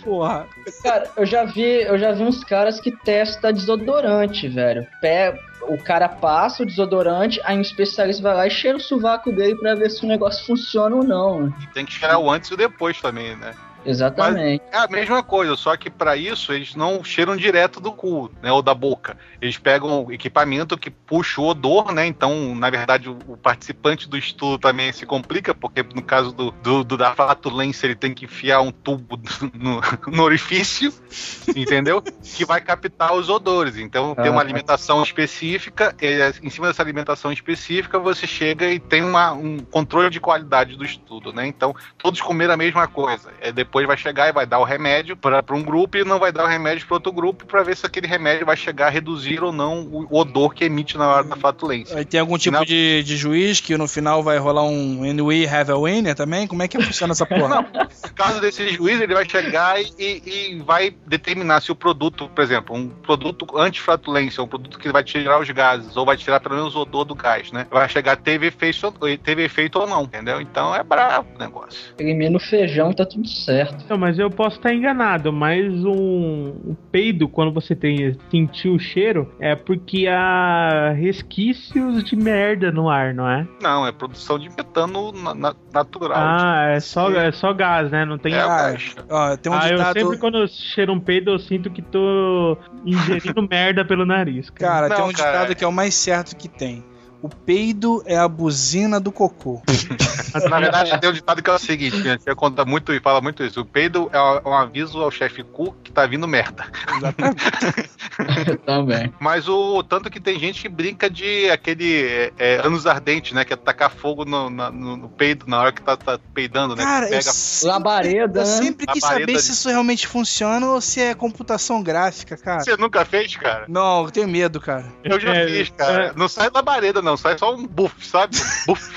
Porra. Cara, eu já vi, eu já vi uns caras que testam desodorante, velho. Pé, o cara passa o desodorante, aí um especialista vai lá e cheira o sovaco dele pra ver se o negócio funciona ou não. Tem que cheirar o antes e o depois também, né? Exatamente. É a mesma coisa, só que pra isso eles não cheiram direto do cu, né, ou da boca. Eles pegam equipamento que puxa o odor, né? Então, na verdade, o, o participante do estudo também se complica, porque no caso do, do- do- da flatulência ele tem que enfiar um tubo no, no orifício, entendeu? Que vai captar os odores. Então, tem uma Ah. alimentação específica, e em cima dessa alimentação específica você chega e tem uma- um controle de qualidade do estudo, né? Então, todos comeram a mesma coisa. É, depois vai chegar e vai dar o remédio para um grupo e não vai dar o remédio para outro grupo para ver se aquele remédio vai chegar a reduzir ou não o odor que emite na hora da flatulência. Aí tem algum tipo Não. de, de juiz que no final vai rolar um And we have a winner também? Como é que funciona essa porra? No caso desse juiz, ele vai chegar e, e- vai determinar se o produto, por exemplo, um produto anti-flatulência, um produto que vai tirar os gases, ou vai tirar pelo menos o odor do gás, né? Vai chegar, teve efeito, ou- teve efeito ou não, entendeu? Então é brabo o negócio. Elimina o feijão e tá tudo certo. Não, mas eu posso estar enganado, mas um, um peido, quando você tem sentir o cheiro, é porque há resquícios de merda no ar, não é? Não, é produção de metano na- na- natural. Ah, é só, é só gás, né? Não tem. É, Ah, mas- ó, tem um ah, eu ditado. sempre quando eu cheiro um peido, eu sinto que tô ingerindo merda pelo nariz. Cara. Cara, Não, tem um cara, ditado é- que é o mais certo que tem. O peido é a buzina do cocô. Na verdade, tem um ditado que é o seguinte, né? Você conta muito e fala muito isso. O peido é um aviso ao chefe cu que tá vindo merda. Também. Mas o tanto que tem gente que brinca de aquele é, é, anos ardentes, né? Que é tacar fogo no, na- no- no peido na hora que tá, tá peidando, né? Cara, Que eu pega sempre, Labareda, eu né? sempre quis Labareda saber de- se isso realmente funciona ou se é computação gráfica, cara. Você nunca fez, cara? Não, eu tenho medo, cara. Eu já É, fiz, cara. é. Não sai labareda, não. Sai só um buff, sabe? Buff.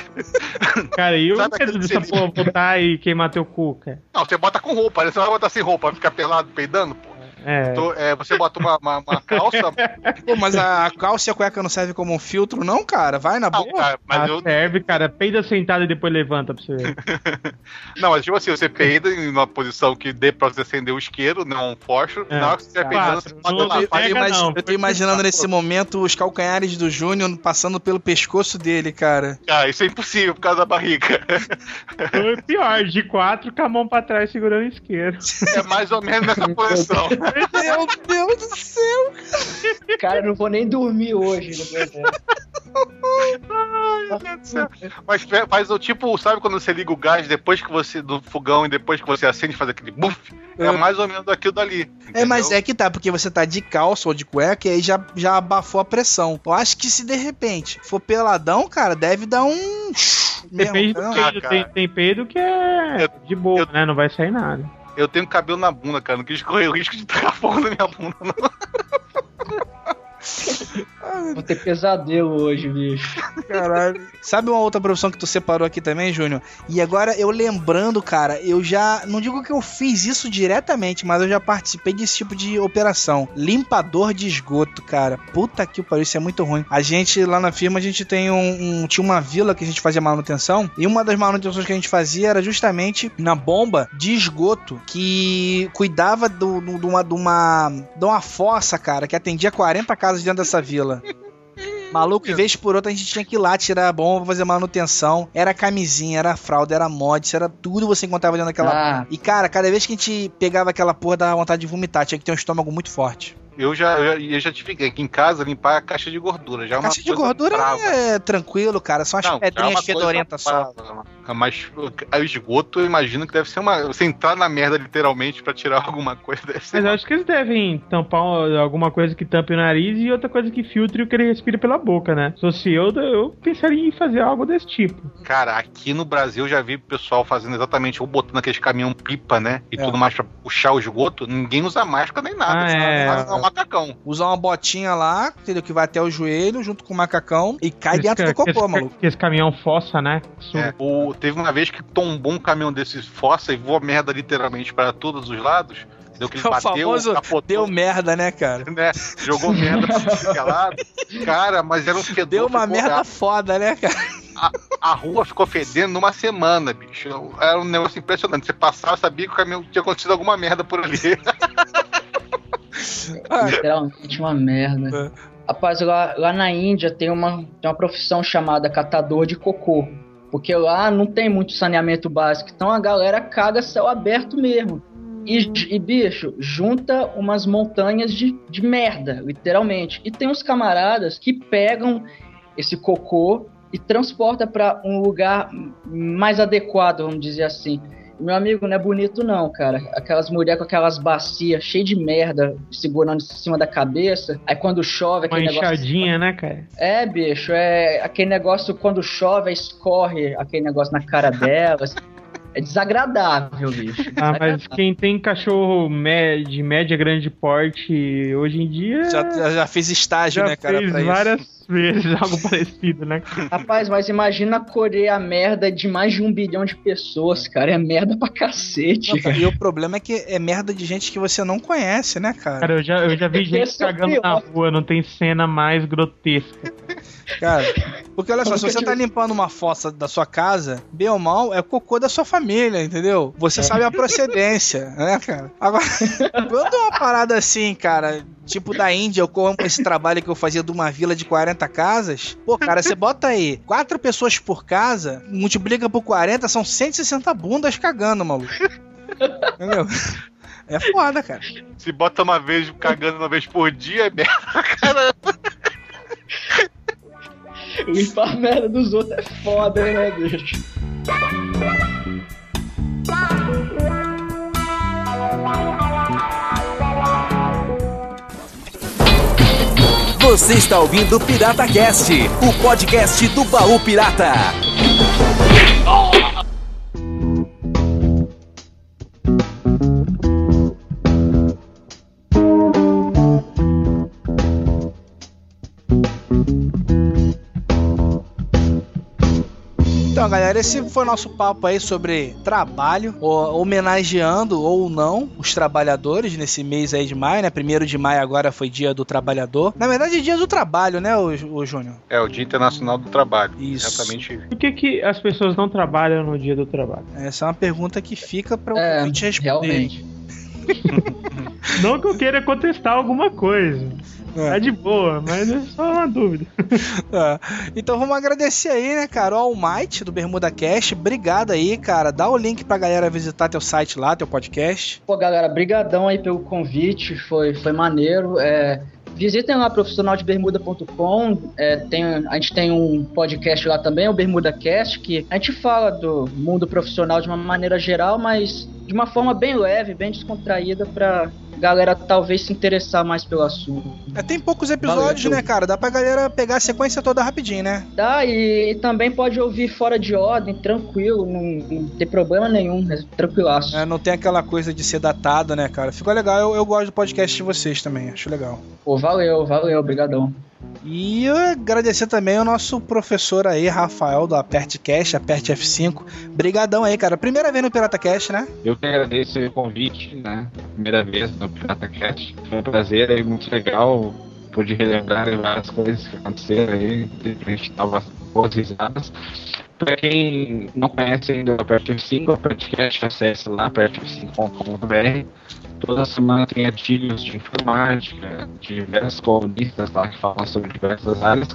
Cara, e o medo dessa porra botar e queimar teu cu, cara? Não, você bota com roupa, né? Você não vai botar sem roupa, vai ficar pelado, peidando, pô. É. Então, é, você bota uma, uma, uma calça. Pô, mas a calça e a cueca não serve como um filtro, não, cara? Vai na boa. mas Ah, eu. serve, cara. Peida sentado e depois levanta pra você ver. Não, mas tipo assim, você peida em uma posição que dê pra você acender o isqueiro, não um fósforo. É. Na hora que você estiver peidando, você bota lá. Eu tô, tô imaginando pensar, nesse pô. momento os calcanhares do Júnior passando pelo pescoço dele, cara. Ah, isso é impossível por causa da barriga. Foi pior, de quatro com a mão pra trás segurando o isqueiro. É mais ou menos nessa posição. Meu Deus do céu! Cara, eu não vou nem dormir hoje. Ai, meu Deus do céu. Mas faz o tipo, sabe quando você liga o gás depois que você. do fogão e depois que você acende faz aquele buff? É, É. mais ou menos aquilo dali. É, mas entendeu? é que tá, porque você tá de calça ou de cueca e aí já, já abafou a pressão. Eu acho que se de repente for peladão, cara, deve dar um. Depende mesmo, do? Ah, peido. cara. Tem, tem peido que é de boa, eu- né? Não vai sair nada. Eu tenho cabelo na bunda, cara. Não quis correr o risco de tacar fogo na minha bunda, não. Vou ter pesadelo hoje, bicho. Caralho. Sabe uma outra profissão que tu separou aqui também, Júnior? E agora eu lembrando, cara, eu já. Não digo que eu fiz isso diretamente, mas eu já participei desse tipo de operação. Limpador de esgoto, cara. Puta que pariu, isso é muito ruim. A gente, lá na firma, a gente tem um, um- Tinha uma vila que a gente fazia manutenção. E uma das manutenções que a gente fazia era justamente na bomba de esgoto que cuidava de uma, de uma, de uma fossa, cara, que atendia 40 casas dentro dessa vila. Maluco, de vez por outra a gente tinha que ir lá tirar a bomba, fazer manutenção. Era camisinha, era fralda, era mod, era tudo você encontrava dentro daquela. Ah, E cara, cada vez que a gente pegava aquela porra, dava vontade de vomitar. Tinha que ter um estômago muito forte. Eu já, eu, já- eu já tive aqui em casa limpar a caixa de gordura. Já é uma Caixa de coisa gordura brava. é tranquilo, cara. São as Não, é pedrinhas fedorentas só. Mas o esgoto, eu imagino que deve ser uma. Você entrar na merda literalmente pra tirar alguma coisa, deve ser. Mas eu acho que eles devem tampar alguma coisa que tampe o nariz e outra coisa que filtre o que ele respira pela boca, né? Se fosse eu, eu pensaria em fazer algo desse tipo. Cara, aqui no Brasil eu já vi o pessoal fazendo exatamente, ou botando aqueles caminhão pipa, né? E É. tudo mais pra puxar o esgoto. Ninguém usa máscara nem nada. Ah, é. um macacão. Usa uma botinha lá, entendeu? Que vai até o joelho, junto com o macacão, e cai Esse dentro do cocô, esse, maluco. Esse caminhão fossa, né? É, o- teve uma vez que tombou um caminhão desses fossa e voa merda literalmente para todos os lados. Deu que ele É o bateu, famoso capotou, Deu merda, né, cara? né? Jogou merda pra que lado. Cara, mas era um fedor. Deu uma merda A, foda, né, cara? a rua ficou fedendo numa semana, bicho. Era um negócio impressionante. Você passava, sabia que o caminhão tinha acontecido alguma merda por ali. literalmente uma merda. É. Rapaz, lá, lá na Índia tem uma, tem uma profissão chamada catador de cocô. Porque lá não tem muito saneamento básico, então a galera caga céu aberto mesmo. E, e, bicho, junta umas montanhas de, de merda, literalmente. E tem uns camaradas que pegam esse cocô e transporta para um lugar mais adequado, vamos dizer assim. Meu amigo, não é bonito não, cara. Aquelas mulheres com aquelas bacias cheias de merda segurando em cima da cabeça. Aí quando chove, Uma aquele negócio... enxadinha, né, cara? É, bicho, é aquele negócio quando chove, aí escorre aquele negócio na cara delas. É desagradável, bicho. Ah, mas quem tem cachorro de média grande porte hoje em dia. Já, já, fiz estágio, já né, cara, fez pra isso. algo parecido, né? Rapaz, mas imagina colher a merda de mais de um bilhão de pessoas, cara. É merda pra cacete. Não, cara, e o problema é que é merda de gente que você não conhece, né, cara? Cara, eu já, eu já vi gente Esse é o cagando na pior. rua, não tem cena mais grotesca. Cara, porque olha só, se você tá tive- limpando uma fossa da sua casa, bem ou mal, é cocô da sua família, entendeu? Você sabe a procedência, né, cara? Agora, quando é uma parada assim, cara, tipo da Índia, como esse trabalho que eu fazia de uma vila de 40 casas, pô, cara, você bota aí quatro pessoas por casa, multiplica por 40, são 160 bundas cagando, maluco. Entendeu? É foda, cara. Se bota uma vez cagando uma vez por dia, é merda. Caramba. Limpar a merda dos outros é foda, né, bicho? Você está ouvindo Pirata Cast, o podcast do baú pirata. Então, galera, esse foi o nosso papo aí sobre trabalho, homenageando ou não os trabalhadores nesse mês aí de maio, né? Primeiro de maio agora foi dia do trabalhador. Na verdade, é dia do trabalho, né, o, o Júnior? É o Dia Internacional do Trabalho. Isso. Exatamente. Por que, que as pessoas não trabalham no dia do trabalho? Essa é uma pergunta que fica pra É, o te responder. realmente. Não que eu queira contestar alguma coisa. É. Tá de boa, mas é só uma dúvida. É. Então vamos agradecer aí, né, cara, ao Almighty do Bermuda Cast. Obrigado aí, cara. Dá o link pra galera visitar teu site lá, teu podcast. Pô, galera, brigadão aí pelo convite, foi, foi maneiro. É, visitem lá profissionaldebermuda.com, é, tem, a gente tem um podcast lá também, o Bermuda Cast, que a gente fala do mundo profissional de uma maneira geral, mas de uma forma bem leve, bem descontraída, pra galera talvez se interessar mais pelo assunto. É, tem poucos episódios, Valeu. né, cara? Dá pra galera pegar a sequência toda rapidinho, né? Dá, e, e também pode ouvir fora de ordem, tranquilo, não, não tem problema nenhum, é tranquilaço. É, não tem aquela coisa de ser datado, né, cara? Ficou legal. Eu, eu gosto do podcast de vocês também, acho legal. Pô, valeu, valeu, brigadão. E agradecer também ao nosso professor aí, Rafael, do Aperte Cash, Aperte F5. Brigadão aí, cara. Primeira vez no Pirata Cash, né? Eu que agradeço o convite, né? Primeira vez no Pirata Cat. Foi um prazer aí, muito legal. Pude relembrar várias coisas que aconteceram aí. A gente tava boas risadas. Pra quem não conhece ainda o Aperte F5, o Aperte Cat, acesse lá, apertef5.com.br. Toda semana tem artigos de informática, de diversos colunistas lá que falam sobre diversas áreas.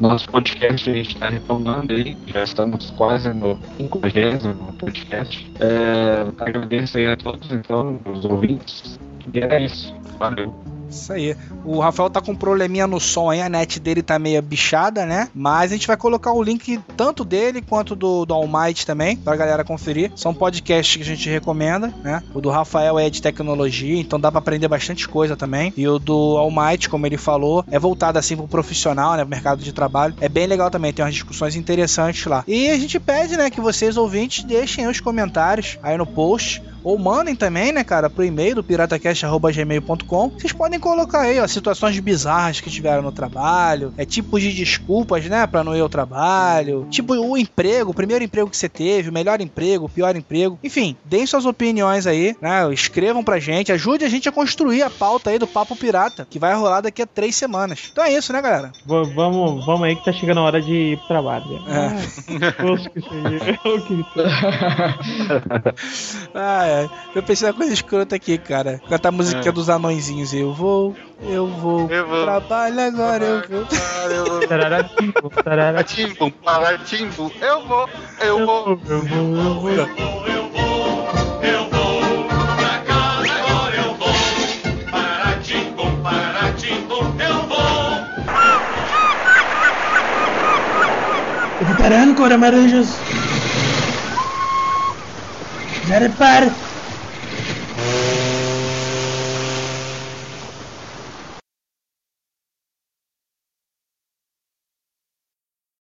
Nosso podcast a gente está retomando aí, já estamos quase no 50 no podcast. É, agradeço aí a todos, então, os ouvintes. E é isso. Valeu. Isso aí. O Rafael tá com um probleminha no som aí, a net dele tá meio bichada, né? Mas a gente vai colocar o link tanto dele quanto do, do Almighty também, pra galera conferir. São podcasts que a gente recomenda, né? O do Rafael é de tecnologia, então dá pra aprender bastante coisa também. E o do Almighty, como ele falou, é voltado assim pro profissional, né? Pro mercado de trabalho. É bem legal também, tem umas discussões interessantes lá. E a gente pede, né, que vocês ouvintes deixem aí os comentários aí no post. Ou mandem também, né, cara, pro e-mail do piratacast.gmail.com. Vocês podem colocar aí, ó, situações bizarras que tiveram no trabalho, é tipos de desculpas, né, pra não ir ao trabalho, tipo o emprego, o primeiro emprego que você teve, o melhor emprego, o pior emprego. Enfim, deem suas opiniões aí, né, escrevam pra gente, ajude a gente a construir a pauta aí do Papo Pirata, que vai rolar daqui a três semanas. Então é isso, né, galera? V- vamos, vamos aí que tá chegando a hora de ir pro trabalho. É. Ah, poxa, que seja. O que Ah, é. Ai. Eu pensei na coisa escrota aqui, cara. Cantar a musiquinha É. dos anõezinhos. Eu vou, eu vou. Eu vou. Trabalho agora, eu vou. Tararatimbo, tararatimbo. Eu vou, eu vou. Eu vou, eu vou. Eu vou parando, Cora Maranjas. Já repare.